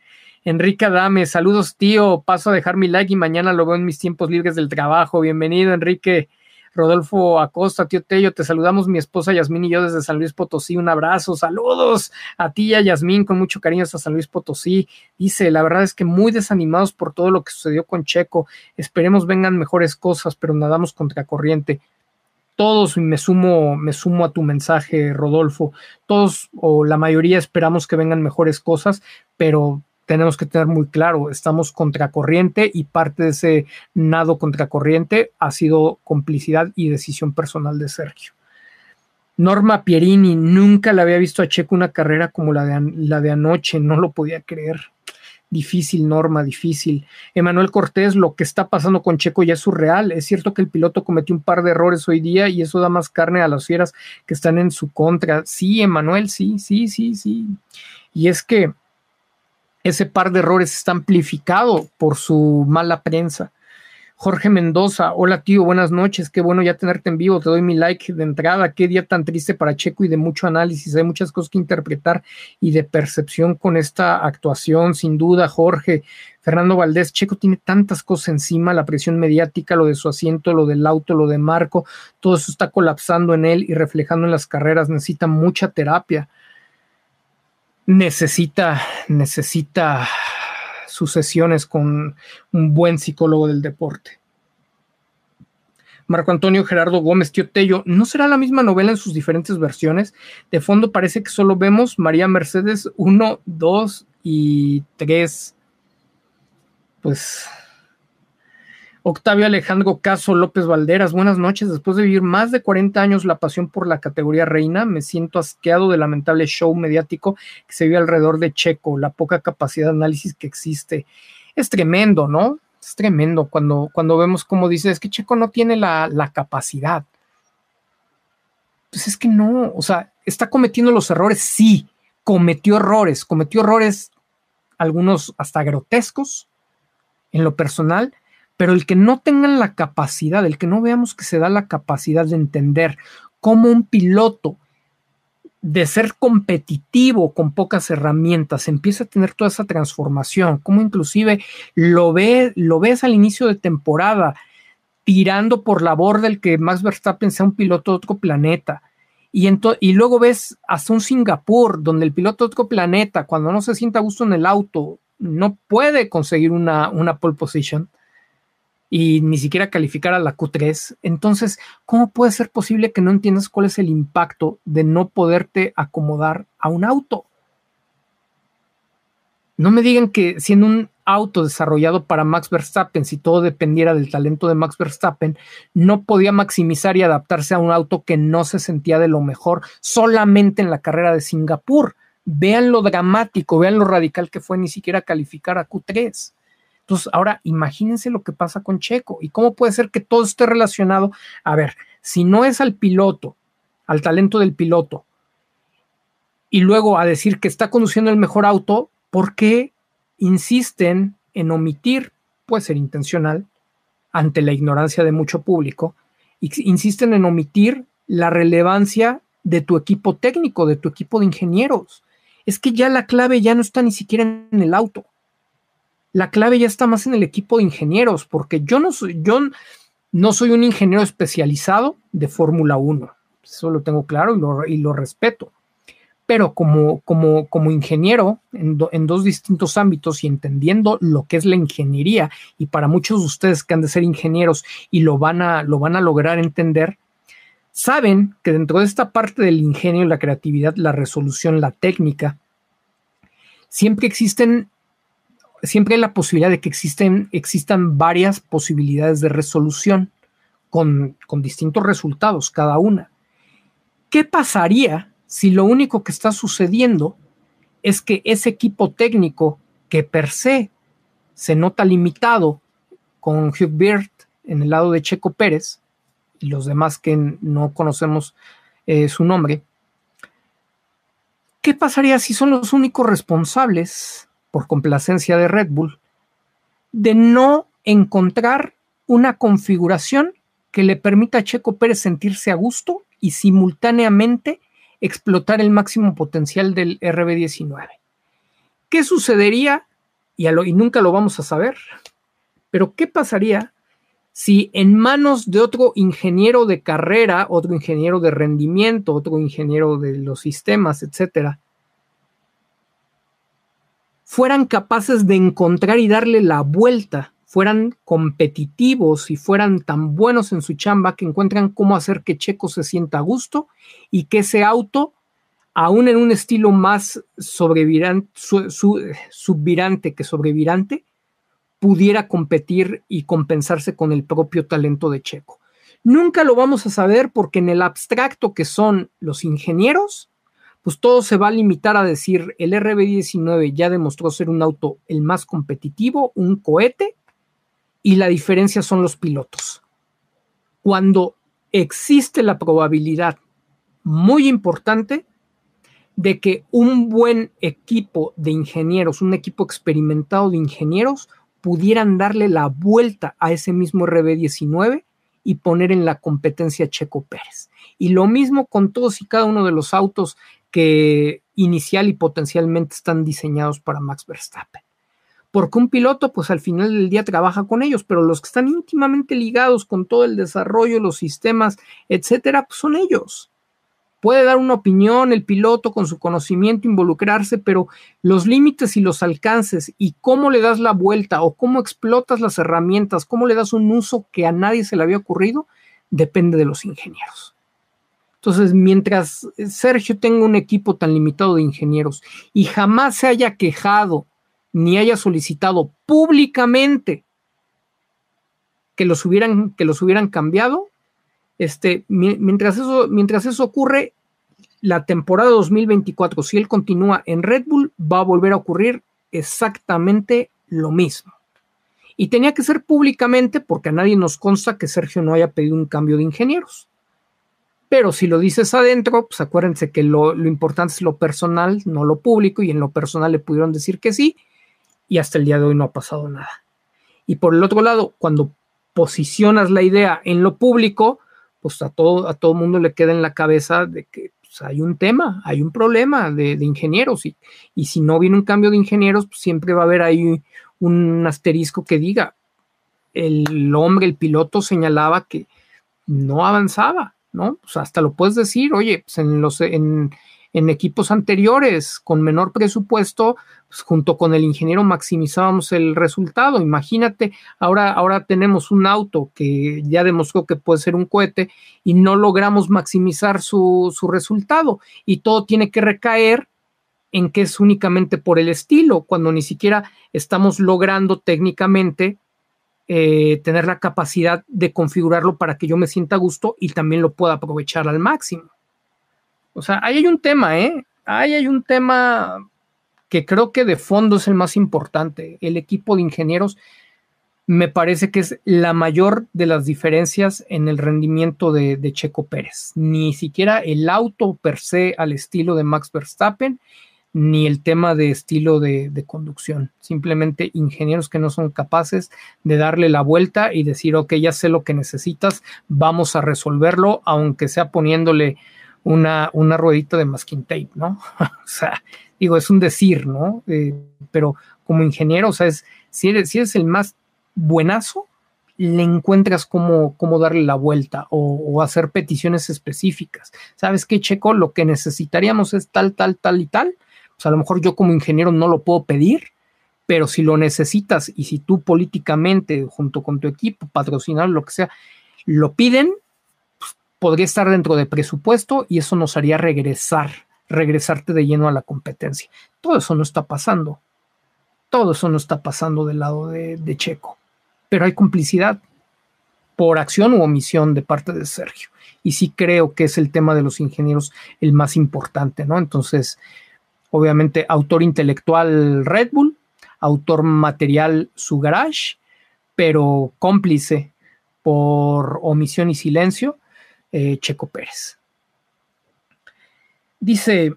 Enrique Adame, saludos tío, paso a dejar mi like y mañana lo veo en mis tiempos libres del trabajo. Bienvenido, Enrique. Rodolfo Acosta, tío Tello, te saludamos mi esposa Yasmín y yo desde San Luis Potosí. Un abrazo, saludos a ti y a Yasmín con mucho cariño hasta San Luis Potosí. Dice, la verdad es que muy desanimados por todo lo que sucedió con Checo. Esperemos vengan mejores cosas, pero nadamos contra corriente. Todos, me sumo, me sumo a tu mensaje, Rodolfo. Todos o la mayoría esperamos que vengan mejores cosas, pero tenemos que tener muy claro, estamos contracorriente y parte de ese nado contracorriente ha sido complicidad y decisión personal de Sergio. Norma Pierini, nunca le había visto a Checo una carrera como la de, la de anoche, no lo podía creer. Difícil, Norma, difícil. Emanuel Cortés, lo que está pasando con Checo ya es surreal. Es cierto que el piloto cometió un par de errores hoy día y eso da más carne a las fieras que están en su contra. Sí, Emanuel, sí, sí, sí, sí. Y es que ese par de errores está amplificado por su mala prensa. Jorge Mendoza, hola tío, buenas noches, qué bueno ya tenerte en vivo, te doy mi like de entrada, qué día tan triste para Checo y de mucho análisis, hay muchas cosas que interpretar y de percepción con esta actuación, sin duda, Jorge. Fernando Valdés, Checo tiene tantas cosas encima, la presión mediática, lo de su asiento, lo del auto, lo de Marco, todo eso está colapsando en él y reflejando en las carreras, necesita mucha terapia. Necesita, necesita sus sesiones con un buen psicólogo del deporte. Marco Antonio Gerardo Gómez, Tío Tello, ¿no será la misma novela en sus diferentes versiones? De fondo parece que solo vemos María Mercedes 1, 2 y 3. Pues Octavio Alejandro Caso López Valderas, buenas noches. Después de vivir más de 40 años la pasión por la categoría reina, me siento asqueado del lamentable show mediático que se vive alrededor de Checo, la poca capacidad de análisis que existe. Es tremendo, ¿no? Es tremendo cuando, cuando vemos como dice, es que Checo no tiene la, la capacidad. Pues es que no, o sea, está cometiendo los errores, sí, cometió errores, cometió errores, algunos hasta grotescos en lo personal, pero el que no tengan la capacidad, el que no veamos que se da la capacidad de entender cómo un piloto de ser competitivo con pocas herramientas empieza a tener toda esa transformación, como inclusive lo, lo ves al inicio de temporada tirando por la borda el que Max Verstappen sea un piloto de otro planeta. Y, y luego ves hasta un Singapur, donde el piloto de otro planeta, cuando no se sienta a gusto en el auto, no puede conseguir una, una pole position y ni siquiera calificar a la Q3. Entonces, ¿cómo puede ser posible que no entiendas cuál es el impacto de no poderte acomodar a un auto? No me digan que siendo un auto desarrollado para Max Verstappen, si todo dependiera del talento de Max Verstappen, no podía maximizar y adaptarse a un auto que no se sentía de lo mejor solamente en la carrera de Singapur. Vean lo dramático, vean lo radical que fue ni siquiera calificar a Q3. Entonces, ahora imagínense lo que pasa con Checo y cómo puede ser que todo esté relacionado. A ver, si no es al piloto, al talento del piloto, y luego a decir que está conduciendo el mejor auto, ¿por qué insisten en omitir, puede ser intencional, ante la ignorancia de mucho público, insisten en omitir la relevancia de tu equipo técnico, de tu equipo de ingenieros? Es que ya la clave ya no está ni siquiera en el auto la clave ya está más en el equipo de ingenieros, porque yo no soy, yo no soy un ingeniero especializado de Fórmula 1. Eso lo tengo claro y lo, respeto. Pero como, ingeniero en, dos distintos ámbitos y entendiendo lo que es la ingeniería, y para muchos de ustedes que han de ser ingenieros y lo lo van a lograr entender, saben que dentro de esta parte del ingenio, la creatividad, la resolución, la técnica, siempre existen siempre hay la posibilidad de que existen, existan varias posibilidades de resolución con, con distintos resultados cada una. ¿Qué pasaría si lo único que está sucediendo es que ese equipo técnico que per se se nota limitado con Hugh Beard en el lado de Checo Pérez y los demás que no conocemos eh, su nombre, ¿qué pasaría si son los únicos responsables por complacencia de Red Bull, de no encontrar una configuración que le permita a Checo Pérez sentirse a gusto y simultáneamente explotar el máximo potencial del RB19. ¿Qué sucedería? Y, y, nunca lo vamos a saber, pero ¿qué pasaría si en manos de otro ingeniero de carrera, otro ingeniero de rendimiento, otro ingeniero de los sistemas, etcétera, fueran capaces de encontrar y darle la vuelta, fueran competitivos y fueran tan buenos en su chamba que encuentran cómo hacer que Checo se sienta a gusto y que ese auto, aún en un estilo más subvirante que sobrevirante, pudiera competir y compensarse con el propio talento de Checo. Nunca lo vamos a saber porque en el abstracto que son los ingenieros, pues todo se va a limitar a decir el RB19 ya demostró ser un auto el más competitivo, un cohete, y la diferencia son los pilotos. Cuando existe la probabilidad muy importante de que un buen equipo de ingenieros, un equipo experimentado de ingenieros, pudieran darle la vuelta a ese mismo RB19 y poner en la competencia Checo Pérez. Y lo mismo con todos y cada uno de los autos que inicial y potencialmente están diseñados para Max Verstappen. Porque un piloto, pues al final del día trabaja con ellos, pero los que están íntimamente ligados con todo el desarrollo, los sistemas, etcétera, pues son ellos. Puede dar una opinión el piloto con su conocimiento, involucrarse, pero los límites y los alcances y cómo le das la vuelta o cómo explotas las herramientas, cómo le das un uso que a nadie se le había ocurrido, depende de los ingenieros. Entonces, mientras Sergio tenga un equipo tan limitado de ingenieros y jamás se haya quejado ni haya solicitado públicamente que los hubieran, que los hubieran cambiado, este, mientras, eso, mientras eso ocurre, la temporada 2024, si él continúa en Red Bull, va a volver a ocurrir exactamente lo mismo. Y tenía que ser públicamente porque a nadie nos consta que Sergio no haya pedido un cambio de ingenieros. Pero si lo dices adentro, pues acuérdense que lo, lo importante es lo personal, no lo público, y en lo personal le pudieron decir que sí, y hasta el día de hoy no ha pasado nada. Y por el otro lado, cuando posicionas la idea en lo público, pues a todo, a todo mundo le queda en la cabeza de que pues, hay un tema, hay un problema de, ingenieros y, y, si no viene un cambio de ingenieros, pues siempre va a haber ahí un asterisco que diga, el hombre, el piloto señalaba que no avanzaba, ¿no? Pues hasta lo puedes decir, oye, pues en los, en, equipos anteriores con menor presupuesto, pues junto con el ingeniero maximizábamos el resultado. Imagínate, ahora, ahora tenemos un auto que ya demostró que puede ser un cohete y no logramos maximizar su, su resultado y todo tiene que recaer en que es únicamente por el estilo, cuando ni siquiera estamos logrando técnicamente eh, tener la capacidad de configurarlo para que yo me sienta a gusto y también lo pueda aprovechar al máximo. O sea, ahí hay un tema, ¿eh? Ahí hay un tema que creo que de fondo es el más importante. El equipo de ingenieros me parece que es la mayor de las diferencias en el rendimiento de, Checo Pérez. Ni siquiera el auto per se al estilo de Max Verstappen, ni el tema de estilo de, conducción. Simplemente ingenieros que no son capaces de darle la vuelta y decir, ok, ya sé lo que necesitas, vamos a resolverlo, aunque sea poniéndole una, una ruedita de masking tape, ¿no? o sea, digo, es un decir, ¿no? Eh, pero como ingeniero, o sea, es, si, eres, si eres el más buenazo, le encuentras cómo, cómo darle la vuelta o, hacer peticiones específicas. ¿Sabes qué, Checo? Lo que necesitaríamos es tal, tal, tal y tal. Pues a lo mejor yo como ingeniero no lo puedo pedir, pero si lo necesitas y si tú políticamente, junto con tu equipo, patrocinar lo que sea, lo piden, podría estar dentro de presupuesto y eso nos haría regresar, regresarte de lleno a la competencia. Todo eso no está pasando. Todo eso no está pasando del lado de, Checo. Pero hay complicidad por acción u omisión de parte de Sergio. Y sí creo que es el tema de los ingenieros el más importante, ¿no? Entonces, obviamente, autor intelectual Red Bull, autor material su garage, pero cómplice por omisión y silencio eh, Checo Pérez. Dice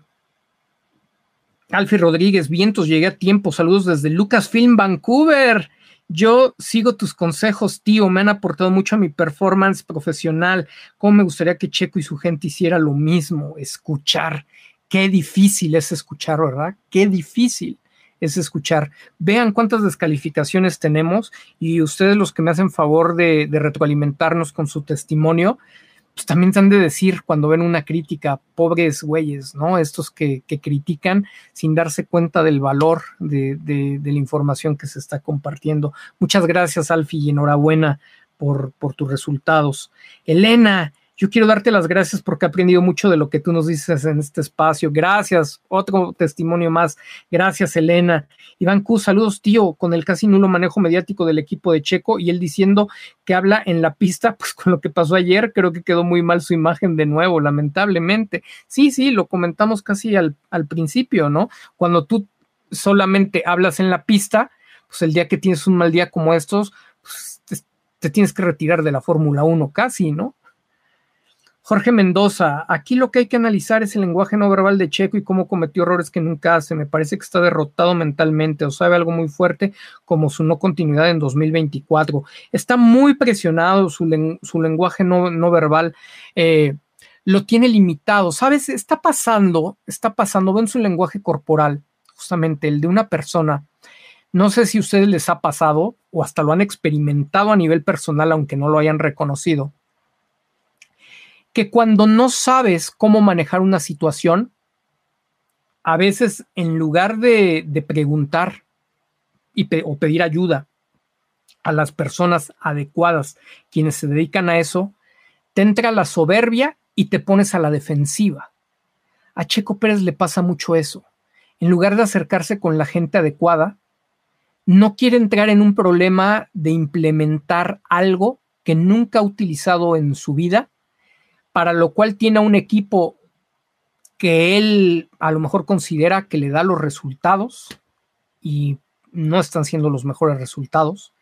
Alfie Rodríguez, vientos, llegué a tiempo, saludos desde Lucasfilm, Vancouver. Yo sigo tus consejos, tío, me han aportado mucho a mi performance profesional. Cómo me gustaría que Checo y su gente hiciera lo mismo, escuchar. Qué difícil es escuchar, ¿verdad? Qué difícil es escuchar. Vean cuántas descalificaciones tenemos y ustedes los que me hacen favor de, retroalimentarnos con su testimonio, pues también se han de decir cuando ven una crítica, pobres güeyes, ¿no? Estos que, critican sin darse cuenta del valor de, la información que se está compartiendo. Muchas gracias, Alfie, y enhorabuena por tus resultados. Elena, Yo quiero darte las gracias porque he aprendido mucho de lo que tú nos dices en este espacio. Gracias. Otro testimonio más. Gracias, Elena. Iván Q, saludos, tío, con el casi nulo manejo mediático del equipo de Checo y él diciendo que habla en la pista, pues con lo que pasó ayer, creo que quedó muy mal su imagen de nuevo, lamentablemente. Sí, sí, lo comentamos casi al, al principio, ¿no? Cuando tú solamente hablas en la pista, pues el día que tienes un mal día como estos, pues te, te tienes que retirar de la Fórmula 1 casi, ¿no? Jorge Mendoza, aquí lo que hay que analizar es el lenguaje no verbal de Checo y cómo cometió errores que nunca hace. Me parece que está derrotado mentalmente o sabe algo muy fuerte como su no continuidad en 2024. Está muy presionado su, lenguaje no, verbal. Eh, lo tiene limitado. ¿Sabes? Está pasando, está pasando, ven su lenguaje corporal, justamente el de una persona. No sé si a ustedes les ha pasado o hasta lo han experimentado a nivel personal, aunque no lo hayan reconocido que cuando no sabes cómo manejar una situación, a veces en lugar de, preguntar y o pedir ayuda a las personas adecuadas, quienes se dedican a eso, te entra la soberbia y te pones a la defensiva. A Checo Pérez le pasa mucho eso. En lugar de acercarse con la gente adecuada, no quiere entrar en un problema de implementar algo que nunca ha utilizado en su vida para lo cual tiene un equipo que él a lo mejor considera que le da los resultados y no están siendo los mejores resultados.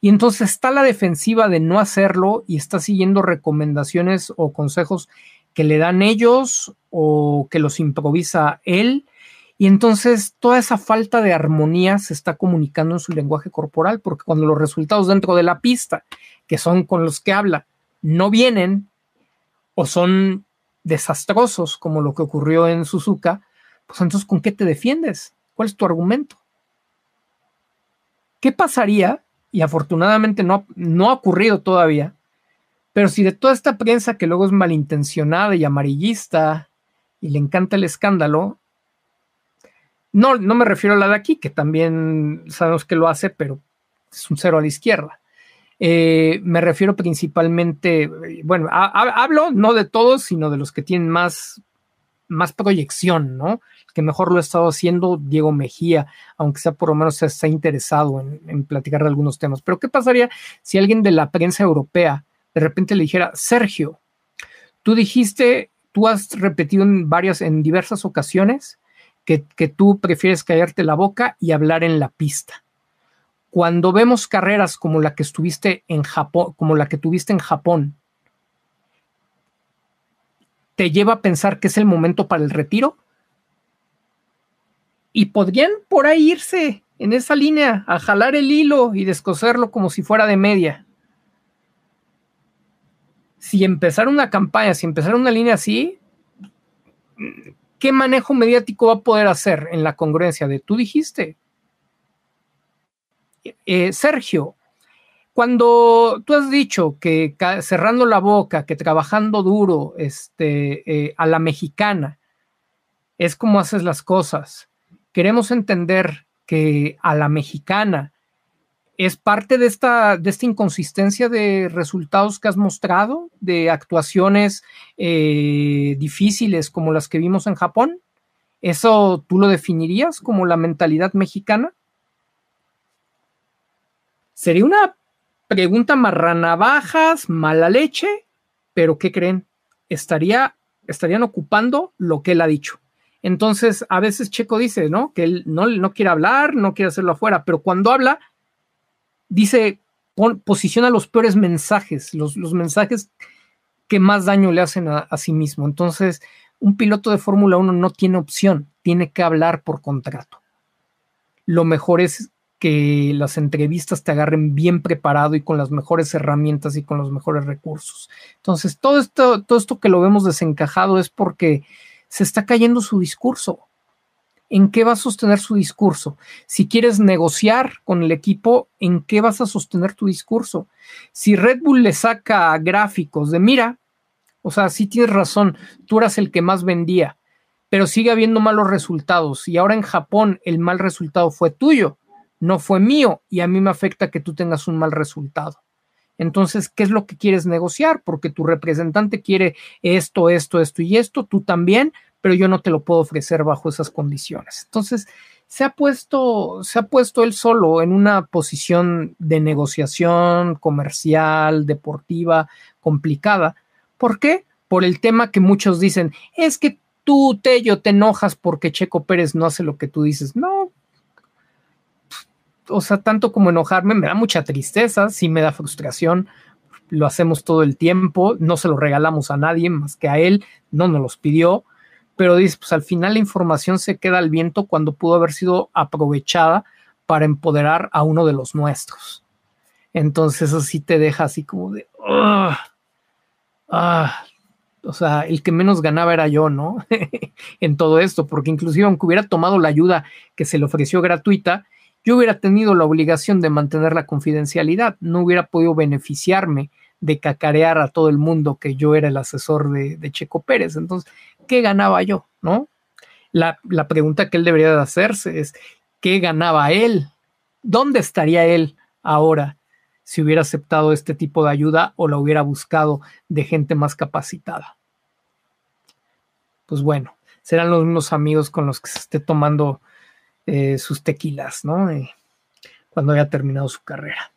Y entonces está la defensiva de no hacerlo y está siguiendo recomendaciones o consejos que le dan ellos o que los improvisa él. Y entonces toda esa falta de armonía se está comunicando en su lenguaje corporal, porque cuando los resultados dentro de la pista, que son con los que habla, no vienen, o son desastrosos, como lo que ocurrió en Suzuka, pues entonces, ¿con qué te defiendes? ¿Cuál es tu argumento? ¿Qué pasaría? Y afortunadamente no, no ha ocurrido todavía, pero si de toda esta prensa que luego es malintencionada y amarillista y le encanta el escándalo, no, no me refiero a la de aquí, que también sabemos que lo hace, pero es un cero a la izquierda. Eh, me refiero principalmente, bueno, hablo no de todos, sino de los que tienen más, más proyección, ¿no? Que mejor lo ha estado haciendo Diego Mejía, aunque sea por lo menos se está interesado en, platicar de algunos temas. Pero ¿qué pasaría si alguien de la prensa europea de repente le dijera, Sergio, tú dijiste, tú has repetido en varias, en diversas ocasiones que, que tú prefieres callarte la boca y hablar en la pista cuando vemos carreras como la que estuviste en Japón, como la que tuviste en Japón, te lleva a pensar que es el momento para el retiro? Y podrían por ahí irse en esa línea a jalar el hilo y descoserlo como si fuera de media. Si empezar una campaña, si empezar una línea así, ¿qué manejo mediático va a poder hacer en la congruencia de tú dijiste? Eh, Sergio, cuando tú has dicho que cerrando la boca, que trabajando duro, este, eh, a la mexicana, es como haces las cosas. Queremos entender que a la mexicana es parte de esta, de esta inconsistencia de resultados que has mostrado, de actuaciones eh, difíciles como las que vimos en Japón. ¿Eso tú lo definirías como la mentalidad mexicana? Sería una pregunta marranavajas, mala leche, pero ¿qué creen? Estaría, estarían ocupando lo que él ha dicho. Entonces, a veces Checo dice, ¿no? Que él no, quiere hablar, no quiere hacerlo afuera, pero cuando habla, dice, posiciona los peores mensajes, los, los, mensajes que más daño le hacen a, a sí mismo. Entonces, un piloto de Fórmula 1 no tiene opción, tiene que hablar por contrato. Lo mejor es que las entrevistas te agarren bien preparado y con las mejores herramientas y con los mejores recursos. Entonces, todo esto, todo esto que lo vemos desencajado es porque se está cayendo su discurso. ¿En qué va a sostener su discurso? Si quieres negociar con el equipo, ¿en qué vas a sostener tu discurso? Si Red Bull le saca gráficos de, mira, o sea, sí tienes razón, tú eras el que más vendía, pero sigue habiendo malos resultados y ahora en Japón el mal resultado fue tuyo no fue mío y a mí me afecta que tú tengas un mal resultado. Entonces, ¿qué es lo que quieres negociar? Porque tu representante quiere esto, esto, esto y esto, tú también, pero yo no te lo puedo ofrecer bajo esas condiciones. Entonces, se ha puesto, se ha puesto él solo en una posición de negociación comercial, deportiva, complicada. ¿Por qué? Por el tema que muchos dicen, es que tú, Tello, te enojas porque Checo Pérez no hace lo que tú dices. No. O sea, tanto como enojarme, me da mucha tristeza, sí me da frustración, lo hacemos todo el tiempo, no se lo regalamos a nadie más que a él, no nos los pidió pero dice, pues al final la información se queda al viento cuando pudo haber sido aprovechada para empoderar a uno de los nuestros. Entonces eso sí te deja así como de, ah, o sea, el que menos ganaba era yo, ¿no? en todo esto, porque inclusive aunque hubiera tomado la ayuda que se le ofreció gratuita, yo hubiera tenido la obligación de mantener la confidencialidad, no hubiera podido beneficiarme de cacarear a todo el mundo que yo era el asesor de, Checo Pérez. Entonces, ¿qué ganaba yo? ¿No? La, la pregunta que él debería de hacerse es, ¿qué ganaba él? ¿Dónde estaría él ahora si hubiera aceptado este tipo de ayuda o la hubiera buscado de gente más capacitada? Pues bueno, serán los mismos amigos con los que se esté tomando eh, sus tequilas, ¿no? Eh, cuando haya terminado su carrera.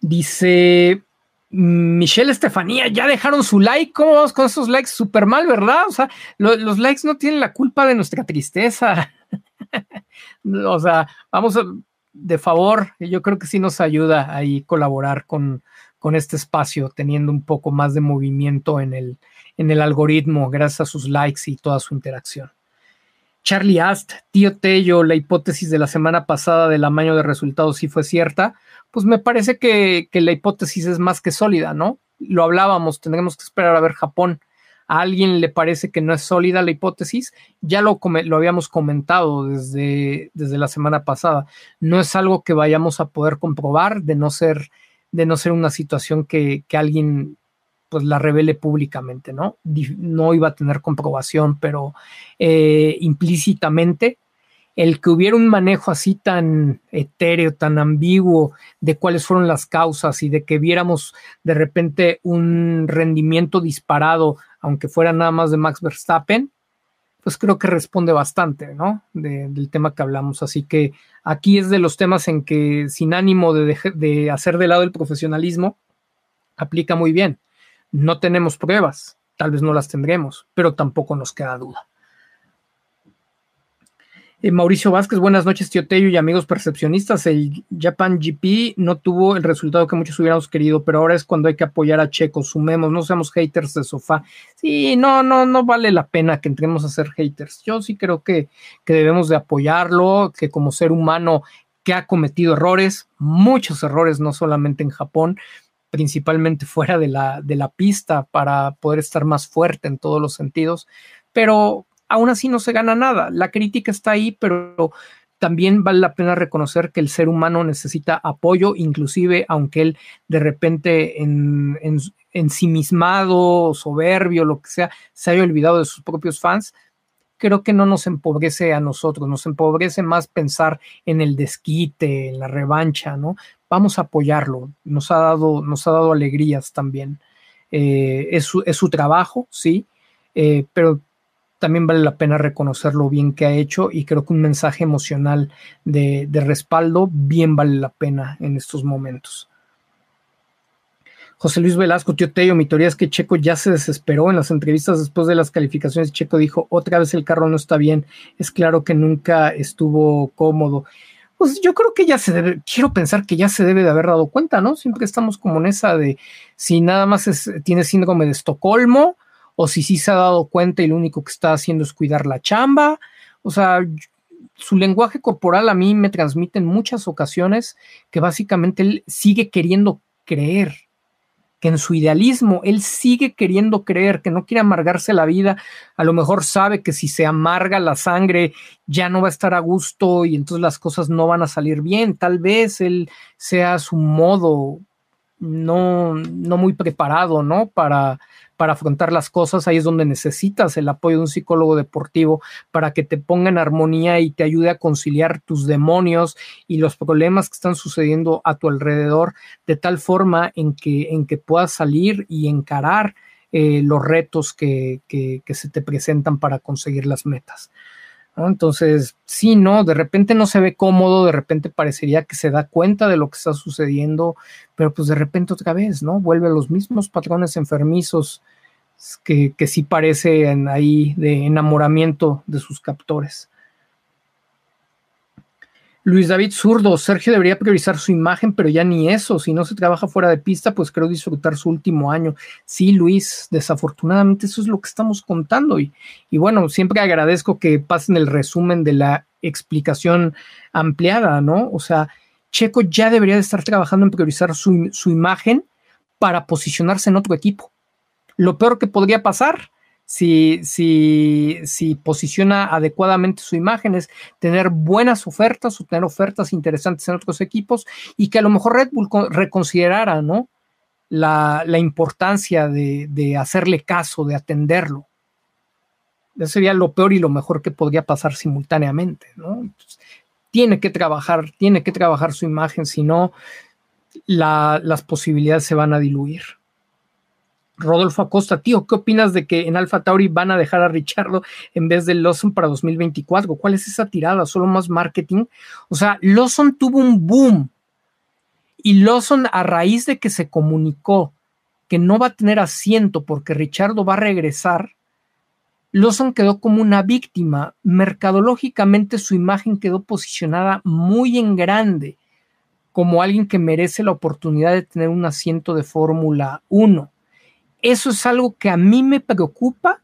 Dice Michelle Estefanía, ya dejaron su like. ¿Cómo vamos con esos likes? Súper mal, ¿verdad? O sea, los likes no tienen la culpa de nuestra tristeza. o sea, vamos de favor, yo creo que sí nos ayuda ahí colaborar con, con este espacio, teniendo un poco más de movimiento en el, en el algoritmo, gracias a sus likes y toda su interacción. Charlie Ast, tío Tello, la hipótesis de la semana pasada del amaño de resultados sí fue cierta pues me parece que, la hipótesis es más que sólida, ¿no? Lo hablábamos, tendremos que esperar a ver Japón. ¿A alguien le parece que no es sólida la hipótesis? Ya lo, lo habíamos comentado desde, desde la semana pasada. No es algo que vayamos a poder comprobar de no ser, de no ser una situación que, alguien pues la revele públicamente, ¿no? No iba a tener comprobación, pero eh, implícitamente el que hubiera un manejo así tan etéreo, tan ambiguo de cuáles fueron las causas y de que viéramos de repente un rendimiento disparado, aunque fuera nada más de Max Verstappen, pues creo que responde bastante, ¿no? del tema que hablamos. Así que aquí es de los temas en que sin ánimo de, de hacer de lado el profesionalismo, aplica muy bien. No tenemos pruebas, tal vez no las tendremos, pero tampoco nos queda duda. Eh, Mauricio Vázquez, buenas noches, tío Tello y amigos percepcionistas. El Japan GP no tuvo el resultado que muchos hubiéramos querido, pero ahora es cuando hay que apoyar a Checo. Sumemos, no seamos haters de sofá. Sí, no, no, no vale la pena que entremos a ser haters. Yo sí creo que, que debemos de apoyarlo, que como ser humano que ha cometido errores, muchos errores, no solamente en Japón, principalmente fuera de la, de la pista para poder estar más fuerte en todos los sentidos. Pero aún así no se gana nada. La crítica está ahí, pero también vale la pena reconocer que el ser humano necesita apoyo, inclusive aunque él de repente en, en, ensimismado, soberbio, lo que sea, se haya olvidado de sus propios fans, creo que no nos empobrece a nosotros, nos empobrece más pensar en el desquite, en la revancha, ¿no? Vamos a apoyarlo, nos ha dado, nos ha dado alegrías también. Eh, es, su, es, su, trabajo, sí, eh, pero también vale la pena reconocer lo bien que ha hecho y creo que un mensaje emocional de, respaldo bien vale la pena en estos momentos. José Luis Velasco, tío Tello, mi teoría es que Checo ya se desesperó en las entrevistas después de las calificaciones. Checo dijo, otra vez el carro no está bien, es claro que nunca estuvo cómodo. Pues yo creo que ya se debe, quiero pensar que ya se debe de haber dado cuenta, ¿no? Siempre estamos como en esa de si nada más tiene síndrome de Estocolmo, o si sí se ha dado cuenta y lo único que está haciendo es cuidar la chamba. O sea, su lenguaje corporal a mí me transmite en muchas ocasiones que básicamente él sigue queriendo creer, que en su idealismo él sigue queriendo creer, que no quiere amargarse la vida, a lo mejor sabe que si se amarga la sangre ya no va a estar a gusto y entonces las cosas no van a salir bien, tal vez él sea su modo no, no muy preparado, ¿no? Para, para afrontar las cosas, ahí es donde necesitas el apoyo de un psicólogo deportivo para que te ponga en armonía y te ayude a conciliar tus demonios y los problemas que están sucediendo a tu alrededor de tal forma en que, en que puedas salir y encarar eh, los retos que, que, que se te presentan para conseguir las metas. Entonces, sí, ¿no? De repente no se ve cómodo, de repente parecería que se da cuenta de lo que está sucediendo, pero pues de repente otra vez, ¿no? Vuelve a los mismos patrones enfermizos que, que sí parecen ahí de enamoramiento de sus captores. Luis David Zurdo, Sergio debería priorizar su imagen, pero ya ni eso. Si no se trabaja fuera de pista, pues creo disfrutar su último año. Sí, Luis, desafortunadamente eso es lo que estamos contando. Y, y bueno, siempre agradezco que pasen el resumen de la explicación ampliada, ¿no? O sea, Checo ya debería de estar trabajando en priorizar su, su imagen para posicionarse en otro equipo. Lo peor que podría pasar si, si, si posiciona adecuadamente su imagen, es tener buenas ofertas o tener ofertas interesantes en otros equipos y que a lo mejor Red Bull reconsiderara, ¿no? La, importancia de, hacerle caso, de atenderlo. Eso sería lo peor y lo mejor que podría pasar simultáneamente, tiene que trabajar, tiene que trabajar su imagen, si no, la, las posibilidades se van a diluir. Rodolfo Acosta, tío, ¿qué opinas de que en Alfa Tauri van a dejar a Richardo en vez de Lawson para 2024? ¿Cuál es esa tirada? ¿Solo más marketing? O sea, Lawson tuvo un boom y Lawson a raíz de que se comunicó que no va a tener asiento porque Richardo va a regresar, Lawson quedó como una víctima. Mercadológicamente su imagen quedó posicionada muy en grande como alguien que merece la oportunidad de tener un asiento de Fórmula 1 eso es algo que a mí me preocupa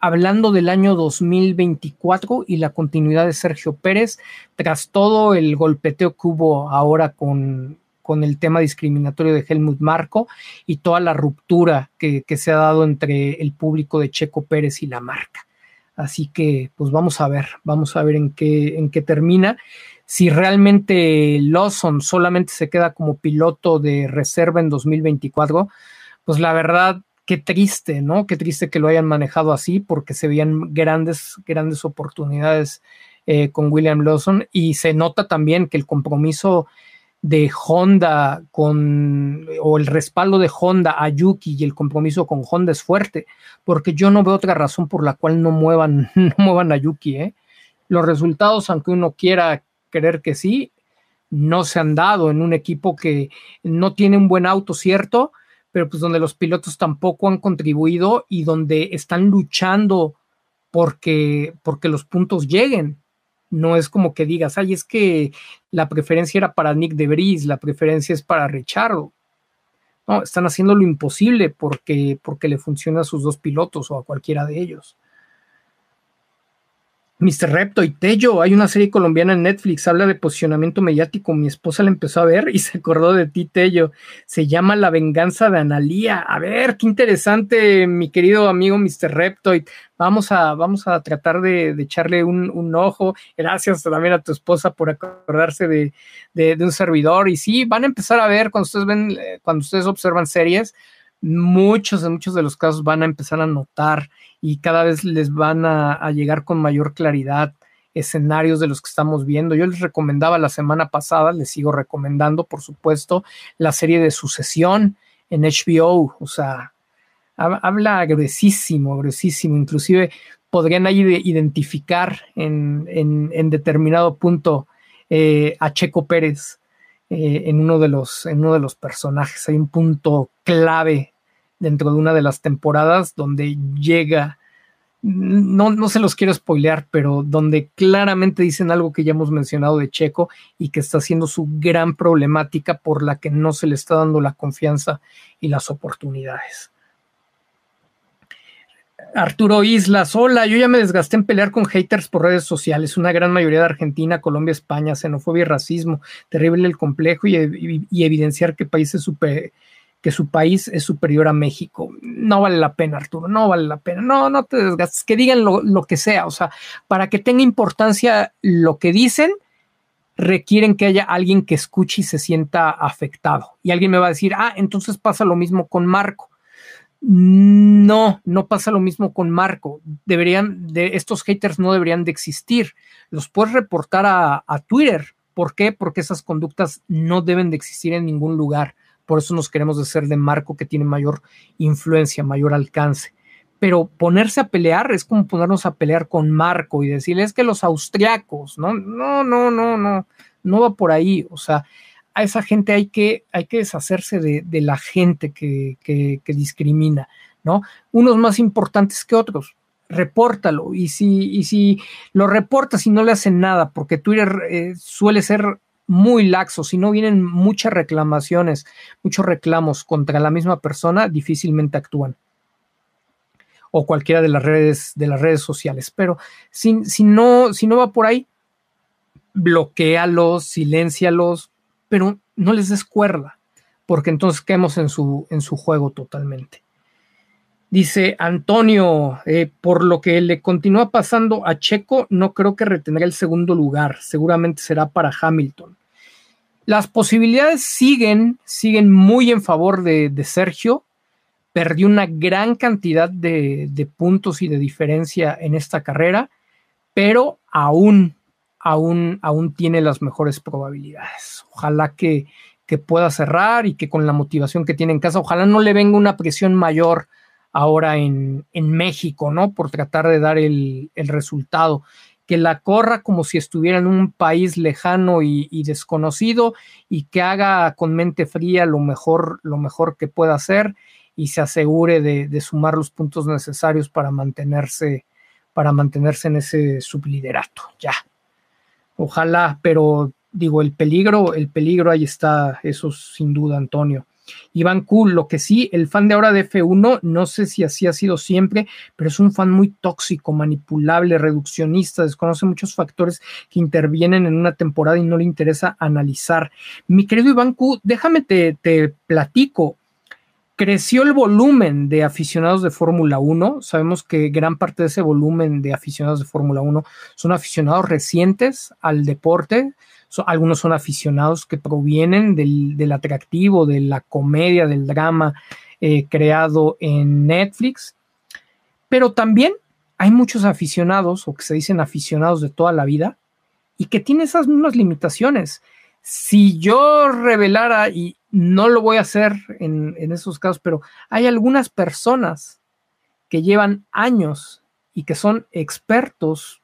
hablando del año 2024 y la continuidad de Sergio Pérez, tras todo el golpeteo que hubo ahora con, con el tema discriminatorio de Helmut Marco y toda la ruptura que, que, se ha dado entre el público de Checo Pérez y la marca. Así que, pues vamos a ver, vamos a ver en qué, en qué termina. Si realmente Lawson solamente se queda como piloto de reserva en 2024, pues la verdad, qué triste, ¿no? Qué triste que lo hayan manejado así porque se veían grandes, grandes oportunidades eh, con William Lawson y se nota también que el compromiso de Honda con o el respaldo de Honda a Yuki y el compromiso con Honda es fuerte, porque yo no veo otra razón por la cual no muevan, no muevan a Yuki, ¿eh? Los resultados, aunque uno quiera creer que sí, no se han dado en un equipo que no tiene un buen auto, cierto, pero pues donde los pilotos tampoco han contribuido y donde están luchando porque, porque los puntos lleguen. No es como que digas, ay, es que la preferencia era para Nick de Vries, la preferencia es para Richardo. No, están haciendo lo imposible porque, porque le funciona a sus dos pilotos o a cualquiera de ellos. Mr. Repto y Tello, hay una serie colombiana en Netflix, habla de posicionamiento mediático. Mi esposa la empezó a ver y se acordó de ti, Tello. Se llama La venganza de Analía. A ver, qué interesante, mi querido amigo Mr. Reptoid. Vamos a, vamos a tratar de, echarle un, un, ojo. Gracias también a tu esposa por acordarse de, de, de, un servidor. Y sí, van a empezar a ver cuando ustedes ven, eh, cuando ustedes observan series, muchos, en muchos de los casos van a empezar a notar y cada vez les van a, a, llegar con mayor claridad escenarios de los que estamos viendo. Yo les recomendaba la semana pasada, les sigo recomendando, por supuesto, la serie de Sucesión en HBO, o sea, habla gruesísimo, gruesísimo, inclusive podrían ahí identificar en, en, en determinado punto eh, a Checo Pérez eh, en, uno de los, en uno de los personajes. Hay un punto clave dentro de una de las temporadas donde llega, no, no se los quiero spoilear, pero donde claramente dicen algo que ya hemos mencionado de Checo y que está siendo su gran problemática por la que no se le está dando la confianza y las oportunidades. Arturo Islas, hola, yo ya me desgasté en pelear con haters por redes sociales, una gran mayoría de Argentina, Colombia, España, xenofobia y racismo, terrible el complejo y, y, y evidenciar que países super, que su país es superior a México. No vale la pena, Arturo, no vale la pena. No, no te desgastes, que digan lo, lo, que sea. O sea, para que tenga importancia lo que dicen, requieren que haya alguien que escuche y se sienta afectado. Y alguien me va a decir, ah, entonces pasa lo mismo con Marco. No, no pasa lo mismo con Marco. Deberían, de estos haters no deberían de existir. Los puedes reportar a, a Twitter. ¿Por qué? Porque esas conductas no deben de existir en ningún lugar. Por eso nos queremos hacer de Marco que tiene mayor influencia, mayor alcance. Pero ponerse a pelear es como ponernos a pelear con Marco y decirles que los austriacos, ¿no? No, no, no, no, no va por ahí. O sea, a esa gente hay que, hay que deshacerse de, la gente que, discrimina, ¿no? Unos más importantes que otros. Repórtalo y si, y si lo reportas y no le hacen nada, porque Twitter eh, suele ser muy laxo, si no vienen muchas reclamaciones, muchos reclamos contra la misma persona, difícilmente actúan o cualquiera de las redes de las redes sociales. Pero si, si, no, si no va por ahí, bloquealos, siléncialos, pero no les des cuerda, porque entonces caemos en su, en su juego totalmente. Dice Antonio, eh, por lo que le continúa pasando a Checo, no creo que retendrá el segundo lugar, seguramente será para Hamilton. Las posibilidades siguen, siguen muy en favor de, Sergio. Perdió una gran cantidad de, de, puntos y de diferencia en esta carrera, pero aún aún, aún tiene las mejores probabilidades. Ojalá que, que pueda cerrar y que con la motivación que tiene en casa, ojalá no le venga una presión mayor ahora en, en México, ¿no? Por tratar de dar el, el, resultado. Que la corra como si estuviera en un país lejano y, desconocido y que haga con mente fría lo mejor, lo mejor que pueda hacer y se asegure de, de sumar los puntos necesarios para mantenerse, para mantenerse en ese subliderato. Ya, Ojalá, pero digo, el peligro, el peligro ahí está, eso sin duda, Antonio. Iván Cool, lo que sí, el fan de ahora de F1, no sé si así ha sido siempre, pero es un fan muy tóxico, manipulable, reduccionista, desconoce muchos factores que intervienen en una temporada y no le interesa analizar. Mi querido Iván Q, déjame te, te platico creció el volumen de aficionados de Fórmula 1. Sabemos que gran parte de ese volumen de aficionados de Fórmula 1 son aficionados recientes al deporte. algunos son aficionados que provienen del, atractivo, de la comedia, del drama eh, creado en Netflix. Pero también hay muchos aficionados, o que se dicen aficionados de toda la vida, y que tienen esas mismas limitaciones. Si yo revelara, y no lo voy a hacer en, esos casos, pero hay algunas personas que llevan años y que son expertos,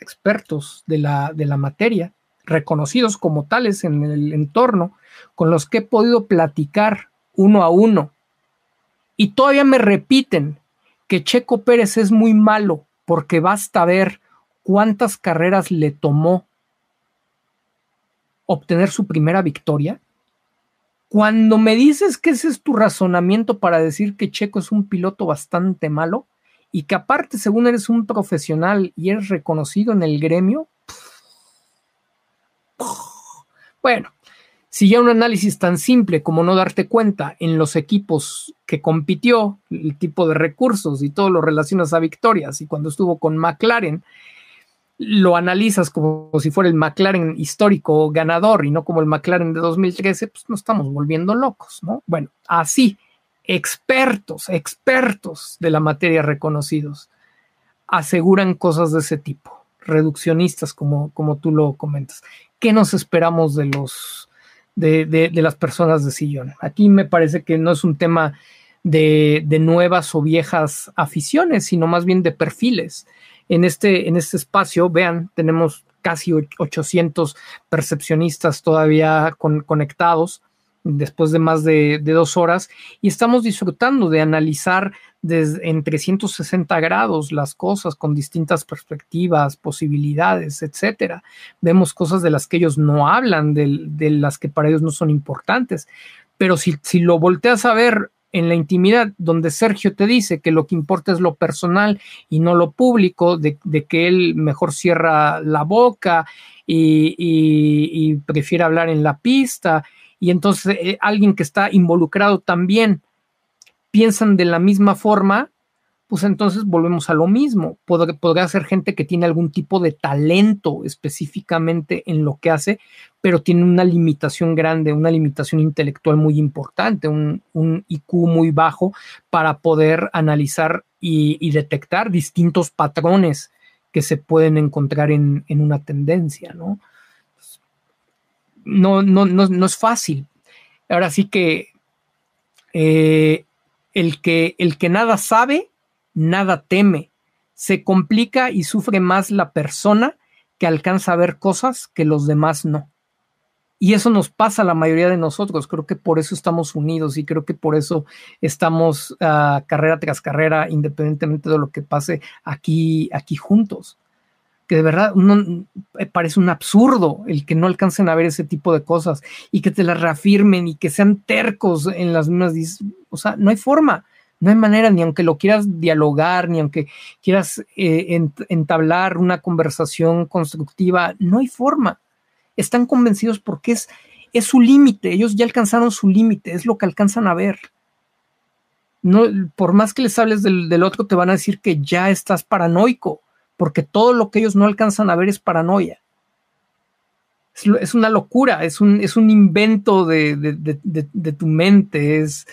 expertos de la, de la materia, reconocidos como tales en el entorno, con los que he podido platicar uno a uno. Y todavía me repiten que Checo Pérez es muy malo porque basta ver cuántas carreras le tomó obtener su primera victoria cuando me dices que ese es tu razonamiento para decir que Checo es un piloto bastante malo y que aparte, según eres un profesional y eres reconocido en el gremio, bueno, si ya un análisis tan simple como no darte cuenta en los equipos que compitió, el tipo de recursos y todo lo relacionas a victorias, y cuando estuvo con McLaren, lo analizas como si fuera el McLaren histórico ganador y no como el McLaren de 2013, pues nos estamos volviendo locos, ¿no? Bueno, así, expertos, expertos de la materia reconocidos, aseguran cosas de ese tipo, reduccionistas como, como tú lo comentas. ¿Qué nos esperamos de los de, de, las personas de sillón? Aquí me parece que no es un tema de, de nuevas o viejas aficiones, sino más bien de perfiles en este, en este espacio, vean, tenemos casi 800 percepcionistas todavía conectados después de más de, dos horas y estamos disfrutando de analizar desde, en 360 grados las cosas con distintas perspectivas, posibilidades, etcétera. Vemos cosas de las que ellos no hablan, de, de las que para ellos no son importantes. Pero si, si lo volteas a ver en la intimidad, donde Sergio te dice que lo que importa es lo personal y no lo público, de, que él mejor cierra la boca y, prefiere hablar en la pista, y entonces eh, alguien que está involucrado también piensan de la misma forma, pues entonces volvemos a lo mismo. Podrá, ser gente que tiene algún tipo de talento específicamente en lo que hace, pero tiene una limitación grande, una limitación intelectual muy importante, un, IQ muy bajo para poder analizar y, detectar distintos patrones que se pueden encontrar en, una tendencia, ¿no? No, no, no, es fácil. Ahora sí que, eh, el que el que nada sabe nada teme. Se complica y sufre más la persona que alcanza a ver cosas que los demás no. Y eso nos pasa a la mayoría de nosotros. Creo que por eso estamos unidos y creo que por eso estamos uh, carrera tras carrera, independientemente de lo que pase aquí, aquí juntos. Que de verdad eh, parece un absurdo el que no alcancen a ver ese tipo de cosas y que te las reafirmen y que sean tercos en las mismas. O sea, no hay forma. No hay manera, ni aunque lo quieras dialogar, ni aunque quieras eh, entablar una conversación constructiva, no hay forma. Están convencidos porque es, es su límite, ellos ya alcanzaron su límite, es lo que alcanzan a ver. No, por más que les hables del, otro, te van a decir que ya estás paranoico, porque todo lo que ellos no alcanzan a ver es paranoia. Es, una locura, es un, es un invento de, de tu mente, es,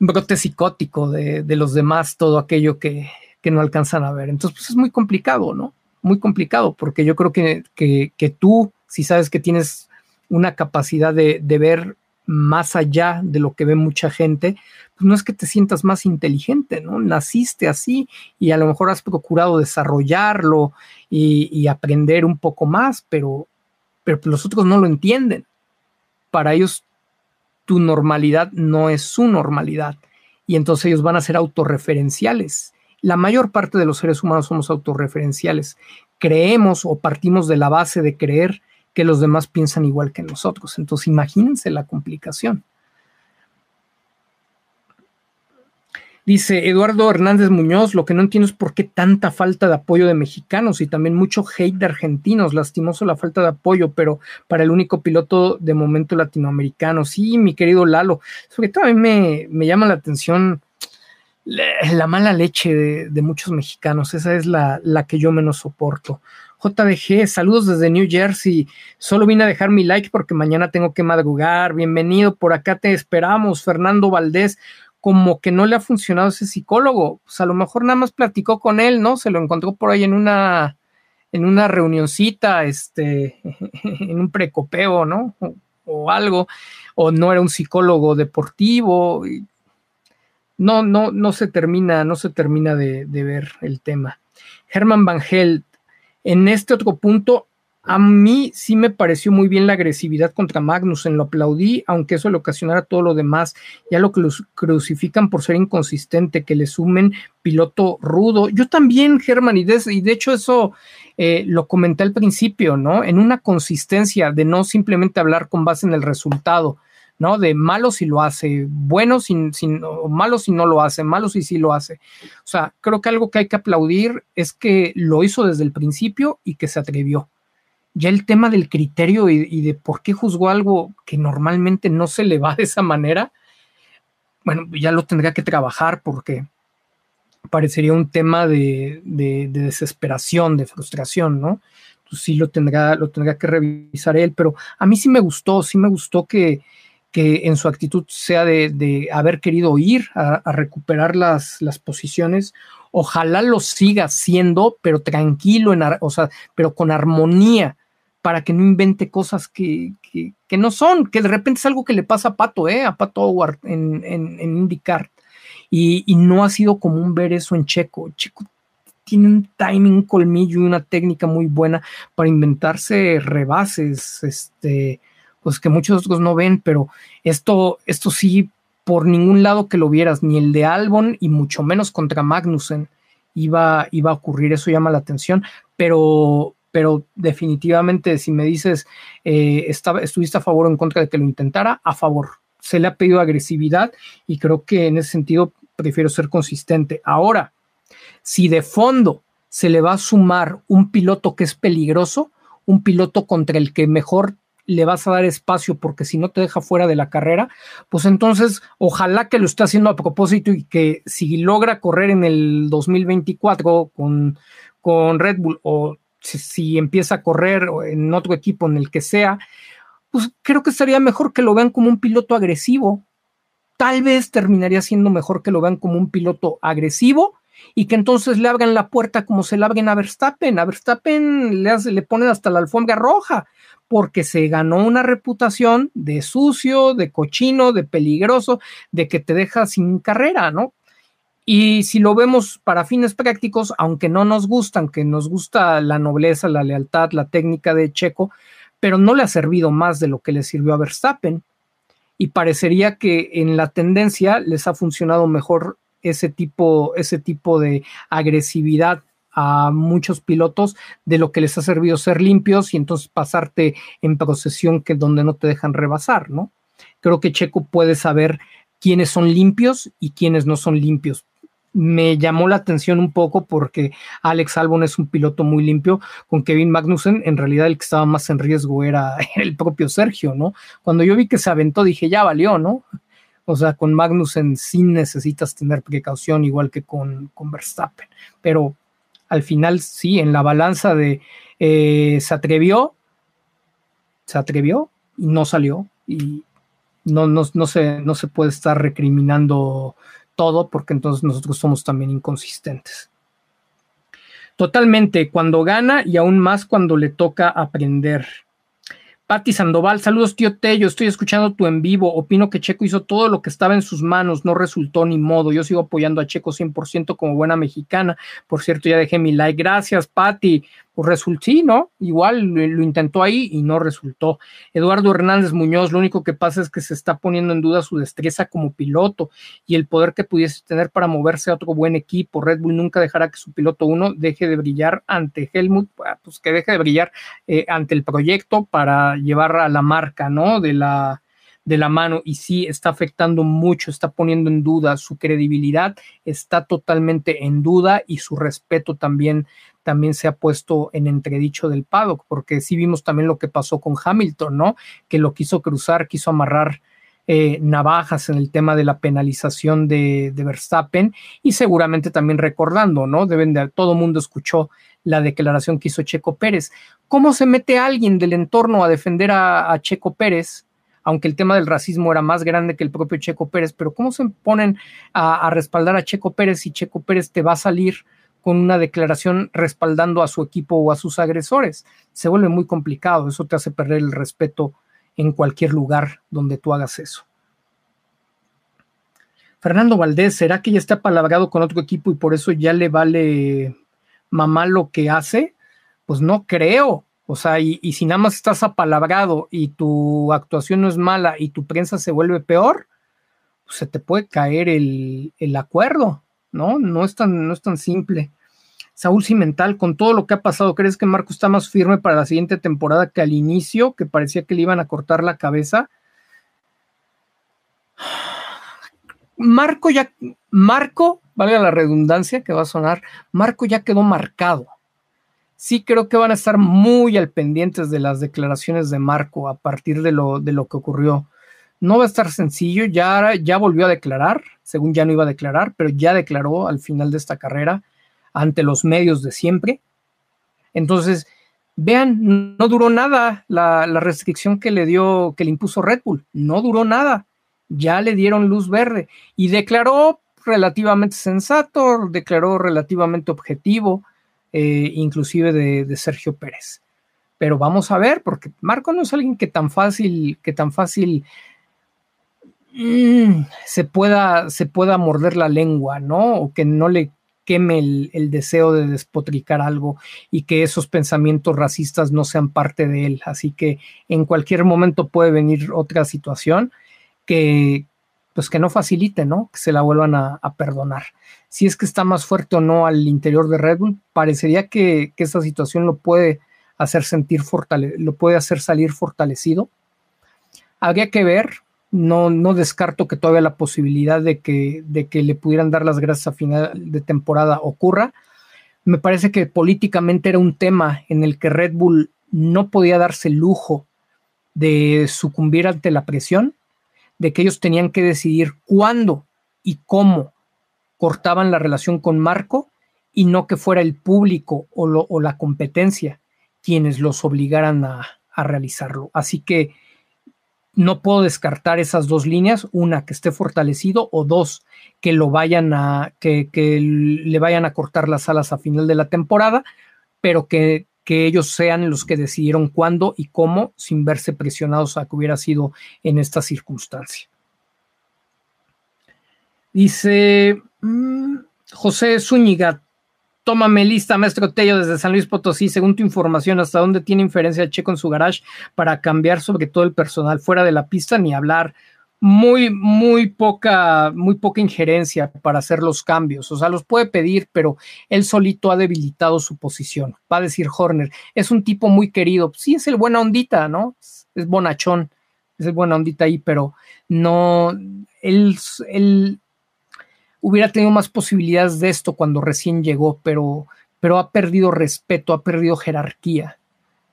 brote psicótico de, los demás, todo aquello que, no alcanzan a ver. Entonces, pues es muy complicado, ¿no? Muy complicado, porque yo creo que, que, tú, si sabes que tienes una capacidad de, ver más allá de lo que ve mucha gente, pues no es que te sientas más inteligente, ¿no? Naciste así y a lo mejor has procurado desarrollarlo y, y aprender un poco más, pero, pero los otros no lo entienden. Para ellos tu normalidad no es su normalidad. Y entonces ellos van a ser autorreferenciales. La mayor parte de los seres humanos somos autorreferenciales. Creemos o partimos de la base de creer que los demás piensan igual que nosotros. Entonces imagínense la complicación. Dice Eduardo Hernández Muñoz, lo que no entiendo es por qué tanta falta de apoyo de mexicanos y también mucho hate de argentinos. Lastimoso la falta de apoyo, pero para el único piloto de momento latinoamericano. Sí, mi querido Lalo. Sobre todo a mí me, me llama la atención la, mala leche de, muchos mexicanos. Esa es la, la que yo menos soporto. JDG, saludos desde New Jersey. Solo vine a dejar mi like porque mañana tengo que madrugar. Bienvenido, por acá te esperamos. Fernando Valdés, como que no le ha funcionado ese psicólogo. Pues a lo mejor nada más platicó con él, ¿no? Se lo encontró por ahí en una, en una reunioncita, este, en un precopeo, ¿no? O, algo, o no era un psicólogo deportivo. no, no, no se termina, no se termina de, ver el tema. Herman Van Helt, en este otro punto, a mí sí me pareció muy bien la agresividad contra Magnussen, lo aplaudí, aunque eso le ocasionara todo lo demás. Ya lo que crucifican por ser inconsistente, que le sumen piloto rudo. Yo también, Germán, y de, hecho eso eh, lo comenté al principio, ¿no? En una consistencia de no simplemente hablar con base en el resultado, ¿no? De malo si lo hace, bueno si, malo si no lo hace, malo si sí lo hace. O sea, creo que algo que hay que aplaudir es que lo hizo desde el principio y que se atrevió ya el tema del criterio y, de por qué juzgó algo que normalmente no se le va de esa manera, bueno, ya lo tendría que trabajar porque parecería un tema de, desesperación, de frustración, ¿no? Entonces sí lo tendrá, lo tendrá que revisar él, pero a mí sí me gustó, sí me gustó que, que en su actitud sea de, haber querido ir a, recuperar las, las, posiciones. Ojalá lo siga siendo, pero tranquilo, en, o sea, pero con armonía, para que no invente cosas que, no son, que de repente es algo que le pasa a Pato, ¿eh? a Pato Howard en, en, IndyCar. Y, no ha sido común ver eso en Checo. Checo tiene un timing, un colmillo y una técnica muy buena para inventarse rebases, este, pues que muchos otros no ven, pero esto, esto sí, por ningún lado que lo vieras, ni el de Albon y mucho menos contra Magnussen iba, iba a ocurrir, eso llama la atención, pero, pero definitivamente si me dices, eh, estaba, estuviste a favor o en contra de que lo intentara, a favor. Se le ha pedido agresividad y creo que en ese sentido prefiero ser consistente. Ahora, si de fondo se le va a sumar un piloto que es peligroso, un piloto contra el que mejor le vas a dar espacio porque si no te deja fuera de la carrera, pues entonces ojalá que lo esté haciendo a propósito y que si logra correr en el 2024 con, con Red Bull o si, empieza a correr en otro equipo en el que sea, pues creo que estaría mejor que lo vean como un piloto agresivo. Tal vez terminaría siendo mejor que lo vean como un piloto agresivo y que entonces le abran la puerta como se la abren a Verstappen. A Verstappen le, le ponen hasta la alfombra roja porque se ganó una reputación de sucio, de cochino, de peligroso, de que te deja sin carrera, ¿no? Y si lo vemos para fines prácticos, aunque no nos gustan, que nos gusta la nobleza, la lealtad, la técnica de Checo, pero no le ha servido más de lo que le sirvió a Verstappen. Y parecería que en la tendencia les ha funcionado mejor ese tipo, ese tipo de agresividad a muchos pilotos de lo que les ha servido ser limpios y entonces pasarte en procesión que donde no te dejan rebasar, ¿no? Creo que Checo puede saber quiénes son limpios y quiénes no son limpios. Me llamó la atención un poco porque Alex Albon es un piloto muy limpio, con Kevin Magnussen en realidad el que estaba más en riesgo era el propio Sergio, ¿no? Cuando yo vi que se aventó dije, ya valió, ¿no? O sea, con Magnussen sí necesitas tener precaución, igual que con, con Verstappen. Pero al final sí, en la balanza de eh, se atrevió, se atrevió y no salió. Y no, no, no, se, no se puede estar recriminando todo porque entonces nosotros somos también inconsistentes. Totalmente, cuando gana y aún más cuando le toca aprender. Patti Sandoval, saludos tío Tello, estoy escuchando tu en vivo, opino que Checo hizo todo lo que estaba en sus manos, no resultó ni modo, yo sigo apoyando a Checo 100% como buena mexicana, por cierto ya dejé mi like, gracias Patti, pues resultó, sí, ¿no? Igual lo, intentó ahí y no resultó. Eduardo Hernández Muñoz, lo único que pasa es que se está poniendo en duda su destreza como piloto y el poder que pudiese tener para moverse a otro buen equipo. Red Bull nunca dejará que su piloto uno deje de brillar ante Helmut, ah, pues que deje de brillar eh, ante el proyecto para llevar a la marca, ¿no? De la, de la mano y sí está afectando mucho, está poniendo en duda su credibilidad, está totalmente en duda y su respeto también también se ha puesto en entredicho del paddock, porque sí vimos también lo que pasó con Hamilton, ¿no? Que lo quiso cruzar, quiso amarrar eh, navajas en el tema de la penalización de, Verstappen y seguramente también recordando, ¿no? Deben de, todo mundo escuchó la declaración que hizo Checo Pérez. ¿Cómo se mete alguien del entorno a defender a, Checo Pérez? Aunque el tema del racismo era más grande que el propio Checo Pérez, pero ¿cómo se ponen a, a respaldar a Checo Pérez si Checo Pérez te va a salir con una declaración respaldando a su equipo o a sus agresores. Se vuelve muy complicado, eso te hace perder el respeto en cualquier lugar donde tú hagas eso. Fernando Valdés, ¿será que ya está palabrado con otro equipo y por eso ya le vale mamá lo que hace? Pues no creo. O sea, y, si nada más estás apalabrado y tu actuación no es mala y tu prensa se vuelve peor, pues se te puede caer el, el acuerdo. ¿No? No es tan, no es tan simple. Saúl Cimental, con todo lo que ha pasado, ¿crees que Marco está más firme para la siguiente temporada que al inicio, que parecía que le iban a cortar la cabeza? Marco ya, Marco, valga la redundancia que va a sonar, Marco ya quedó marcado. Sí creo que van a estar muy al pendientes de las declaraciones de Marco a partir de lo, de lo que ocurrió. No va a estar sencillo, ya, ya volvió a declarar, según ya no iba a declarar, pero ya declaró al final de esta carrera ante los medios de siempre. Entonces, vean, no duró nada la, restricción que le dio, que le impuso Red Bull, no duró nada, ya le dieron luz verde y declaró relativamente sensato, declaró relativamente objetivo, eh, inclusive de, de, Sergio Pérez. Pero vamos a ver, porque Marco no es alguien que tan fácil, que tan fácil Mm, se, pueda, se pueda morder la lengua, ¿no? O que no le queme el, deseo de despotricar algo y que esos pensamientos racistas no sean parte de él. Así que en cualquier momento puede venir otra situación que, pues que no facilite, ¿no? Que se la vuelvan a, perdonar. Si es que está más fuerte o no al interior de Red Bull, parecería que, que situación lo puede hacer sentir fortale lo puede hacer salir fortalecido. Habría que ver, no, no descarto que todavía la posibilidad de que, de que le pudieran dar las gracias a final de temporada ocurra. Me parece que políticamente era un tema en el que Red Bull no podía darse el lujo de sucumbir ante la presión, de que ellos tenían que decidir cuándo y cómo cortaban la relación con Marco y no que fuera el público o, la competencia quienes los obligaran a, realizarlo. Así que no puedo descartar esas dos líneas, una que esté fortalecido o dos que lo vayan a que, le vayan a cortar las alas a final de la temporada, pero que, que ellos sean los que decidieron cuándo y cómo sin verse presionados a que hubiera sido en esta circunstancia. Dice mm, José Zúñiga, tómame lista, maestro Tello, desde San Luis Potosí. Según tu información, ¿hasta dónde tiene inferencia Checo en su garage para cambiar sobre todo el personal fuera de la pista? Ni hablar. Muy, muy poca, muy poca injerencia para hacer los cambios. O sea, los puede pedir, pero él solito ha debilitado su posición. Va a decir Horner, es un tipo muy querido. Sí, es el buena ondita, ¿no? Es bonachón, es el buena ondita ahí, pero no, él, él hubiera tenido más posibilidades de esto cuando recién llegó, pero, pero ha perdido respeto, ha perdido jerarquía.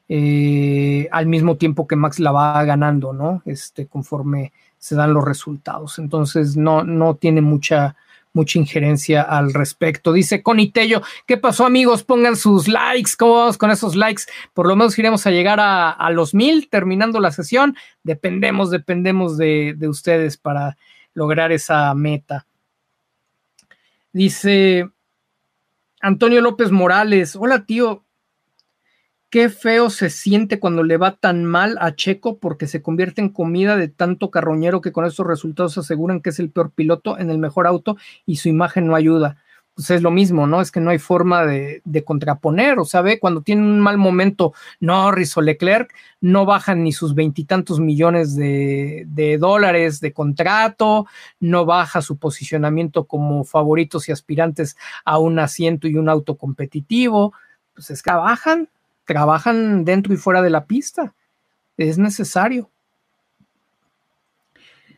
Eh, al mismo tiempo que Max la va ganando, ¿no? Este, conforme se dan los resultados. Entonces, no, no tiene mucha, mucha injerencia al respecto. Dice Connie Tello, ¿qué pasó amigos? Pongan sus likes, ¿cómo vamos con esos likes? Por lo menos iremos a llegar a, a los mil terminando la sesión. Dependemos, dependemos de, de ustedes para lograr esa meta. Dice Antonio López Morales, hola tío, qué feo se siente cuando le va tan mal a Checo porque se convierte en comida de tanto carroñero que con estos resultados aseguran que es el peor piloto en el mejor auto y su imagen no ayuda pues es lo mismo, ¿no? Es que no hay forma de, contraponer, o sea, ve, cuando tiene un mal momento Norris o Leclerc, no bajan ni sus veintitantos millones de, de, dólares de contrato, no baja su posicionamiento como favoritos y aspirantes a un asiento y un auto competitivo, pues es que trabajan, trabajan dentro y fuera de la pista, es necesario.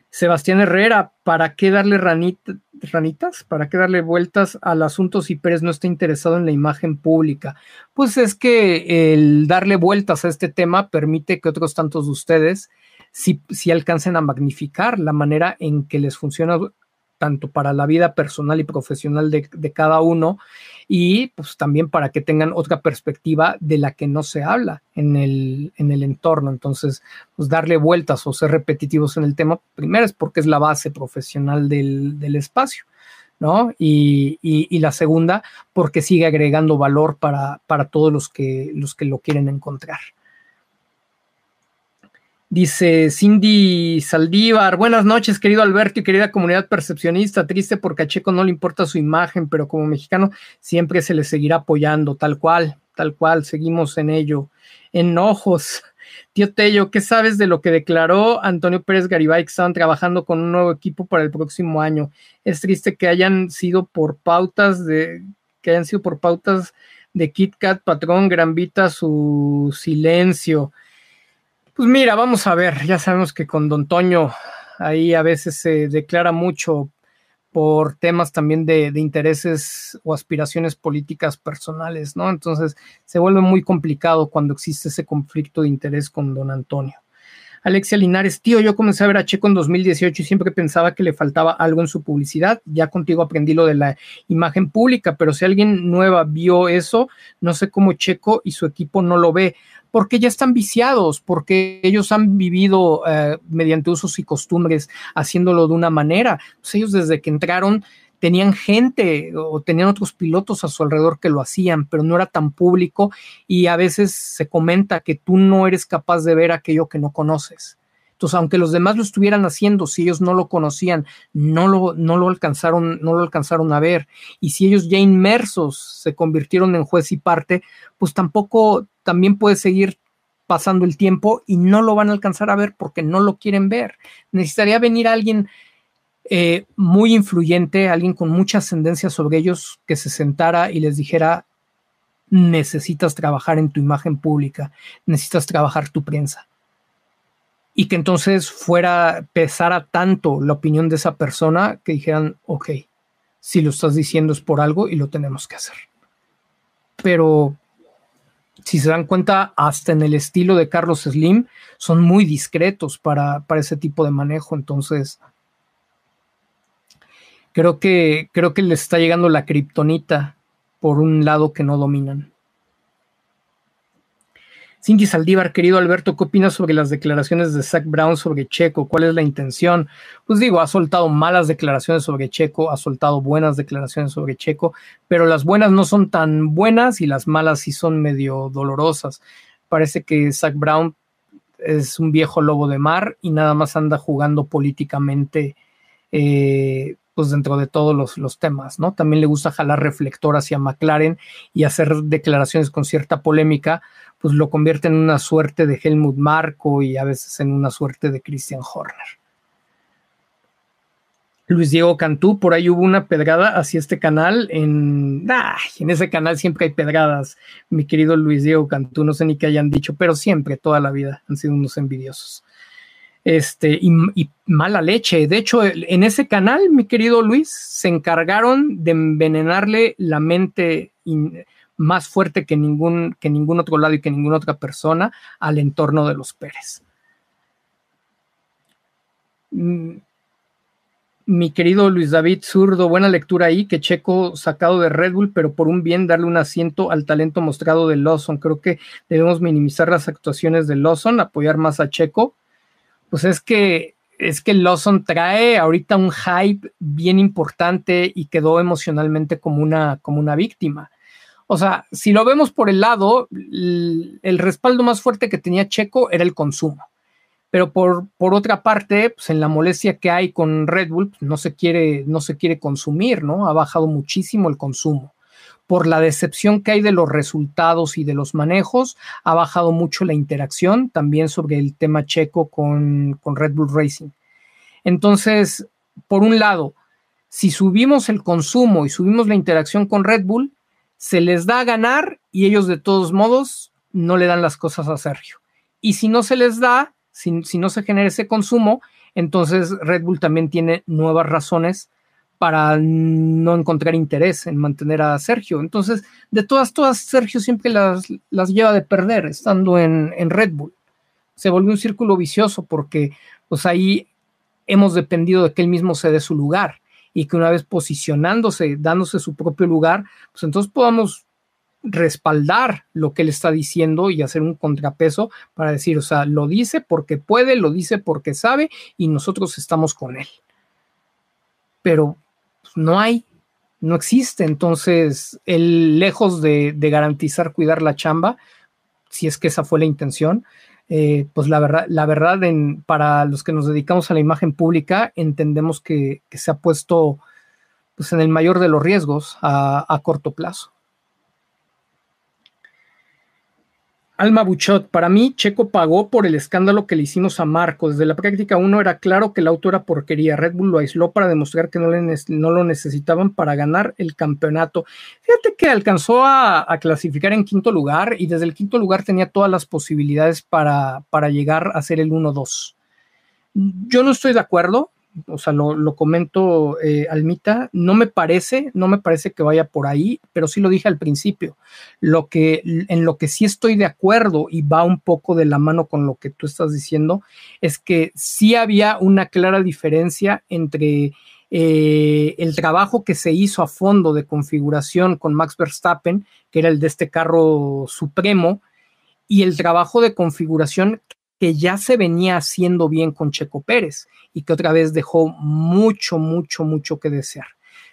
Sebastián Herrera, ¿para qué darle ranitas? ¿Para qué darle vueltas al asunto si Pérez no está interesado en la imagen pública? Pues es que el darle vueltas a este tema permite que otros tantos de ustedes si, si alcancen a magnificar la manera en que les funciona tanto para la vida personal y profesional de, cada uno y pues también para que tengan otra perspectiva de la que no se habla en el, en el entorno. Entonces, pues darle vueltas o ser repetitivos en el tema, primero es porque es la base profesional del, espacio. ¿no? Y, y, la segunda, porque sigue agregando valor para, para todos los que, los que lo quieren encontrar. Dice Cindy Saldívar, buenas noches, querido Alberto y querida comunidad percepcionista. Triste porque a Checo no le importa su imagen, pero como mexicano siempre se le seguirá apoyando, tal cual, tal cual, seguimos en ello. Enojos. Tío Tello, ¿qué sabes de lo que declaró Antonio Pérez Garibay que estaban trabajando con un nuevo equipo para el próximo año? Es triste que hayan sido por pautas de, que hayan sido por pautas de Kit Kat, patrón, Gran Vita, su silencio. Pues mira, vamos a ver, ya sabemos que con Don Toño ahí a veces se declara mucho por temas también de, intereses o aspiraciones políticas personales, ¿no? Entonces se vuelve muy complicado cuando existe ese conflicto de interés con don Antonio. Alexia Linares, tío, yo comencé a ver a Checo en 2018 y siempre pensaba que le faltaba algo en su publicidad. Ya contigo aprendí lo de la imagen pública, pero si alguien nueva vio eso, no sé cómo Checo y su equipo no lo ve porque ya están viciados, porque ellos han vivido eh, mediante usos y costumbres haciéndolo de una manera. Pues ellos desde que entraron tenían gente o tenían otros pilotos a su alrededor que lo hacían, pero no era tan público y a veces se comenta que tú no eres capaz de ver aquello que no conoces. Entonces, aunque los demás lo estuvieran haciendo, si ellos no lo conocían, no lo, no lo alcanzaron, no lo alcanzaron a ver. Y si ellos ya inmersos se convirtieron en juez y parte, pues tampoco también puede seguir pasando el tiempo y no lo van a alcanzar a ver porque no lo quieren ver. Necesitaría venir alguien eh, muy influyente, alguien con mucha ascendencia sobre ellos, que se sentara y les dijera, necesitas trabajar en tu imagen pública, necesitas trabajar tu prensa y que entonces fuera, pesara tanto la opinión de esa persona que dijeran, ok, si lo estás diciendo es por algo y lo tenemos que hacer. Pero si se dan cuenta, hasta en el estilo de Carlos Slim, son muy discretos para, para ese tipo de manejo. Entonces, creo que, creo que les está llegando la kriptonita por un lado que no dominan. Cindy Saldívar, querido Alberto, ¿qué opinas sobre las declaraciones de Zach Brown sobre Checo? ¿Cuál es la intención? Pues digo, ha soltado malas declaraciones sobre Checo, ha soltado buenas declaraciones sobre Checo, pero las buenas no son tan buenas y las malas sí son medio dolorosas. Parece que Zach Brown es un viejo lobo de mar y nada más anda jugando políticamente eh, pues dentro de todos los, los, temas, ¿no? También le gusta jalar reflector hacia McLaren y hacer declaraciones con cierta polémica, pues lo convierte en una suerte de Helmut Marco y a veces en una suerte de Christian Horner. Luis Diego Cantú, por ahí hubo una pedrada hacia este canal. En, en ese canal siempre hay pedradas, mi querido Luis Diego Cantú. No sé ni qué hayan dicho, pero siempre, toda la vida, han sido unos envidiosos. Este, y, mala leche. De hecho, en ese canal, mi querido Luis, se encargaron de envenenarle la mente más fuerte que ningún, que ningún otro lado y que ninguna otra persona al entorno de los Pérez. Mm, mi querido Luis David Zurdo, buena lectura ahí, que Checo sacado de Red Bull, pero por un bien darle un asiento al talento mostrado de Lawson. Creo que debemos minimizar las actuaciones de Lawson, apoyar más a Checo. Pues es que es que Lawson trae ahorita un hype bien importante y quedó emocionalmente como una, como una víctima. O sea, si lo vemos por el lado, el, respaldo más fuerte que tenía Checo era el consumo. Pero por, por otra parte, pues en la molestia que hay con Red Bull, pues no se quiere, no se quiere consumir, ¿no? Ha bajado muchísimo el consumo. Por la decepción que hay de los resultados y de los manejos, ha bajado mucho la interacción también sobre el tema checo con, con Red Bull Racing. Entonces, por un lado, si subimos el consumo y subimos la interacción con Red Bull, se les da a ganar y ellos de todos modos no le dan las cosas a Sergio. Y si no se les da, si, no se genera ese consumo, entonces Red Bull también tiene nuevas razones para no encontrar interés en mantener a Sergio. Entonces, de todas, todas, Sergio siempre las, las lleva de perder estando en, en, Red Bull. Se volvió un círculo vicioso porque pues ahí hemos dependido de que él mismo se dé su lugar y que una vez posicionándose, dándose su propio lugar, pues entonces podamos respaldar lo que él está diciendo y hacer un contrapeso para decir, o sea, lo dice porque puede, lo dice porque sabe y nosotros estamos con él. Pero no hay, no existe. Entonces, él lejos de, de garantizar cuidar la chamba, si es que esa fue la intención, eh, pues la verdad, la verdad para los que nos dedicamos a la imagen pública, entendemos que, se ha puesto pues, en el mayor de los riesgos a corto plazo. Alma Buchot, para mí, Checo pagó por el escándalo que le hicimos a Marco. Desde la práctica 1 era claro que el auto era porquería. Red Bull lo aisló para demostrar que no, no lo necesitaban para ganar el campeonato. Fíjate que alcanzó a, clasificar en quinto lugar y desde el quinto lugar tenía todas las posibilidades para, para llegar a ser el 1-2. Yo no estoy de acuerdo o sea, lo, comento, eh, Almita, no me parece, no me parece que vaya por ahí, pero sí lo dije al principio. Lo que, en lo que sí estoy de acuerdo y va un poco de la mano con lo que tú estás diciendo, es que sí había una clara diferencia entre eh, el trabajo que se hizo a fondo de configuración con Max Verstappen, que era el de este carro supremo, y el trabajo de configuración que ya se venía haciendo bien con Checo Pérez y que otra vez dejó mucho, mucho, mucho que desear.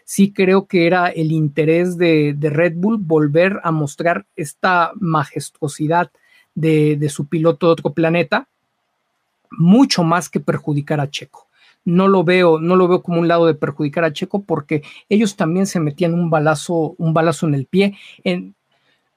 Sí creo que era el interés de, Red Bull volver a mostrar esta majestuosidad de, de su piloto de otro planeta, mucho más que perjudicar a Checo no lo veo, no lo veo como un lado de perjudicar a Checo porque ellos también se metían un balazo, un balazo en el pie. En,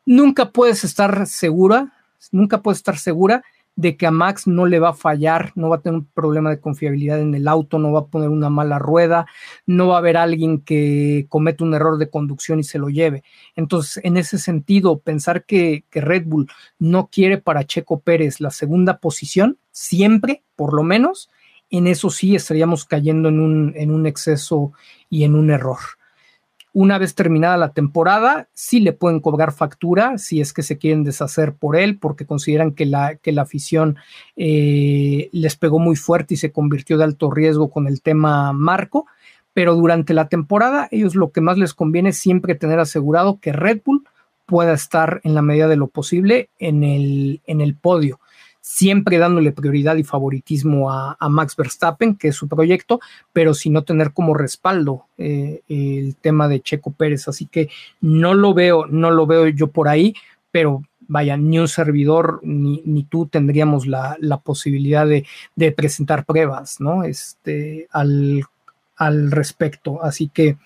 nunca puedes estar segura, nunca puedes estar segura de que a Max no le va a fallar, no va a tener un problema de confiabilidad en el auto, no va a poner una mala rueda, no va a haber alguien que cometa un error de conducción y se lo lleve. Entonces, en ese sentido, pensar que, Red Bull no quiere para Checo Pérez la segunda posición, siempre, por lo menos, en eso sí estaríamos cayendo en un, en un exceso y en un error. Una vez terminada la temporada, sí le pueden cobrar factura si es que se quieren deshacer por él, porque consideran que la, que la afición eh, les pegó muy fuerte y se convirtió de alto riesgo con el tema Marco. Pero durante la temporada, ellos lo que más les conviene es siempre tener asegurado que Red Bull pueda estar en la medida de lo posible en el, en el podio siempre dándole prioridad y favoritismo a, Max Verstappen, que es su proyecto, pero sin no tener como respaldo eh, el tema de Checo Pérez. Así que no lo veo, no lo veo yo por ahí, pero vaya, ni un servidor ni, ni tú tendríamos la, posibilidad de, presentar pruebas, ¿no? Este, al, al respecto. Así que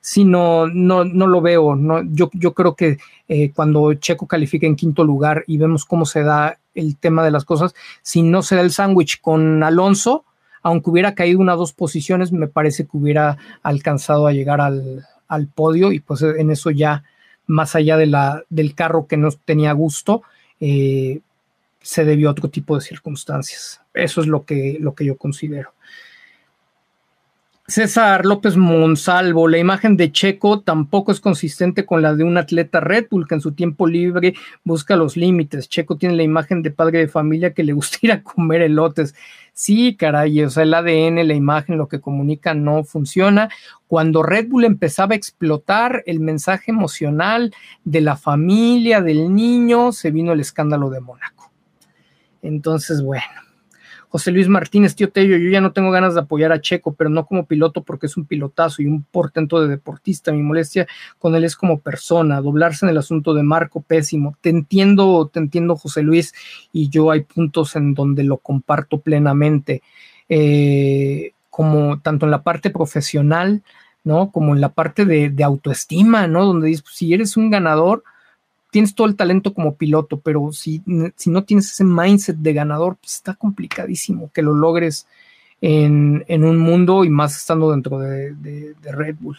sí, no, no, no lo veo. No, yo, yo creo que eh, cuando Checo califica en quinto lugar y vemos cómo se da el tema de las cosas, si no se da el sándwich con Alonso, aunque hubiera caído una o dos posiciones, me parece que hubiera alcanzado a llegar al, podio y pues en eso ya, más allá de la, del carro que no tenía gusto, eh, se debió a otro tipo de circunstancias. Eso es lo que, lo que yo considero. César López Monsalvo, la imagen de Checo tampoco es consistente con la de un atleta Red Bull que en su tiempo libre busca los límites. Checo tiene la imagen de padre de familia que le gusta ir a comer elotes. Sí, caray, o sea, el ADN, la imagen, lo que comunica no funciona. Cuando Red Bull empezaba a explotar el mensaje emocional de la familia, del niño, se vino el escándalo de Mónaco. Entonces, bueno José Luis Martínez, tío Tello, yo ya no tengo ganas de apoyar a Checo, pero no como piloto porque es un pilotazo y un portento de deportista. Mi molestia con él es como persona, doblarse en el asunto de Marco, pésimo. Te entiendo, te entiendo, José Luis, y yo hay puntos en donde lo comparto plenamente, eh, como tanto en la parte profesional, ¿no? Como en la parte de, de autoestima, ¿no? Donde dices, pues, si eres un ganador, tienes todo el talento como piloto, pero si, si no tienes ese mindset de ganador, pues está complicadísimo que lo logres en, un mundo y más estando dentro de, Red Bull.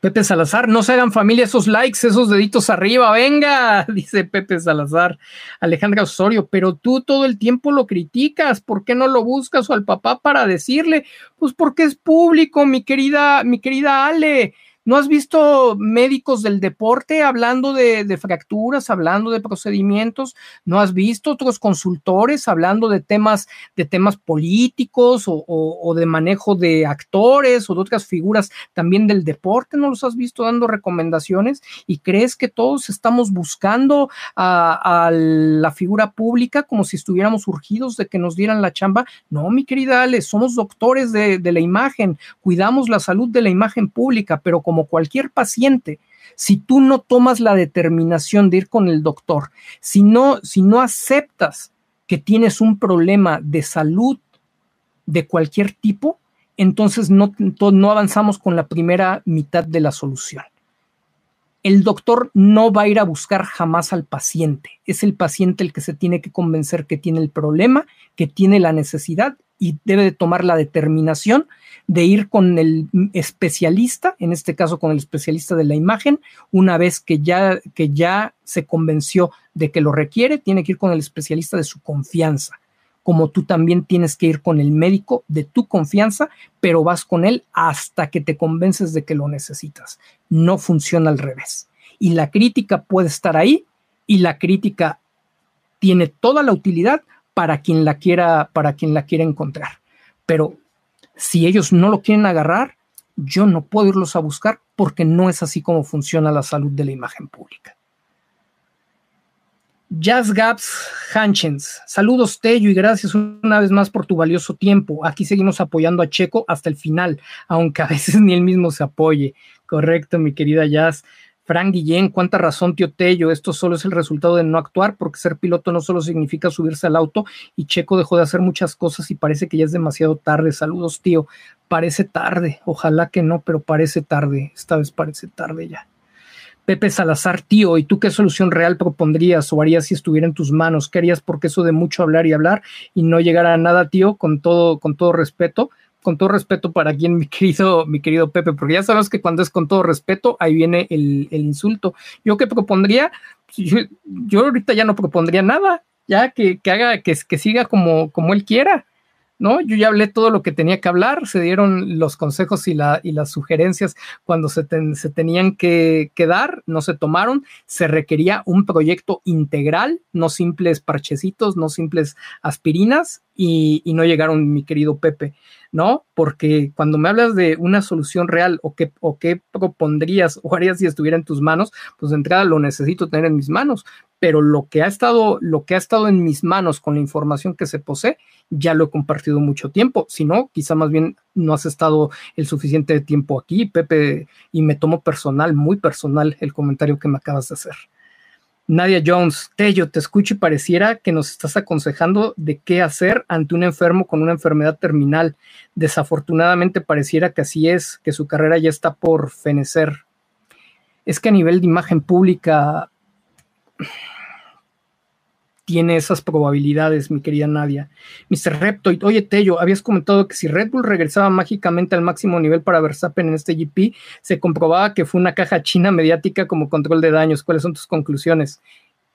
Pepe Salazar, no se hagan familia esos likes, esos deditos arriba, venga, dice Pepe Salazar, Alejandra Osorio, pero tú todo el tiempo lo criticas, ¿por qué no lo buscas o al papá para decirle? Pues porque es público, mi querida, mi querida Ale, ¿No has visto médicos del deporte hablando de, fracturas, hablando de procedimientos? ¿No has visto otros consultores hablando de temas, de temas políticos o, de manejo de actores o de otras figuras también del deporte? ¿No los has visto dando recomendaciones? ¿Y crees que todos estamos buscando a, la figura pública como si estuviéramos urgidos de que nos dieran la chamba? No, mi querida Ale, somos doctores de, de la imagen, cuidamos la salud de la imagen pública, pero como como cualquier paciente, si tú no tomas la determinación de ir con el doctor, si no, si no aceptas que tienes un problema de salud de cualquier tipo, entonces no, no avanzamos con la primera mitad de la solución. El doctor no va a ir a buscar jamás al paciente. Es el paciente el que se tiene que convencer que tiene el problema, que tiene la necesidad y debe de tomar la determinación de ir con el especialista, en este caso con el especialista de la imagen, una vez que ya, que ya se convenció de que lo requiere, tiene que ir con el especialista de su confianza, como tú también tienes que ir con el médico de tu confianza, pero vas con él hasta que te convences de que lo necesitas. No funciona al revés. Y la crítica puede estar ahí y la crítica tiene toda la utilidad para quien la quiera, para quien la quiera encontrar. Pero si ellos no lo quieren agarrar, yo no puedo irlos a buscar porque no es así como funciona la salud de la imagen pública. Jazz Gaps Hanchens, saludos Tello y gracias una vez más por tu valioso tiempo. Aquí seguimos apoyando a Checo hasta el final, aunque a veces ni él mismo se apoye. Correcto, mi querida Jazz. Frank Guillén, cuánta razón, tío Tello, esto solo es el resultado de no actuar, porque ser piloto no solo significa subirse al auto y Checo dejó de hacer muchas cosas y parece que ya es demasiado tarde. Saludos, tío. Parece tarde, ojalá que no, pero parece tarde, esta vez parece tarde ya. Pepe Salazar, tío, ¿y tú qué solución real propondrías o harías si estuviera en tus manos? ¿Qué harías porque eso de mucho hablar y hablar y no llegar a nada, tío? Con todo, con todo respeto, con todo respeto para quien, mi querido, mi querido Pepe, porque ya sabes que cuando es con todo respeto, ahí viene el, insulto. Yo que propondría, yo, ahorita ya no propondría nada, ya que, haga, que, que siga como, como él quiera. ¿No? Yo ya hablé todo lo que tenía que hablar, se dieron los consejos y, la, y las sugerencias cuando se, tenían que, que, dar, no se tomaron, se requería un proyecto integral, no simples parchecitos, no simples aspirinas, y, y no llegaron, mi querido Pepe, ¿no? Porque cuando me hablas de una solución real o qué, o qué propondrías o harías si estuviera en tus manos, pues de entrada lo necesito tener en mis manos, pero lo que ha estado, lo que ha estado en mis manos con la información que se posee, ya lo he compartido mucho tiempo. Si no, quizá más bien no has estado el suficiente tiempo aquí, Pepe, y me tomo personal, muy personal, el comentario que me acabas de hacer. Nadia Jones, Tello, te escucho y pareciera que nos estás aconsejando de qué hacer ante un enfermo con una enfermedad terminal. Desafortunadamente pareciera que así es, que su carrera ya está por fenecer. Es que a nivel de imagen pública, tiene esas probabilidades, mi querida Nadia. Mr. Reptoid, oye Tello, habías comentado que si Red Bull regresaba mágicamente al máximo nivel para Verstappen en este GP, se comprobaba que fue una caja china mediática como control de daños. ¿Cuáles son tus conclusiones?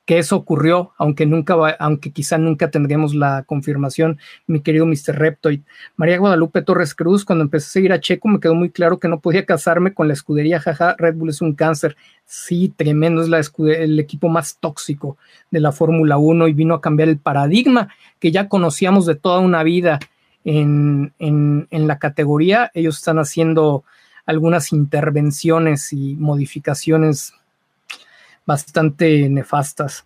Que eso ocurrió, aunque nunca va, aunque quizá nunca tendríamos la confirmación, mi querido Mr. Reptoid. María Guadalupe Torres Cruz, cuando empecé a seguir a Checo, me quedó muy claro que no podía casarme con la escudería, jaja, Red Bull es un cáncer. Sí, tremendo, es la el equipo más tóxico de la Fórmula 1 y vino a cambiar el paradigma que ya conocíamos de toda una vida en, en, en la categoría. Ellos están haciendo algunas intervenciones y modificaciones bastante nefastas.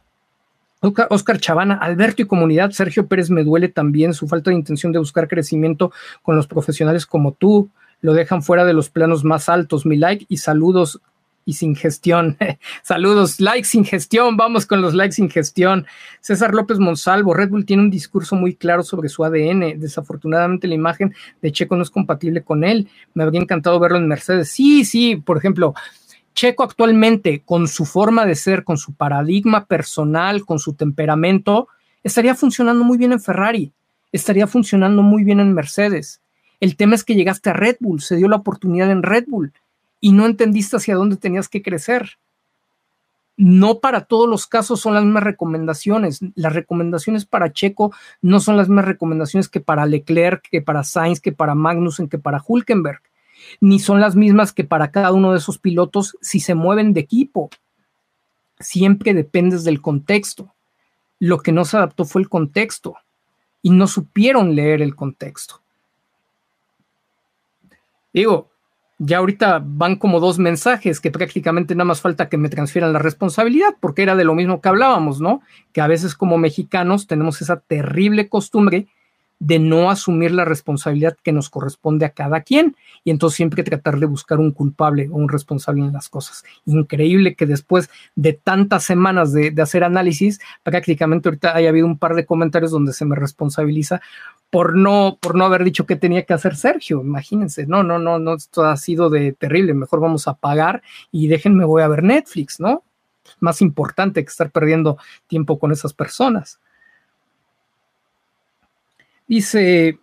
Oscar Chavana, Alberto y comunidad, Sergio Pérez me duele también su falta de intención de buscar crecimiento con los profesionales como tú, lo dejan fuera de los planos más altos. Mi like y saludos y sin gestión. saludos, likes sin gestión, vamos con los likes sin gestión. César López Monsalvo, Red Bull tiene un discurso muy claro sobre su ADN. Desafortunadamente la imagen de Checo no es compatible con él. Me habría encantado verlo en Mercedes. Sí, sí, por ejemplo, Checo actualmente, con su forma de ser, con su paradigma personal, con su temperamento, estaría funcionando muy bien en Ferrari, estaría funcionando muy bien en Mercedes. El tema es que llegaste a Red Bull, se dio la oportunidad en Red Bull y no entendiste hacia dónde tenías que crecer. No para todos los casos son las mismas recomendaciones. Las recomendaciones para Checo no son las mismas recomendaciones que para Leclerc, que para Sainz, que para Magnussen, que para Hulkenberg ni son las mismas que para cada uno de esos pilotos si se mueven de equipo. Siempre dependes del contexto. Lo que no se adaptó fue el contexto y no supieron leer el contexto. Digo, ya ahorita van como dos mensajes que prácticamente nada más falta que me transfieran la responsabilidad, porque era de lo mismo que hablábamos, ¿no? Que a veces como mexicanos tenemos esa terrible costumbre de no asumir la responsabilidad que nos corresponde a cada quien y entonces siempre tratar de buscar un culpable o un responsable en las cosas. Increíble que después de tantas semanas de, hacer análisis, prácticamente ahorita haya habido un par de comentarios donde se me responsabiliza por no, por no haber dicho que tenía que hacer Sergio. Imagínense, no, no, no, no, esto ha sido de terrible. Mejor vamos a pagar y déjenme voy a ver Netflix, ¿no? Más importante que estar perdiendo tiempo con esas personas. Dice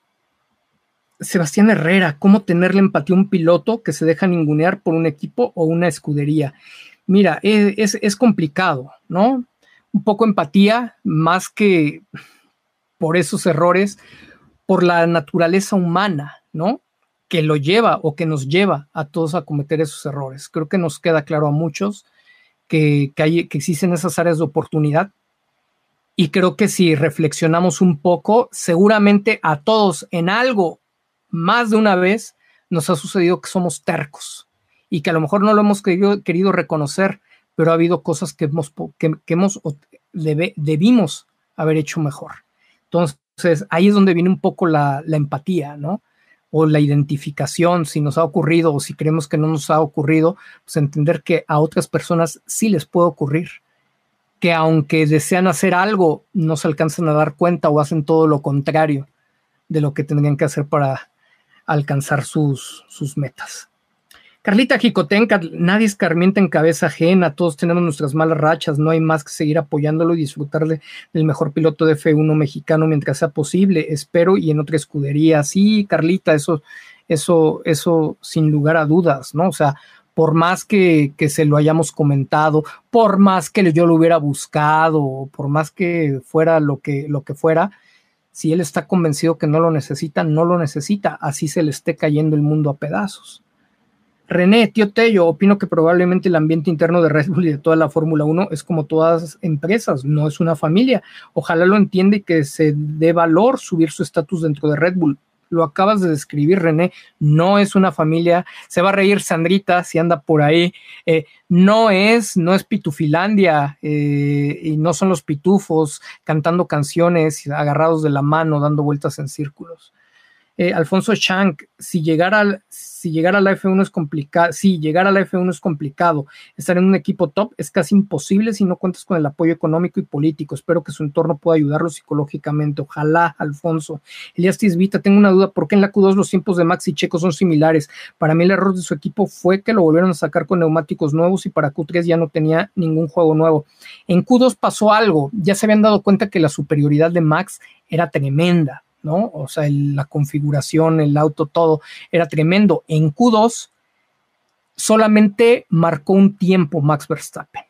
Sebastián Herrera, ¿cómo tenerle empatía a un piloto que se deja ningunear por un equipo o una escudería? Mira, e, es, complicado, ¿no? Un poco empatía, más que por esos errores, por la naturaleza humana, ¿no? Que lo lleva o que nos lleva a todos a cometer esos errores. Creo que nos queda claro a muchos que, que, hay, que existen esas áreas de oportunidad y creo que si reflexionamos un poco, seguramente a todos en algo más de una vez nos ha sucedido que somos tercos y que a lo mejor no lo hemos querido, reconocer, pero ha habido cosas que hemos, que, hemos debimos haber hecho mejor. Entonces, ahí es donde viene un poco la, la empatía, ¿no? O la identificación, si nos ha ocurrido o si creemos que no nos ha ocurrido, pues entender que a otras personas sí les puede ocurrir que aunque desean hacer algo, no se alcanzan a dar cuenta o hacen todo lo contrario de lo que tendrían que hacer para alcanzar sus, sus metas. Carlita Jicotenca, nadie escarmienta en cabeza ajena, todos tenemos nuestras malas rachas, no hay más que seguir apoyándolo y disfrutarle del mejor piloto de F1 mexicano mientras sea posible, espero, y en otra escudería. Sí, Carlita, eso, eso, eso sin lugar a dudas, ¿no? O sea, por más que, se lo hayamos comentado, por más que yo lo hubiera buscado, por más que fuera lo que, lo que fuera, Si él está convencido que no lo necesita, no lo necesita, así se le esté cayendo el mundo a pedazos. René, tío Tello, opino que probablemente el ambiente interno de Red Bull y de toda la Fórmula 1 es como todas empresas, no es una familia. Ojalá lo entienda y que se dé valor subir su estatus dentro de Red Bull. Lo acabas de describir, René, no es una familia. Se va a reír Sandrita si anda por ahí. Eh, no es, no es Pitufilandia eh, y no son los pitufos cantando canciones agarrados de la mano, dando vueltas en círculos. Eh, Alfonso Shank, si llegar, al, si llegar a la F1 es complicado, si llegar a la F1 es complicado, estar en un equipo top es casi imposible si no cuentas con el apoyo económico y político. Espero que su entorno pueda ayudarlo psicológicamente. Ojalá, Alfonso. Elías Tisbita, tengo una duda, ¿por qué en la Q2 los tiempos de Max y Checo son similares? Para mí el error de su equipo fue que lo volvieron a sacar con neumáticos nuevos y para Q3 ya no tenía ningún juego nuevo. En Q2 pasó algo, ya se habían dado cuenta que la superioridad de Max era tremenda ¿no? O sea, la configuración, el auto, todo era tremendo. En Q2 solamente marcó un tiempo Max Verstappen.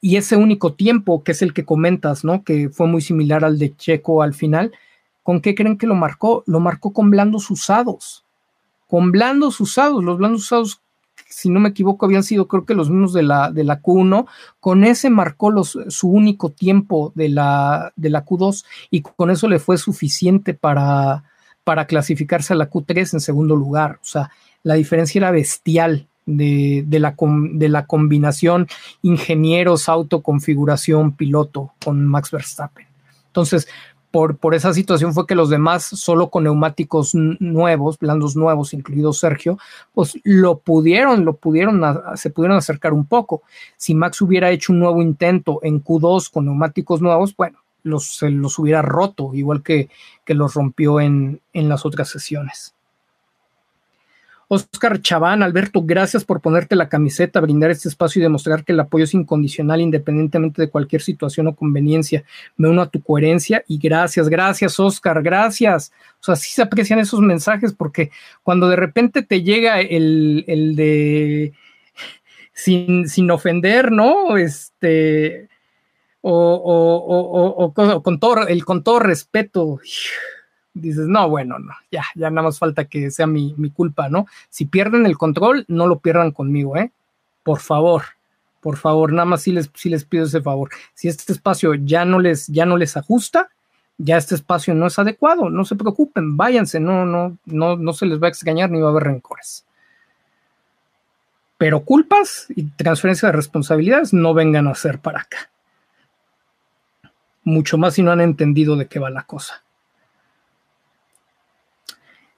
Y ese único tiempo, que es el que comentas, ¿no? Que fue muy similar al de Checo al final, ¿con qué creen que lo marcó? Lo marcó con blandos usados. Con blandos usados. Los blandos usados si no me equivoco, habían sido creo que los mismos de la, de la Q1. Con ese marcó los, su único tiempo de la, de la Q2 y con eso le fue suficiente para, para clasificarse a la Q3 en segundo lugar. O sea, la diferencia era bestial de, de, la, de la combinación ingenieros, autoconfiguración, piloto con Max Verstappen. Entonces, por, esa situación fue que los demás, solo con neumáticos nuevos, blandos nuevos, incluido Sergio, pues lo pudieron, lo pudieron, se pudieron acercar un poco. Si Max hubiera hecho un nuevo intento en Q2 con neumáticos nuevos, bueno, los, se los hubiera roto, igual que, que los rompió en, en las otras sesiones. Oscar Chaván, Alberto, gracias por ponerte la camiseta, brindar este espacio y demostrar que el apoyo es incondicional independientemente de cualquier situación o conveniencia. Me uno a tu coherencia y gracias, gracias Oscar, gracias. O sea, sí se aprecian esos mensajes porque cuando de repente te llega el, de sin, sin ofender, ¿no? Este, o, o, con todo el con todo respeto dices, no, bueno, no, ya, ya nada más falta que sea mi, culpa, ¿no? Si pierden el control, no lo pierdan conmigo, ¿eh? Por favor, por favor, nada más si les, si les pido ese favor. Si este espacio ya no les, ya no les ajusta, ya este espacio no es adecuado, no se preocupen, váyanse, no, no, no, no se les va a extrañar ni va a haber rencores. Pero culpas y transferencia de responsabilidades no vengan a hacer para acá. Mucho más si no han entendido de qué va la cosa.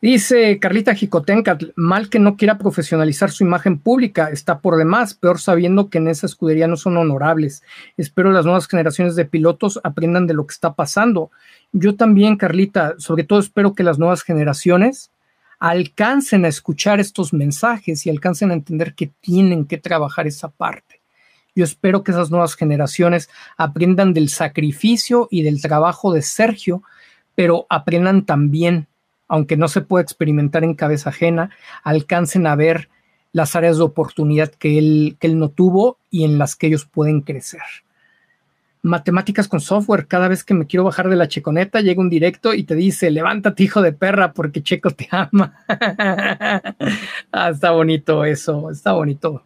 Dice Carlita Jicotenca, mal que no quiera profesionalizar su imagen pública, está por demás, peor sabiendo que en esa escudería no son honorables. Espero las nuevas generaciones de pilotos aprendan de lo que está pasando. Yo también, Carlita, sobre todo espero que las nuevas generaciones alcancen a escuchar estos mensajes y alcancen a entender que tienen que trabajar esa parte. Yo espero que esas nuevas generaciones aprendan del sacrificio y del trabajo de Sergio, pero aprendan también aunque no se pueda experimentar en cabeza ajena, alcancen a ver las áreas de oportunidad que él, que él no tuvo y en las que ellos pueden crecer. Matemáticas con software, cada vez que me quiero bajar de la checoneta, llega un directo y te dice, levántate hijo de perra porque Checo te ama. ah, está bonito eso, está bonito.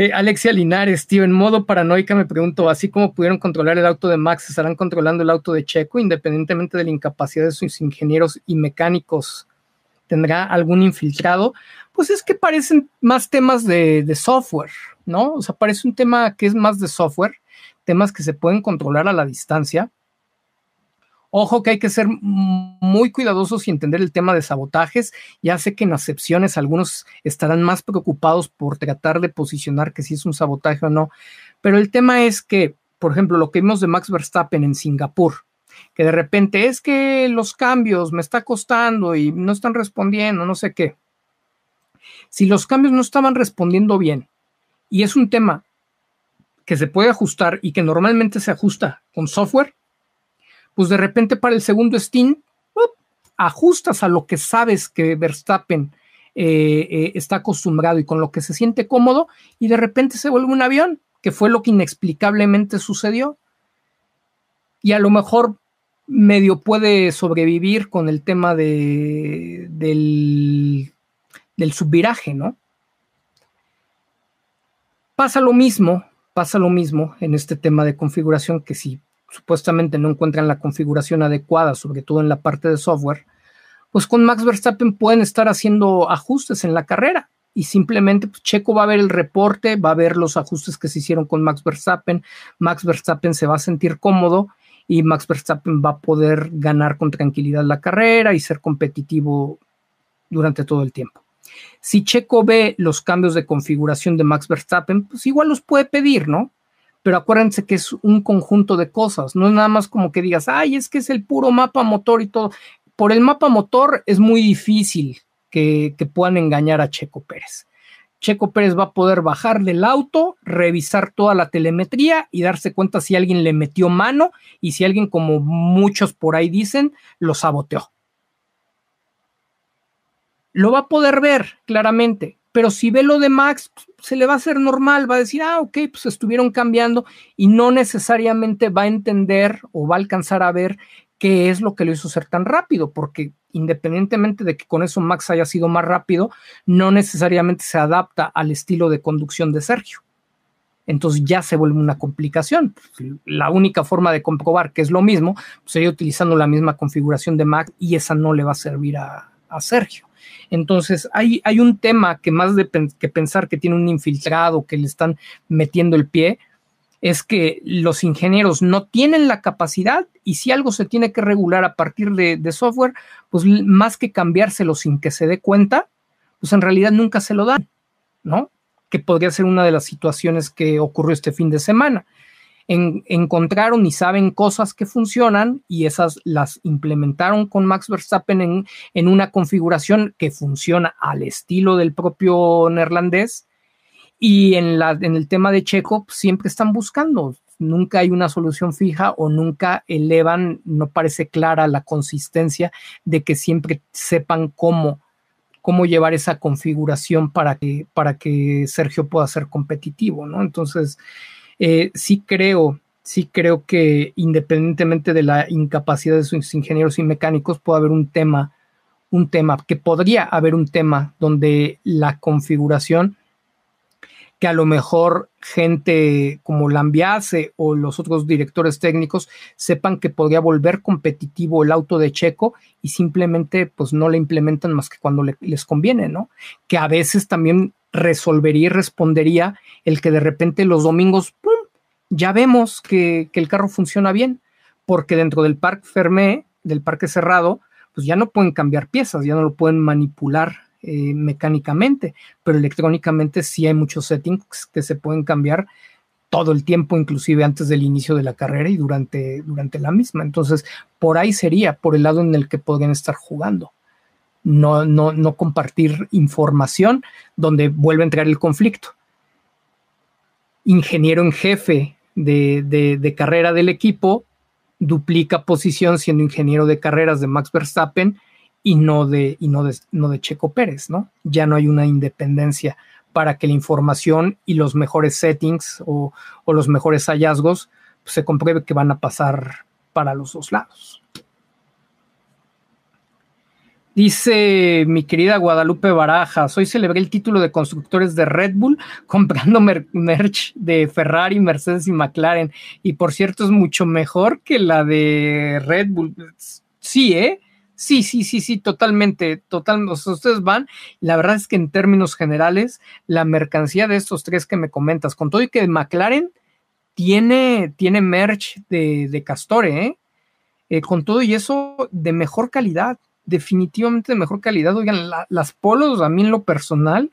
Eh, Alexia Linares, tío, en modo paranoica me pregunto, así como pudieron controlar el auto de Max, ¿estarán controlando el auto de Checo independientemente de la incapacidad de sus ingenieros y mecánicos? ¿Tendrá algún infiltrado? Pues es que parecen más temas de, de software, ¿no? O sea, parece un tema que es más de software, temas que se pueden controlar a la distancia Ojo que hay que ser muy cuidadosos y entender el tema de sabotajes. Ya sé que en acepciones algunos estarán más preocupados por tratar de posicionar que si es un sabotaje o no, pero el tema es que, por ejemplo, lo que vimos de Max Verstappen en Singapur, que de repente es que los cambios me está costando y no están respondiendo, no sé qué. Si los cambios no estaban respondiendo bien y es un tema que se puede ajustar y que normalmente se ajusta con software, pues de repente para el segundo Steam ajustas a lo que sabes que Verstappen eh, eh, está acostumbrado y con lo que se siente cómodo y de repente se vuelve un avión, que fue lo que inexplicablemente sucedió. Y a lo mejor medio puede sobrevivir con el tema de, del, del subviraje, ¿no? Pasa lo mismo, pasa lo mismo en este tema de configuración que si supuestamente no encuentran la configuración adecuada, sobre todo en la parte de software, pues con Max Verstappen pueden estar haciendo ajustes en la carrera y simplemente pues, Checo va a ver el reporte, va a ver los ajustes que se hicieron con Max Verstappen, Max Verstappen se va a sentir cómodo y Max Verstappen va a poder ganar con tranquilidad la carrera y ser competitivo durante todo el tiempo. Si Checo ve los cambios de configuración de Max Verstappen, pues igual los puede pedir, ¿no? Pero acuérdense que es un conjunto de cosas, no es nada más como que digas, ay, es que es el puro mapa motor y todo. Por el mapa motor es muy difícil que, que puedan engañar a Checo Pérez. Checo Pérez va a poder bajar del auto, revisar toda la telemetría y darse cuenta si alguien le metió mano y si alguien, como muchos por ahí dicen, lo saboteó. Lo va a poder ver claramente, pero si ve lo de Max, se le va a hacer normal, va a decir, ah, ok, pues estuvieron cambiando y no necesariamente va a entender o va a alcanzar a ver qué es lo que lo hizo ser tan rápido, porque independientemente de que con eso Max haya sido más rápido, no necesariamente se adapta al estilo de conducción de Sergio. Entonces ya se vuelve una complicación. La única forma de comprobar que es lo mismo pues, sería utilizando la misma configuración de Max y esa no le va a servir a, Sergio. Entonces hay, hay, un tema que más de que pensar que tiene un infiltrado, que le están metiendo el pie, es que los ingenieros no tienen la capacidad y si algo se tiene que regular a partir de, software, pues más que cambiárselo sin que se dé cuenta, pues en realidad nunca se lo dan, ¿no? Que podría ser una de las situaciones que ocurrió este fin de semana. Encontraron y saben cosas que funcionan y esas las implementaron con Max Verstappen en, en una configuración que funciona al estilo del propio neerlandés y en, la, en el tema de Checo, pues, siempre están buscando, nunca hay una solución fija o nunca elevan, no parece clara la consistencia de que siempre sepan cómo, cómo llevar esa configuración para que, para que Sergio pueda ser competitivo, ¿no? Entonces, eh, sí creo, sí creo que independientemente de la incapacidad de sus ingenieros y mecánicos, puede haber un tema, un tema, que podría haber un tema donde la configuración que a lo mejor gente como Lambiase o los otros directores técnicos sepan que podría volver competitivo el auto de Checo y simplemente pues no le implementan más que cuando les conviene, ¿no? Que a veces también resolvería y respondería el que de repente los domingos, ¡pum!, ya vemos que, el carro funciona bien, porque dentro del parque Fermé, del parque cerrado, pues ya no pueden cambiar piezas, ya no lo pueden manipular eh, mecánicamente, pero electrónicamente sí hay muchos settings que se pueden cambiar todo el tiempo, inclusive antes del inicio de la carrera y durante, durante la misma. Entonces, por ahí sería, por el lado en el que podrían estar jugando. No, no, no compartir información donde vuelve a entrar el conflicto. Ingeniero en jefe de, de carrera del equipo duplica posición siendo ingeniero de carreras de Max Verstappen y no de, y no de, no de Checo Pérez, ¿no? Ya no hay una independencia para que la información y los mejores settings o, los mejores hallazgos pues, se compruebe que van a pasar para los dos lados. Dice mi querida Guadalupe Barajas, hoy celebré el título de constructores de Red Bull comprando merch de Ferrari, Mercedes y McLaren. Y por cierto, es mucho mejor que la de Red Bull. Sí, ¿eh? Sí, sí, sí, sí, totalmente, totalmente. ustedes van, la verdad es que en términos generales, la mercancía de estos tres que me comentas, con todo y que McLaren tiene, tiene merch de, de Castore, ¿eh? ¿eh? con todo y eso de mejor calidad, definitivamente de mejor calidad. Oigan, las polos, a mí en lo personal,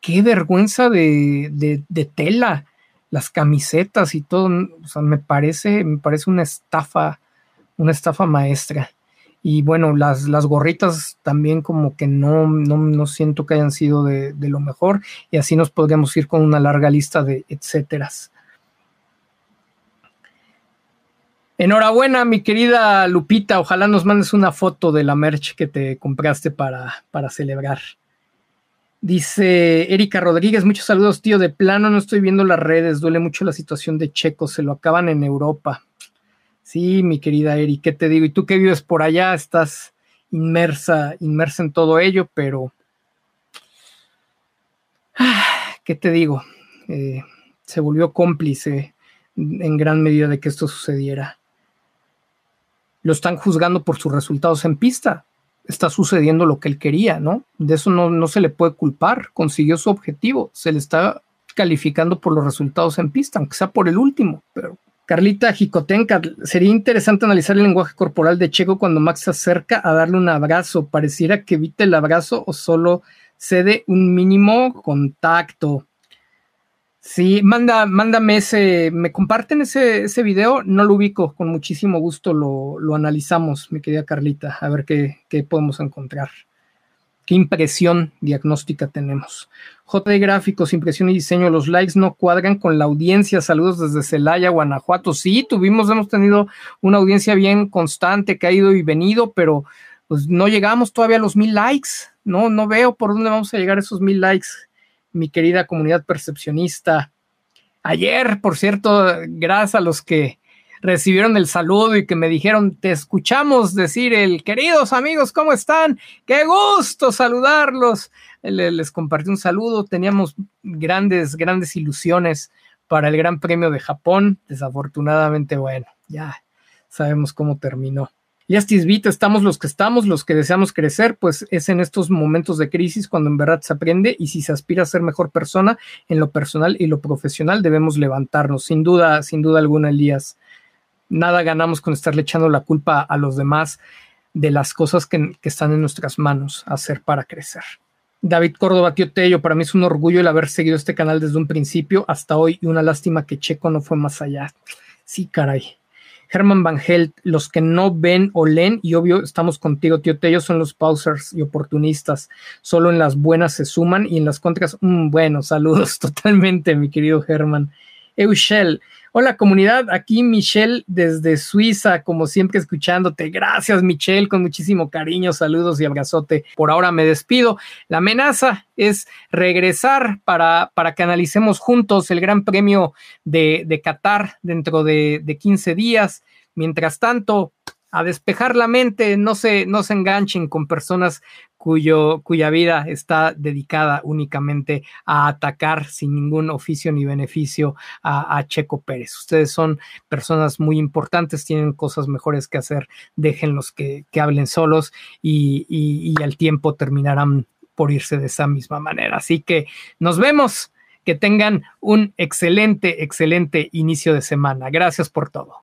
qué vergüenza de, de, de, tela, las camisetas y todo, o sea, me parece, me parece una estafa, una estafa maestra. Y bueno, las, las gorritas también como que no, no, siento que hayan sido de, lo mejor. Y así nos podríamos ir con una larga lista de etcéteras. Enhorabuena, mi querida Lupita. Ojalá nos mandes una foto de la merch que te compraste para, para celebrar. Dice Erika Rodríguez, muchos saludos, tío. De plano no estoy viendo las redes, duele mucho la situación de Checo, se lo acaban en Europa. Sí, mi querida Eri, ¿qué te digo? Y tú que vives por allá, estás inmersa, inmersa en todo ello, pero ¿qué te digo? Eh, se volvió cómplice en gran medida de que esto sucediera. Lo están juzgando por sus resultados en pista. Está sucediendo lo que él quería, ¿no? De eso no, no se le puede culpar. Consiguió su objetivo. Se le está calificando por los resultados en pista, aunque sea por el último. Pero Carlita Jicotenca, sería interesante analizar el lenguaje corporal de Checo cuando Max se acerca a darle un abrazo. Pareciera que evite el abrazo o solo cede un mínimo contacto. Sí, manda, mándame ese, me comparten ese, ese video, no lo ubico, con muchísimo gusto lo, lo analizamos, mi querida Carlita, a ver qué, qué, podemos encontrar. ¿Qué impresión diagnóstica tenemos? JD Gráficos, impresión y diseño, los likes no cuadran con la audiencia. Saludos desde Celaya, Guanajuato. Sí, tuvimos, hemos tenido una audiencia bien constante que ha ido y venido, pero pues no llegamos todavía a los mil likes. No, no veo por dónde vamos a llegar esos mil likes mi querida comunidad percepcionista. Ayer, por cierto, gracias a los que recibieron el saludo y que me dijeron, te escuchamos decir el, queridos amigos, ¿cómo están? Qué gusto saludarlos. Les compartí un saludo, teníamos grandes, grandes ilusiones para el Gran Premio de Japón. Desafortunadamente, bueno, ya sabemos cómo terminó. Y Vita, estamos los que estamos, los que deseamos crecer, pues es en estos momentos de crisis cuando en verdad se aprende y si se aspira a ser mejor persona en lo personal y lo profesional debemos levantarnos. Sin duda, sin duda alguna, Elías, nada ganamos con estarle echando la culpa a los demás de las cosas que, están en nuestras manos hacer para crecer. David Córdoba, tío Tello, para mí es un orgullo el haber seguido este canal desde un principio hasta hoy y una lástima que Checo no fue más allá. Sí, caray. Herman Van Helt, los que no ven o leen, y obvio estamos contigo, tío Tello, son los pausers y oportunistas. Solo en las buenas se suman y en las contras, mm, bueno, saludos totalmente, mi querido Herman. Eushel, hola comunidad, aquí Michelle desde Suiza, como siempre escuchándote. Gracias Michelle, con muchísimo cariño, saludos y abrazote. Por ahora me despido. La amenaza es regresar para, para que analicemos juntos el Gran Premio de, de Qatar dentro de, de 15 días. Mientras tanto, a despejar la mente, no se, no se enganchen con personas cuyo, cuya vida está dedicada únicamente a atacar sin ningún oficio ni beneficio a, Checo Pérez. Ustedes son personas muy importantes, tienen cosas mejores que hacer, déjenlos que, que hablen solos y, y, y al tiempo terminarán por irse de esa misma manera. Así que nos vemos, que tengan un excelente, excelente inicio de semana. Gracias por todo.